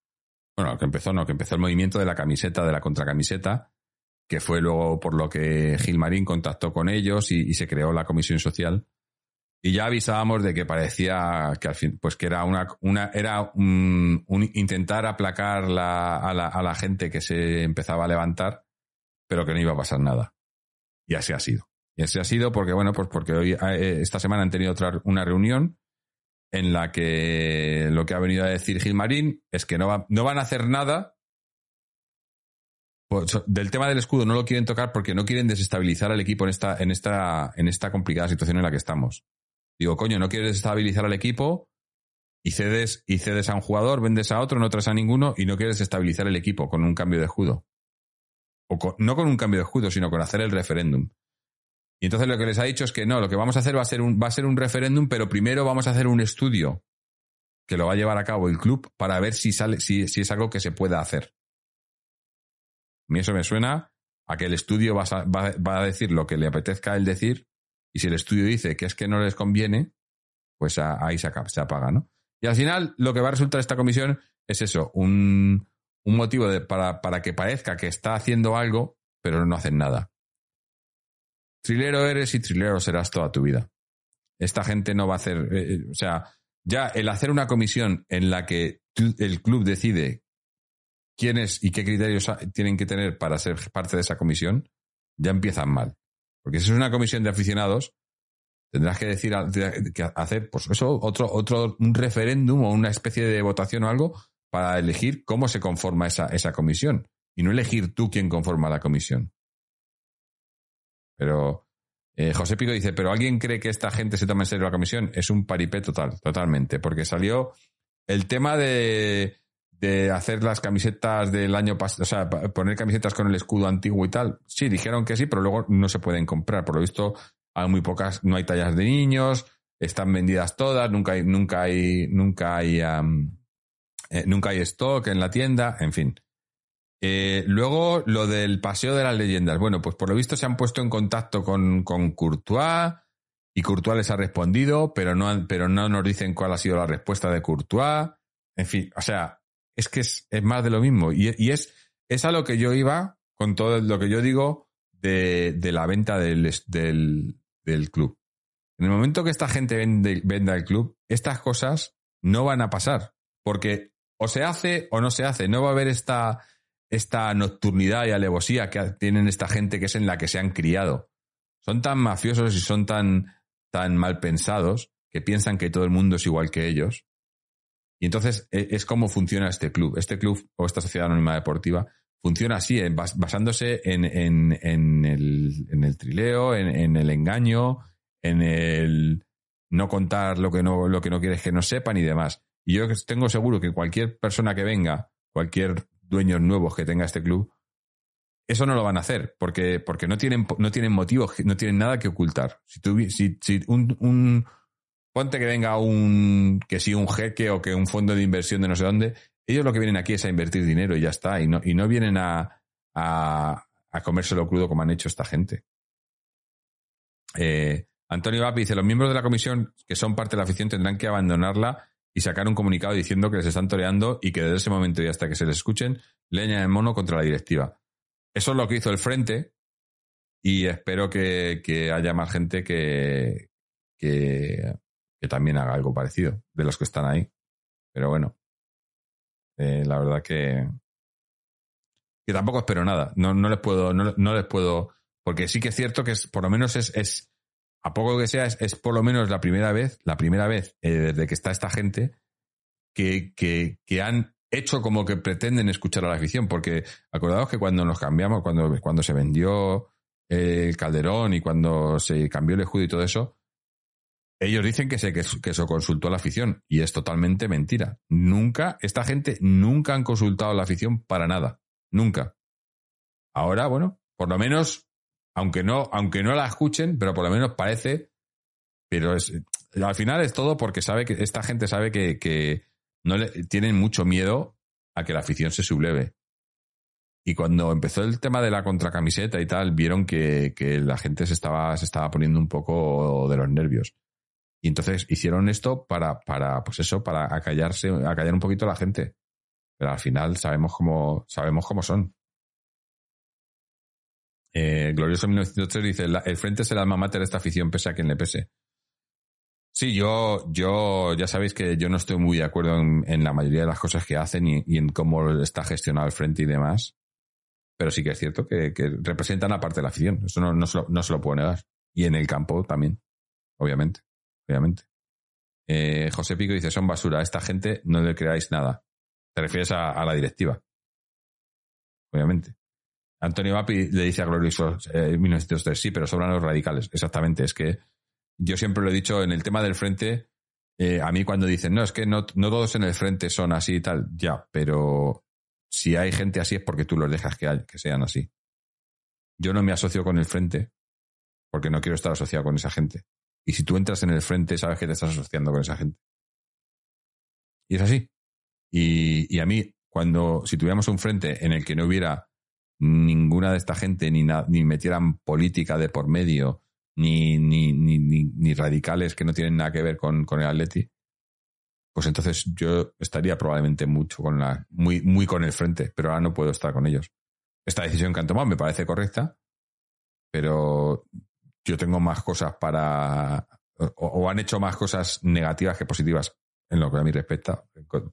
Bueno, que empezó, no, que empezó el movimiento de la camiseta, de la contracamiseta, que fue luego por lo que Gilmarín contactó con ellos y, se creó la Comisión Social. Y ya avisábamos de que parecía que al fin, pues que era una, una era un, intentar aplacar la, a, la, a la gente que se empezaba a levantar, pero que no iba a pasar nada. Y así ha sido. Y así ha sido porque, bueno, pues porque hoy, eh, esta semana han tenido otra, una reunión en la que lo que ha venido a decir Gilmarín es que no, no van a hacer nada. Del tema del escudo no lo quieren tocar porque no quieren desestabilizar al equipo en esta, en esta, en esta complicada situación en la que estamos. Digo, coño, no quieres desestabilizar al equipo y cedes, y cedes a un jugador, vendes a otro, no traes a ninguno y no quieres desestabilizar el equipo con un cambio de escudo. O no con un cambio de escudo, sino con hacer el referéndum. Y entonces lo que les ha dicho es que no, lo que vamos a hacer va a ser un, va a ser un referéndum, pero primero vamos a hacer un estudio que lo va a llevar a cabo el club para ver si sale, si, es algo que se pueda hacer. A mí eso me suena a que el estudio va a, va, a decir lo que le apetezca a él decir, y si el estudio dice que es que no les conviene, pues ahí se, apaga, ¿no? Y al final lo que va a resultar esta comisión es eso, un, un motivo para, para que parezca que está haciendo algo, pero no hacen nada. Trilero eres y trilero serás toda tu vida. Esta gente no va a hacer, eh, eh, o sea, ya el hacer una comisión en la que el club decide quiénes y qué criterios tienen que tener para ser parte de esa comisión, ya empiezan mal. Porque si es una comisión de aficionados, tendrás que decir, que hacer, pues eso, otro, otro, un referéndum o una especie de votación o algo para elegir cómo se conforma esa, esa comisión. Y no elegir tú quién conforma la comisión. Pero eh, José Pico dice, pero ¿alguien cree que esta gente se toma en serio la comisión? Es un paripé total, totalmente, porque salió el tema de, de hacer las camisetas del año pasado, o sea, poner camisetas con el escudo antiguo y tal. Sí, dijeron que sí, pero luego no se pueden comprar. Por lo visto, hay muy pocas, no hay tallas de niños, están vendidas todas, nunca hay, nunca hay, nunca hay, eh, nunca hay stock en la tienda, en fin. Eh, luego, lo del paseo de las leyendas. Bueno, pues por lo visto se han puesto en contacto con, con Courtois y Courtois les ha respondido, pero no, pero no nos dicen cuál ha sido la respuesta de Courtois. En fin, o sea, es que es, más de lo mismo. Y, es, es a lo que yo iba con todo lo que yo digo de, de la venta del, del, club. En el momento que esta gente venda el club, estas cosas no van a pasar. Porque o se hace o no se hace. No va a haber esta, esta nocturnidad y alevosía que tienen esta gente que es en la que se han criado. Son tan mafiosos y son tan, tan mal pensados que piensan que todo el mundo es igual que ellos. Y entonces e- es como funciona este club. Este club o esta sociedad anónima deportiva funciona así, basándose en, en- el, en el trileo, en, en el engaño, en el no contar lo que no, lo que no quieres que no sepan y demás. Y yo tengo seguro que cualquier persona que venga, cualquier dueños nuevos que tenga este club, eso no lo van a hacer, porque, porque no tienen, no tienen motivos, no tienen nada que ocultar. Si, tuvi- si, si un, un- ponte que venga un, que sí, un jeque o que un fondo de inversión de no sé dónde, ellos lo que vienen aquí es a invertir dinero y ya está, y no, y no vienen a, a, a comérselo crudo como han hecho esta gente. Eh, Antonio Vapi dice, los miembros de la comisión que son parte de la afición tendrán que abandonarla y sacar un comunicado diciendo que les están toreando y que desde ese momento y hasta que se les escuchen, leña de mono contra la directiva. Eso es lo que hizo el frente y espero que, que haya más gente que, que, que también haga algo parecido de los que están ahí. Pero bueno, eh, la verdad que, que tampoco espero nada. No, no les puedo, no, no les puedo, porque sí que es cierto que es, por lo menos es, es a poco que sea, es, es por lo menos la primera vez, la primera vez eh, desde que está esta gente que, que, que han hecho como que pretenden escuchar a la afición, porque acordaos que cuando nos cambiamos, cuando, cuando se vendió eh, el Calderón y cuando se cambió el escudo y todo eso, ellos dicen que se, que, que se consultó a la afición y es totalmente mentira. Nunca, esta gente nunca han consultado a la afición para nada. Nunca. Ahora, bueno, por lo menos, aunque no, aunque no la escuchen, pero por lo menos parece, pero es, al final es todo porque sabe que esta gente sabe que, no le, tienen mucho miedo a que la afición se subleve. Y cuando empezó el tema de la contracamiseta y tal, vieron que, que la gente se estaba, se estaba poniendo un poco de los nervios. Y entonces hicieron esto para, para, pues eso, para acallarse, acallar un poquito a la gente. Pero al final sabemos cómo, sabemos cómo son. Eh, Glorioso 1903 dice, "La- el frente es el alma mater de esta afición, pese a quien le pese. Sí, yo, yo, ya sabéis que yo no estoy muy de acuerdo en, la mayoría de las cosas que hacen y, y en cómo está gestionado el frente y demás. Pero sí que es cierto que, que representan a parte de la afición. Eso no, no, se lo, no se lo puedo negar. Y en el campo también. Obviamente. Obviamente. Eh, José Pico dice, son basura. A esta gente no le creáis nada. Te refieres a, a la directiva. Obviamente. Antonio Vapi le dice a Glorioso eh, 1903, sí, pero sobran los radicales. Exactamente. Es que yo siempre lo he dicho en el tema del frente. eh, a mí cuando dicen, no, es que no, no todos en el frente son así y tal, ya, pero si hay gente así es porque tú los dejas que sean así. Yo no me asocio con el frente porque no quiero estar asociado con esa gente. Y si tú entras en el frente, sabes que te estás asociando con esa gente. Y es así. Y, y a mí, cuando, si tuviéramos un frente en el que no hubiera ninguna de esta gente, ni, ni metieran política de por medio, ni, ni, ni radicales que no tienen nada que ver con, con el Atleti, pues entonces yo estaría probablemente mucho con la, muy, muy con el frente, pero ahora no puedo estar con ellos. Esta decisión que han tomado me parece correcta, pero yo tengo más cosas para, o, o han hecho más cosas negativas que positivas en lo que a mí respecta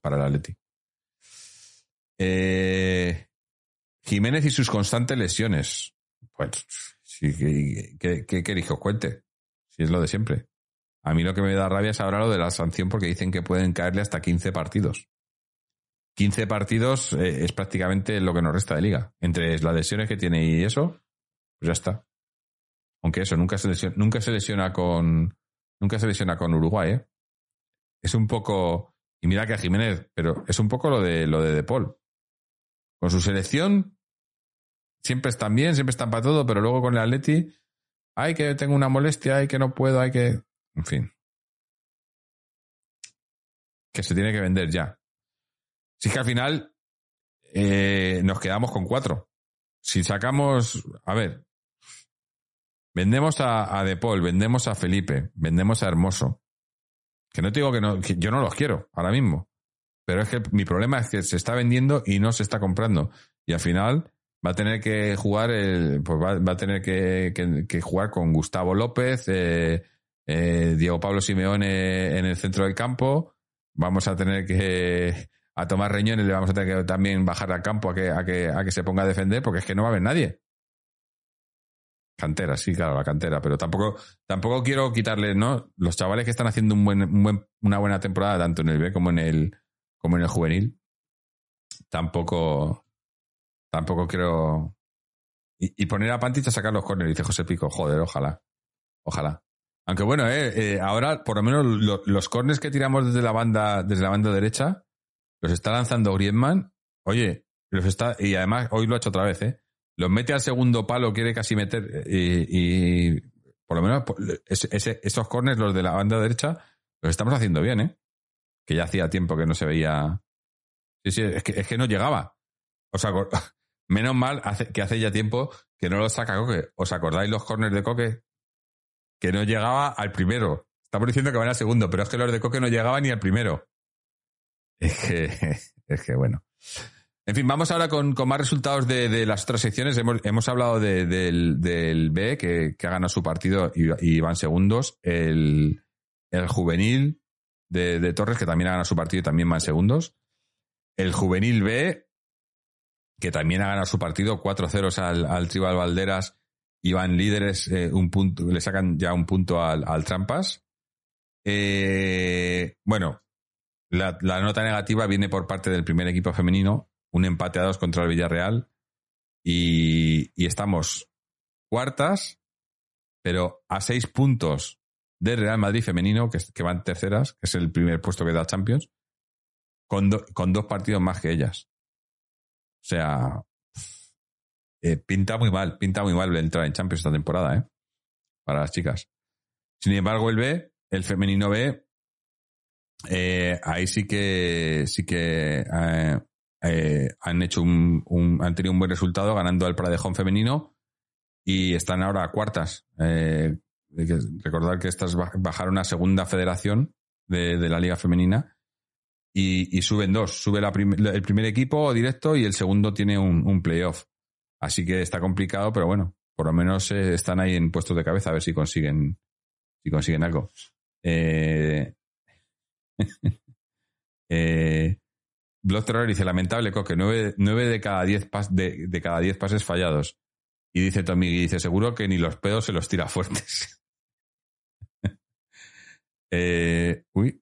para el Atleti. Eh, Jiménez y sus constantes lesiones. Pues, sí, ¿qué, qué, cuente? Si es lo de siempre. A mí lo que me da rabia es ahora lo de la sanción porque dicen que pueden caerle hasta 15 partidos. 15 partidos eh, es prácticamente lo que nos resta de liga. Entre las lesiones que tiene y eso, pues ya está. Aunque eso, nunca se lesiona, nunca se lesiona con. Nunca se lesiona con Uruguay, ¿eh? Es un poco. Y mira que a Jiménez, pero es un poco lo de lo de De Paul. Con su selección, siempre están bien, siempre están para todo, pero luego con el Atleti, ay que tengo una molestia, ay que no puedo, hay que. En fin. Que se tiene que vender ya. Si es que al final, eh, nos quedamos con cuatro. Si sacamos, a ver, vendemos a, a De Paul, vendemos a Felipe, vendemos a Hermoso. Que no te digo que no, yo no los quiero ahora mismo. Pero es que mi problema es que se está vendiendo y no se está comprando. Y al final va a tener que jugar el, pues va, va a tener que, que- jugar con Gustavo López, eh, eh, Diego Pablo Simeone en el centro del campo. Vamos a tener que a tomar reñones, le vamos a tener que también bajar al campo a que, a que, a que se ponga a defender, porque es que no va a haber nadie. Cantera, sí, claro, la cantera, pero tampoco, tampoco quiero quitarle, ¿no? Los chavales que están haciendo un buen, un buen- una buena temporada, tanto en el B como en el, como en el juvenil, tampoco, tampoco quiero. Y, poner a Pantich a sacar los corners, dice José Pico, joder, ojalá, ojalá. Aunque bueno, eh, eh, ahora por lo menos lo- los corners que tiramos desde la banda, desde la banda derecha, los está lanzando Griezmann. Oye, los está, y además hoy lo ha hecho otra vez, ¿eh? Los mete al segundo palo, quiere casi meter, y, por lo menos ese- esos corners, los de la banda derecha, los estamos haciendo bien, ¿eh? Que ya hacía tiempo que no se veía. Sí, sí, es que, es que no llegaba. Os acor- Menos mal que hace ya tiempo que no los saca Coque. ¿Os acordáis los corners de Coque? Que no llegaba al primero. Estamos diciendo que van al segundo, pero es que los de Coque no llegaban ni al primero. Es que, es que bueno. En fin, vamos ahora con, con más resultados de, de las otras secciones. Hemos, hemos hablado de- del, del B, que, que ha ganado su partido y, y van segundos. El, el juvenil de, de Torres, que también ha ganado su partido y también van segundos. El juvenil B, que también ha ganado su partido, 4-0 al, al Tribal Valderas y van líderes, eh, un punto, le sacan ya un punto al, al Trampas. Eh, bueno, la, nota negativa viene por parte del primer equipo femenino, un empate a dos contra el Villarreal y, y estamos cuartas, pero a seis puntos del Real Madrid femenino, que, que van terceras, que es el primer puesto que da Champions, con, do- con dos partidos más que ellas. O sea, eh, pinta muy mal, pinta muy mal entrar en Champions esta temporada, ¿eh? Para las chicas. Sin embargo, el B, el femenino B, eh, ahí sí que sí que eh, han hecho un, han tenido un buen resultado ganando al Pradejón femenino y están ahora a cuartas. Recordar que estas baj- bajaron a segunda federación de, de la liga femenina y, suben dos. Sube el primer equipo directo y el segundo tiene un, un playoff. Así que está complicado, pero bueno, por lo menos eh, están ahí en puestos de cabeza a ver si consiguen si consiguen algo. Eh, eh, Blood Terror dice, lamentable, Coque, nueve, nueve de cada diez pas- de, de cada diez pases fallados. Y dice Tommy, y dice, seguro que ni los pedos se los tira fuertes. Eh, uy,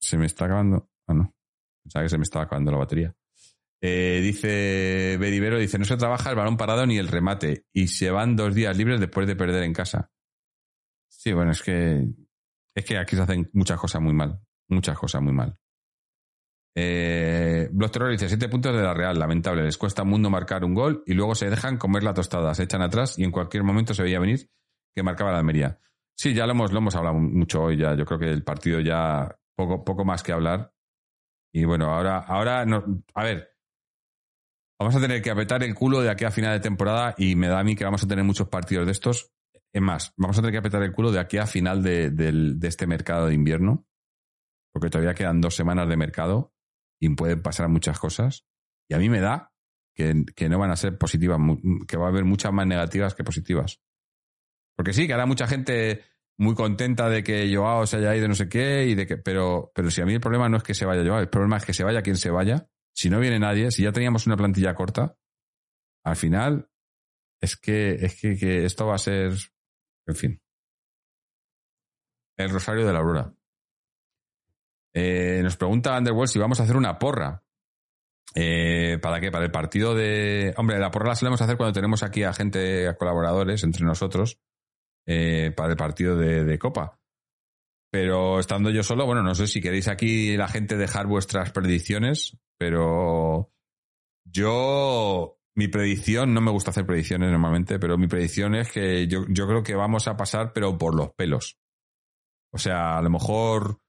se me está acabando. Ah, no. Pensaba que se me estaba acabando la batería. Eh, dice Beribero, dice, no se trabaja el balón parado ni el remate. Y se van dos días libres después de perder en casa. Sí, bueno, es que es que aquí se hacen muchas cosas muy mal. Muchas cosas muy mal. Eh, Block Terror dice, siete puntos de la Real, lamentable. Les cuesta un mundo marcar un gol y luego se dejan comer la tostada, se echan atrás y en cualquier momento se veía venir que marcaba la Almería. Sí, ya lo hemos, lo hemos hablado mucho hoy ya. Yo creo que el partido ya poco, poco más que hablar. Y bueno, ahora, ahora no, a ver, vamos a tener que apretar el culo de aquí a final de temporada y me da a mí que vamos a tener muchos partidos de estos. Es más, vamos a tener que apretar el culo de aquí a final de, del- de este mercado de invierno, porque todavía quedan dos semanas de mercado y pueden pasar muchas cosas. Y a mí me da que, que no van a ser positivas, que va a haber muchas más negativas que positivas. Porque sí, que habrá mucha gente muy contenta de que Joao se haya ido no sé qué, y de que, pero, pero si a mí el problema no es que se vaya Joao, el problema es que se vaya quien se vaya. Si no viene nadie, si ya teníamos una plantilla corta, al final es que, es que, que esto va a ser, en fin. El Rosario de la Aurora. Eh, nos pregunta Underworld si vamos a hacer una porra. Eh, ¿Para qué? Para el partido de... Hombre, la porra la solemos hacer cuando tenemos aquí a gente, a colaboradores entre nosotros, eh, para el partido de, de Copa. Pero estando yo solo, bueno, no sé si queréis aquí la gente dejar vuestras predicciones, pero yo, mi predicción, no me gusta hacer predicciones normalmente, pero mi predicción es que yo, yo creo que vamos a pasar, pero por los pelos. O sea, a lo mejor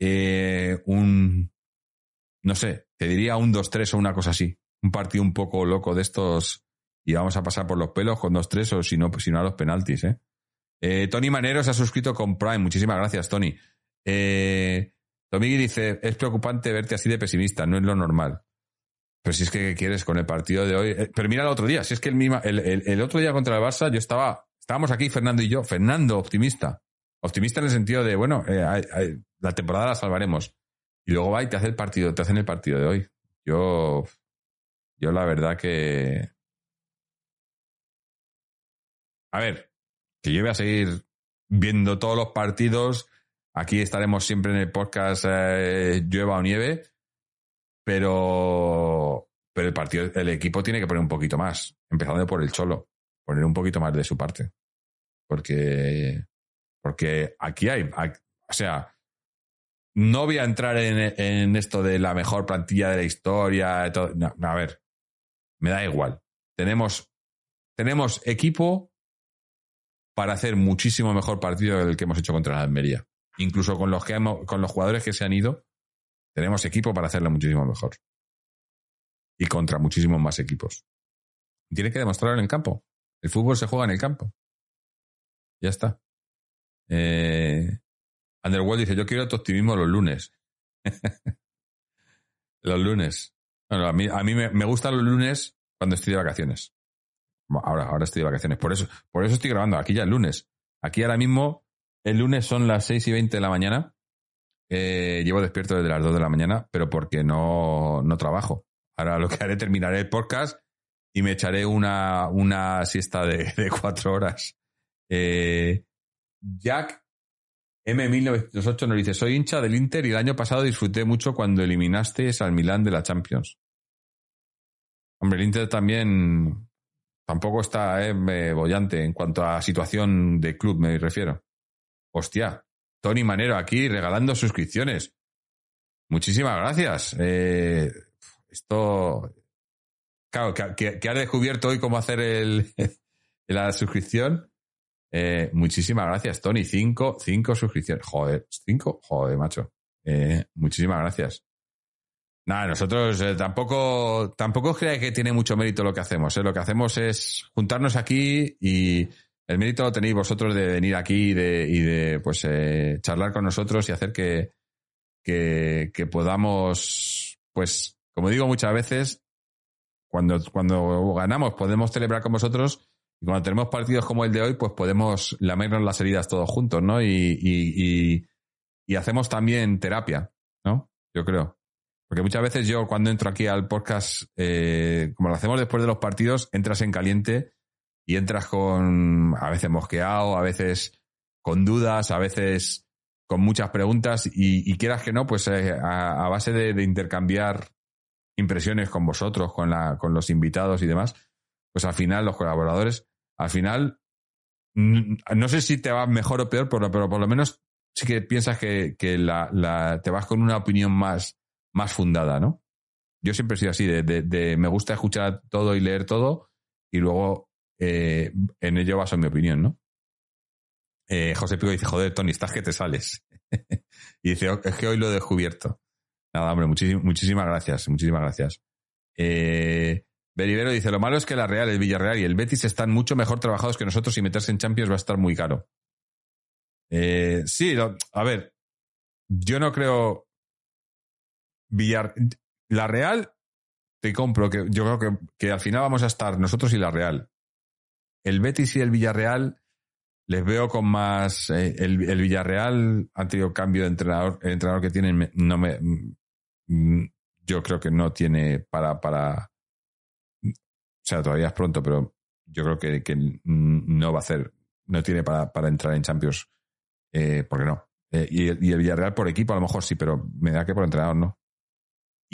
eh, un, no sé, te diría un 2-3 o una cosa así. un partido un poco loco de estos y vamos a pasar por los pelos con dos tres o si no, si no a los penaltis, ¿eh? Eh, Tony Manero se ha suscrito con Prime. Muchísimas gracias, Tony. Eh, dice, es preocupante verte así de pesimista, no es lo normal. Pero si es que ¿qué quieres con el partido de hoy. Eh, pero mira el otro día, si es que el, misma, el, otro día contra el Barça yo estaba, estábamos aquí, Fernando y yo, Fernando optimista. Optimista en el sentido de, bueno, eh, la temporada la salvaremos. Y luego va y te hace el partido, te hacen el partido de hoy. Yo, yo la verdad que... A ver, que yo voy a seguir viendo todos los partidos. Aquí estaremos siempre en el podcast eh, llueva o nieve, pero, pero el partido, el equipo tiene que poner un poquito más, empezando por el Cholo, poner un poquito más de su parte, porque, porque aquí hay, o sea, no voy a entrar en, en esto de la mejor plantilla de la historia, todo. A ver, me da igual. Tenemos, tenemos equipo para hacer muchísimo mejor partido del que hemos hecho contra la Almería. Incluso con los, que hemos- con los jugadores que se han ido, tenemos equipo para hacerlo muchísimo mejor. Y contra muchísimos más equipos. Tiene que demostrarlo en el campo. El fútbol se juega en el campo. Ya está. Eh, Underworld dice, yo quiero tu optimismo los lunes. los lunes. Bueno, a mí, a mí me, me gustan los lunes cuando estoy de vacaciones. Ahora, ahora estoy de vacaciones. Por eso, por eso estoy grabando. Aquí ya el lunes. Aquí ahora mismo, el lunes son las 6 y 20 de la mañana. Eh, llevo despierto desde las 2 de la mañana, pero porque no, no trabajo. Ahora lo que haré, terminaré el podcast y me echaré una, una siesta de, de cuatro horas. Eh, Jack M1908 nos dice, soy hincha del Inter y el año pasado disfruté mucho cuando eliminaste al Milán de la Champions. Hombre, el Inter también tampoco está eh, bollante en cuanto a situación de club, me refiero. Hostia, Tony Manero aquí regalando suscripciones. Muchísimas gracias. Eh, esto, claro, que, que has descubierto hoy cómo hacer el, la suscripción. Eh, muchísimas gracias, Tony. Cinco, cinco suscripciones. Joder, cinco, joder, macho. Eh, muchísimas gracias. Nada, nosotros eh, tampoco, tampoco creáis que tiene mucho mérito lo que hacemos. ¿eh? Lo que hacemos es juntarnos aquí y el mérito lo tenéis vosotros de venir aquí y de, y de pues, eh, charlar con nosotros y hacer que, que, que podamos, pues, como digo muchas veces, cuando, cuando ganamos podemos celebrar con vosotros y cuando tenemos partidos como el de hoy, pues podemos lamernos las heridas todos juntos, ¿no? Y, y, y hacemos también terapia, ¿no? Yo creo. Porque muchas veces yo cuando entro aquí al podcast, eh, como lo hacemos después de los partidos, entras en caliente y entras con a veces mosqueado, a veces con dudas, a veces con muchas preguntas y, quieras que no, pues eh, a, base de, intercambiar impresiones con vosotros, con, la, con los invitados y demás, pues al final los colaboradores, al final, no sé si te va mejor o peor, pero, pero por lo menos sí que piensas que, que la, te vas con una opinión más, más fundada, ¿no? Yo siempre he sido así, de, me gusta escuchar todo y leer todo y luego eh, en ello baso mi opinión, ¿no? Eh, José Pico dice, joder, Tony, estás que te sales. y dice, es que hoy lo he descubierto. Nada, hombre, muchísimas, gracias, muchísimas gracias. Eh, Beribero dice, lo malo es que la Real, el Villarreal y el Betis están mucho mejor trabajados que nosotros y meterse en Champions va a estar muy caro. Eh, sí, a ver, yo no creo... Villar, la Real, te compro, que yo creo que, que al final vamos a estar nosotros y la Real. El Betis y el Villarreal les veo con más. Eh, el, el, Villarreal ha tenido cambio de entrenador. El entrenador que tienen no me. Mm, yo creo que no tiene para. para o sea, todavía es pronto, pero yo creo que, que no va a hacer. No tiene para, para entrar en Champions. Eh, ¿Por qué no? Eh, y, y, el Villarreal por equipo a lo mejor sí, pero me da que por entrenador no.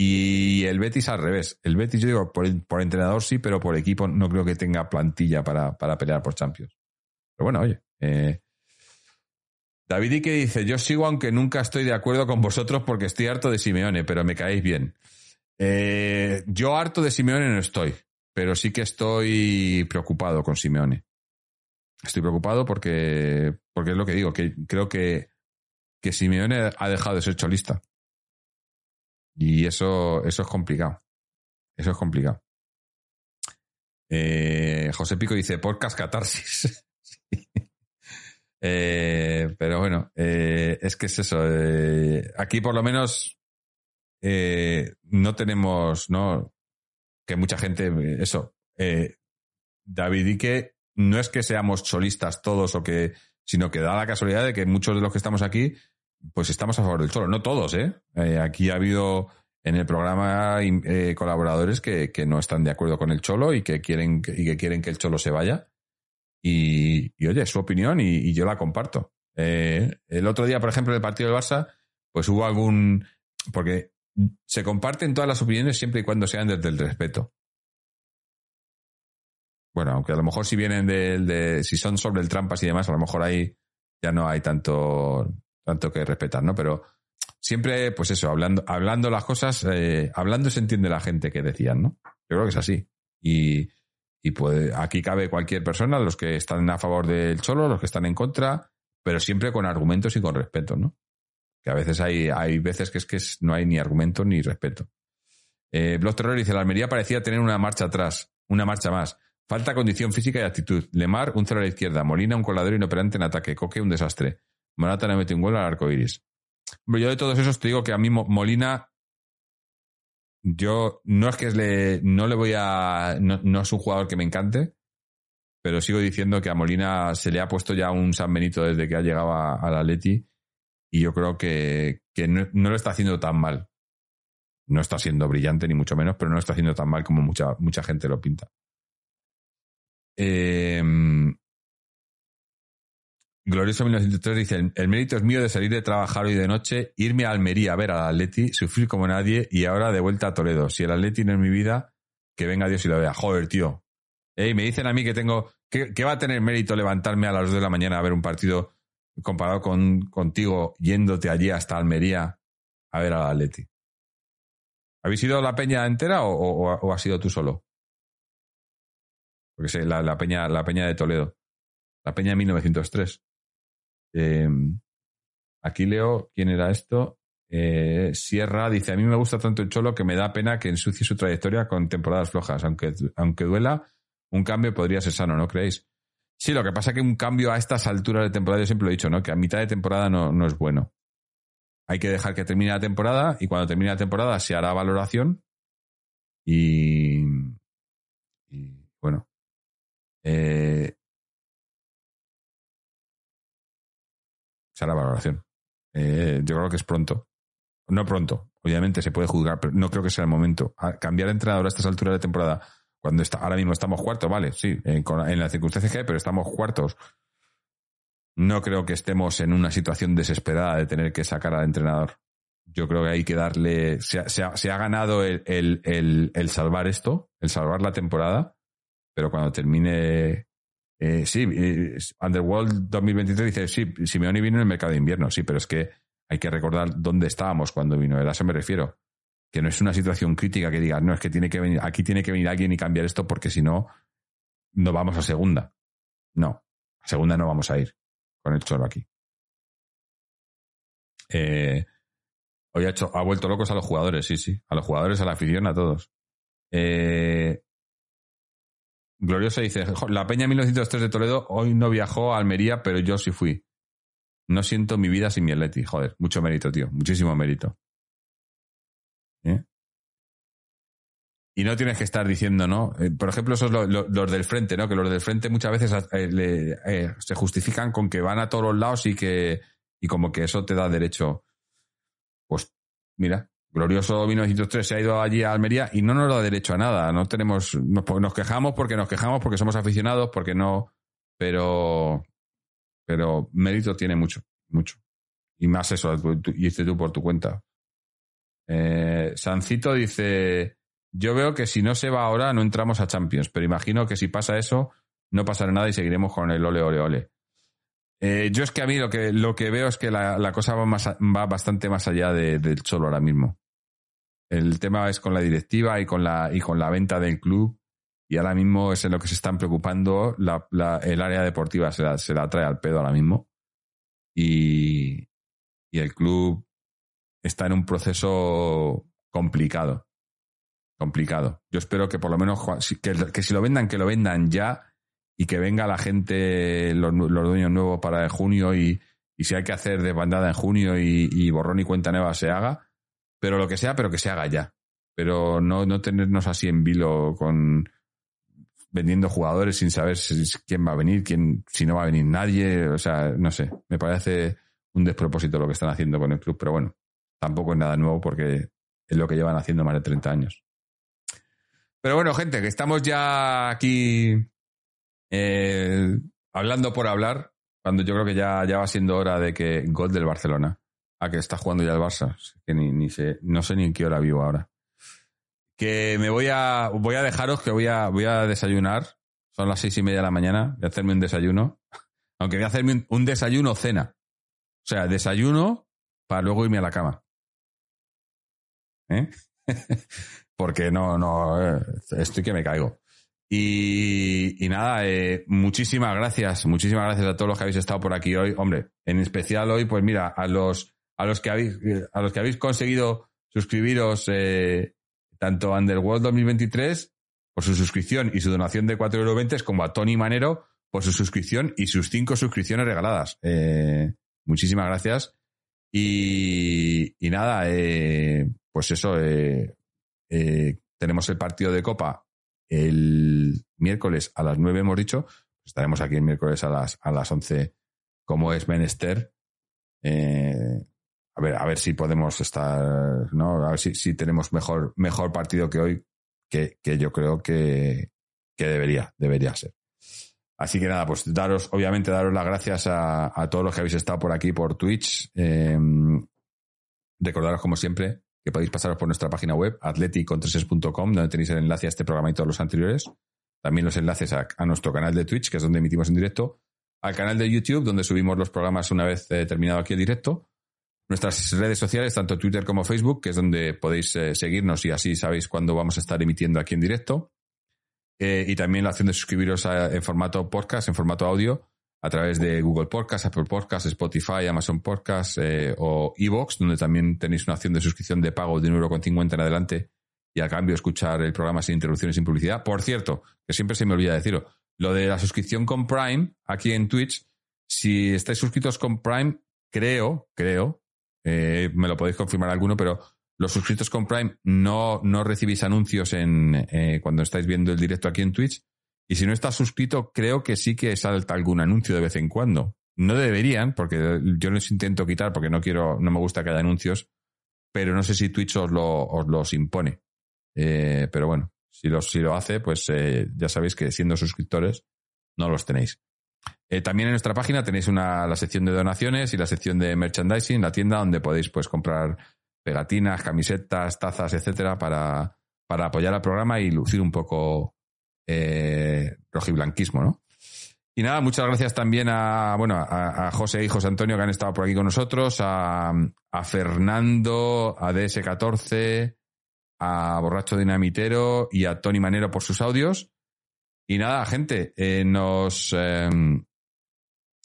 Y el Betis al revés. El Betis, yo digo, por, por entrenador sí, pero por equipo no creo que tenga plantilla para, para pelear por Champions. Pero bueno, oye. Eh, David Ike dice, yo sigo aunque nunca estoy de acuerdo con vosotros porque estoy harto de Simeone, pero me caéis bien. Eh, yo harto de Simeone no estoy, pero sí que estoy preocupado con Simeone. Estoy preocupado porque, porque es lo que digo, que creo que, que Simeone ha dejado de ser cholista. Y eso, eso es complicado. Eso es complicado. Eh, José Pico dice, podcast catarsis. Eh, pero bueno, eh, es que es eso. eh, aquí por lo menos eh, no tenemos, ¿no? Que mucha gente, eso. David Icke, no es que seamos cholistas todos o que, sino que da la casualidad de que muchos de los que estamos aquí, pues estamos a favor del cholo. No todos, ¿eh? Eh, aquí ha habido en el programa eh, colaboradores que, que no están de acuerdo con el cholo y que quieren, y que quieren que el cholo se vaya. Y, oye, es su opinión y, yo la comparto. Eh, el otro día, por ejemplo, en el partido del Barça, pues hubo algún. Porque se comparten todas las opiniones siempre y cuando sean desde el respeto. Bueno, aunque a lo mejor si vienen de, de- si son sobre el trampas y demás, a lo mejor ahí ya no hay tanto, tanto que respetar, ¿no? Pero siempre, pues eso, hablando, hablando las cosas, eh, hablando se entiende la gente que decían, ¿no? Yo creo que es así. Y, y pues aquí cabe cualquier persona, los que están a favor del cholo, los que están en contra, pero siempre con argumentos y con respeto, ¿no? Que a veces hay, hay veces que es que no hay ni argumento ni respeto. Eh, Block Terror dice, la Almería parecía tener una marcha atrás, una marcha más. Falta condición física y actitud. Lemar, un cero a la izquierda. Molina, un coladero inoperante en ataque. Coque, un desastre. Morata no mete un gol al arco iris. Hombre, yo de todos esos te digo que a mí Mo- Molina, yo no es que le, no le voy a, no, es un jugador que me encante, pero sigo diciendo que a Molina se le ha puesto ya un San Benito desde que ha llegado al Atleti y yo creo que, que no, no lo está haciendo tan mal. No está siendo brillante ni mucho menos, pero no lo está haciendo tan mal como mucha, mucha gente lo pinta. Eh, Glorioso 1903 dice, el, mérito es mío de salir de trabajar hoy de noche, irme a Almería a ver al Atleti, sufrir como nadie y ahora de vuelta a Toledo. Si el Atleti no es mi vida, que venga Dios y lo vea. Joder, tío. Ey, me dicen a mí que tengo, que, que va a tener mérito levantarme a las 2 de la mañana a ver un partido comparado con, contigo yéndote allí hasta Almería a ver al Atleti. ¿Habéis ido la peña entera o, o, o has sido tú solo? Porque sé, la, la peña, la peña de Toledo. La peña de 1903. Eh, aquí leo quién era esto. Eh, Sierra dice: A mí me gusta tanto el Cholo que me da pena que ensucie su trayectoria con temporadas flojas. Aunque, aunque duela, un cambio podría ser sano, ¿no creéis? Sí, lo que pasa es que un cambio a estas alturas de temporada, yo siempre lo he dicho, ¿no? Que a mitad de temporada no, no es bueno. Hay que dejar que termine la temporada y cuando termine la temporada se hará valoración y, y bueno. Eh, se hará valoración. Eh, yo creo que es pronto. No pronto, obviamente se puede juzgar, pero no creo que sea el momento. Cambiar de entrenador a estas alturas de temporada, cuando está, ahora mismo estamos cuartos, vale, sí, en, en las circunstancias que hay, pero estamos cuartos. No creo que estemos en una situación desesperada de tener que sacar al entrenador. Yo creo que hay que darle. Se ha, se ha- ganado el- el- el salvar esto, el salvar la temporada, pero cuando termine. Eh, sí, Underworld 2023 dice: Sí, Simeone vino en el mercado de invierno, sí, pero es que hay que recordar dónde estábamos cuando vino. A eso me refiero. Que no es una situación crítica que digas, no, es que tiene que venir, aquí tiene que venir alguien y cambiar esto porque si no, no vamos a segunda. No, a segunda no vamos a ir con el choro aquí. Eh, hoy ha, hecho, ha vuelto locos a los jugadores, sí, sí. A los jugadores, a la afición, a todos. Eh, Gloriosa dice, "Jo, la Peña 1903 de Toledo hoy no viajó a Almería, pero yo sí fui. No siento mi vida sin mi Atleti. Joder, mucho mérito, tío. Muchísimo mérito. ¿Eh? Y no tienes que estar diciendo, ¿no? Eh, por ejemplo, esos lo- lo- los del frente, ¿no? Que los del frente muchas veces eh, se justifican con que van a todos los lados y que y como que eso te da derecho. Pues mira, glorioso 1903 se ha ido allí a Almería y no nos da derecho a nada. No tenemos, nos, nos quejamos porque nos quejamos porque somos aficionados, porque no, pero, pero mérito tiene mucho, mucho. Y más eso, tú- hiciste tú por tu cuenta. Eh, Sancito dice, yo veo que si no se va ahora no entramos a Champions, pero imagino que si pasa eso no pasará nada y seguiremos con el ole, ole, ole. Eh, yo es que a mí lo que, lo que veo es que la, la cosa va, más, va bastante más allá de- del Cholo ahora mismo. El tema es con la directiva y con la, y con la venta del club y ahora mismo es en lo que se están preocupando. El área deportiva se la, se la trae al pedo ahora mismo y, y el club está en un proceso complicado. complicado. Yo espero que por lo menos que, que si lo vendan, que lo vendan ya y que venga la gente, los, dueños nuevos para junio y, si hay que hacer desbandada en junio y, y borrón y cuenta nueva se haga, pero lo que sea, pero que se haga ya. Pero no, no tenernos así en vilo con vendiendo jugadores sin saber si- quién va a venir, quién, si no va a venir nadie, o sea, no sé, me parece un despropósito lo que están haciendo con el club, pero bueno, tampoco es nada nuevo porque es lo que llevan haciendo más de 30 años. Pero bueno, gente, que estamos ya aquí eh, hablando por hablar, cuando yo creo que ya, ya va siendo hora de que gol del Barcelona, a que está jugando ya el Barça, que ni, ni sé, no sé ni en qué hora vivo ahora. Que me voy a, voy a dejaros que voy a, voy a desayunar, son las seis y media de la mañana, voy a hacerme un desayuno, aunque voy a hacerme un, un desayuno cena. O sea, desayuno para luego irme a la cama. ¿Eh? Porque no, no, eh, estoy que me caigo. Y, y nada, eh, muchísimas gracias, muchísimas gracias a todos los que habéis estado por aquí hoy. Hombre, en especial hoy, pues mira, a los, a los que habéis, a los que habéis conseguido suscribiros, eh, tanto a Underworld 2023 por su suscripción y su donación de 4,20 euros, como a Tony Manero por su suscripción y sus cinco suscripciones regaladas. Eh, muchísimas gracias. Y, y nada, eh, pues eso, eh, eh, tenemos el partido de Copa el miércoles a las 9, hemos dicho. Estaremos aquí el miércoles a las, a las 11, como es menester. Eh, a ver, a ver si podemos estar, ¿no? A ver si, si tenemos mejor, mejor partido que hoy, que, que yo creo que, que debería, debería ser. Así que nada, pues daros, obviamente, daros las gracias a, a todos los que habéis estado por aquí, por Twitch. Eh, recordaros, como siempre, que podéis pasaros por nuestra página web, atleticontreses.com, donde tenéis el enlace a este programa y todos los anteriores. También los enlaces a, nuestro canal de Twitch, que es donde emitimos en directo. Al canal de YouTube, donde subimos los programas una vez eh, terminado aquí el directo. Nuestras redes sociales, tanto Twitter como Facebook, que es donde podéis eh, seguirnos y así sabéis cuándo vamos a estar emitiendo aquí en directo. Eh, y también la opción de suscribiros en formato podcast, en formato audio, a través de Google Podcast, Apple Podcast, Spotify, Amazon Podcast eh, o Evox, donde también tenéis una opción de suscripción de pago de 1,50€ en adelante y a cambio escuchar el programa sin interrupciones, sin publicidad. Por cierto, que siempre se me olvida decirlo, lo de la suscripción con Prime aquí en Twitch, si estáis suscritos con Prime, creo, creo, eh, me lo podéis confirmar alguno, pero los suscritos con Prime no, no recibís anuncios en, eh, cuando estáis viendo el directo aquí en Twitch. Y si no estás suscrito, creo que sí que salta algún anuncio de vez en cuando. No deberían, porque yo los intento quitar porque no quiero, no me gusta que haya anuncios, pero no sé si Twitch os, lo, os los impone. Eh, pero bueno, si, los, si lo hace, pues eh, ya sabéis que siendo suscriptores no los tenéis. Eh, también en nuestra página tenéis una, la sección de donaciones y la sección de merchandising, la tienda donde podéis pues comprar pegatinas, camisetas, tazas, etcétera, para, para apoyar al programa y lucir un poco eh, rojiblanquismo, ¿no? Y nada, muchas gracias también a, bueno, a, José y José Antonio que han estado por aquí con nosotros, a, Fernando, a DS14, a Borracho Dinamitero y a Tony Manero por sus audios. Y nada, gente, eh, nos... Eh,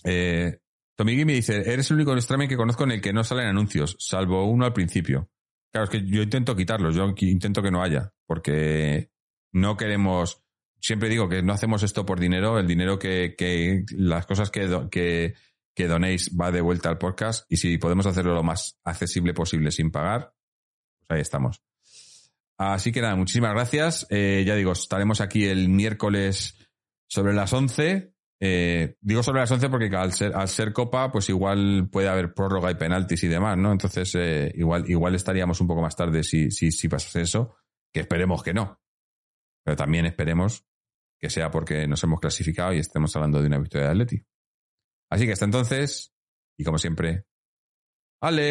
eh, Tomigui me dice, eres el único streaming que conozco en el que no salen anuncios, salvo uno al principio. Claro, es que yo intento quitarlos, yo intento que no haya, porque no queremos, siempre digo que no hacemos esto por dinero, el dinero que, las cosas que, que, donéis va de vuelta al podcast y si podemos hacerlo lo más accesible posible sin pagar, pues ahí estamos. Así que nada, muchísimas gracias. Eh, ya digo, estaremos aquí el miércoles sobre las 11. Eh, digo sobre las 11 porque al ser, al ser Copa, pues igual puede haber prórroga y penaltis y demás, ¿no? Entonces, eh, igual, igual estaríamos un poco más tarde si, si, si pasase eso, que esperemos que no. Pero también esperemos que sea porque nos hemos clasificado y estemos hablando de una victoria de Atleti. Así que hasta entonces, y como siempre, Aleti.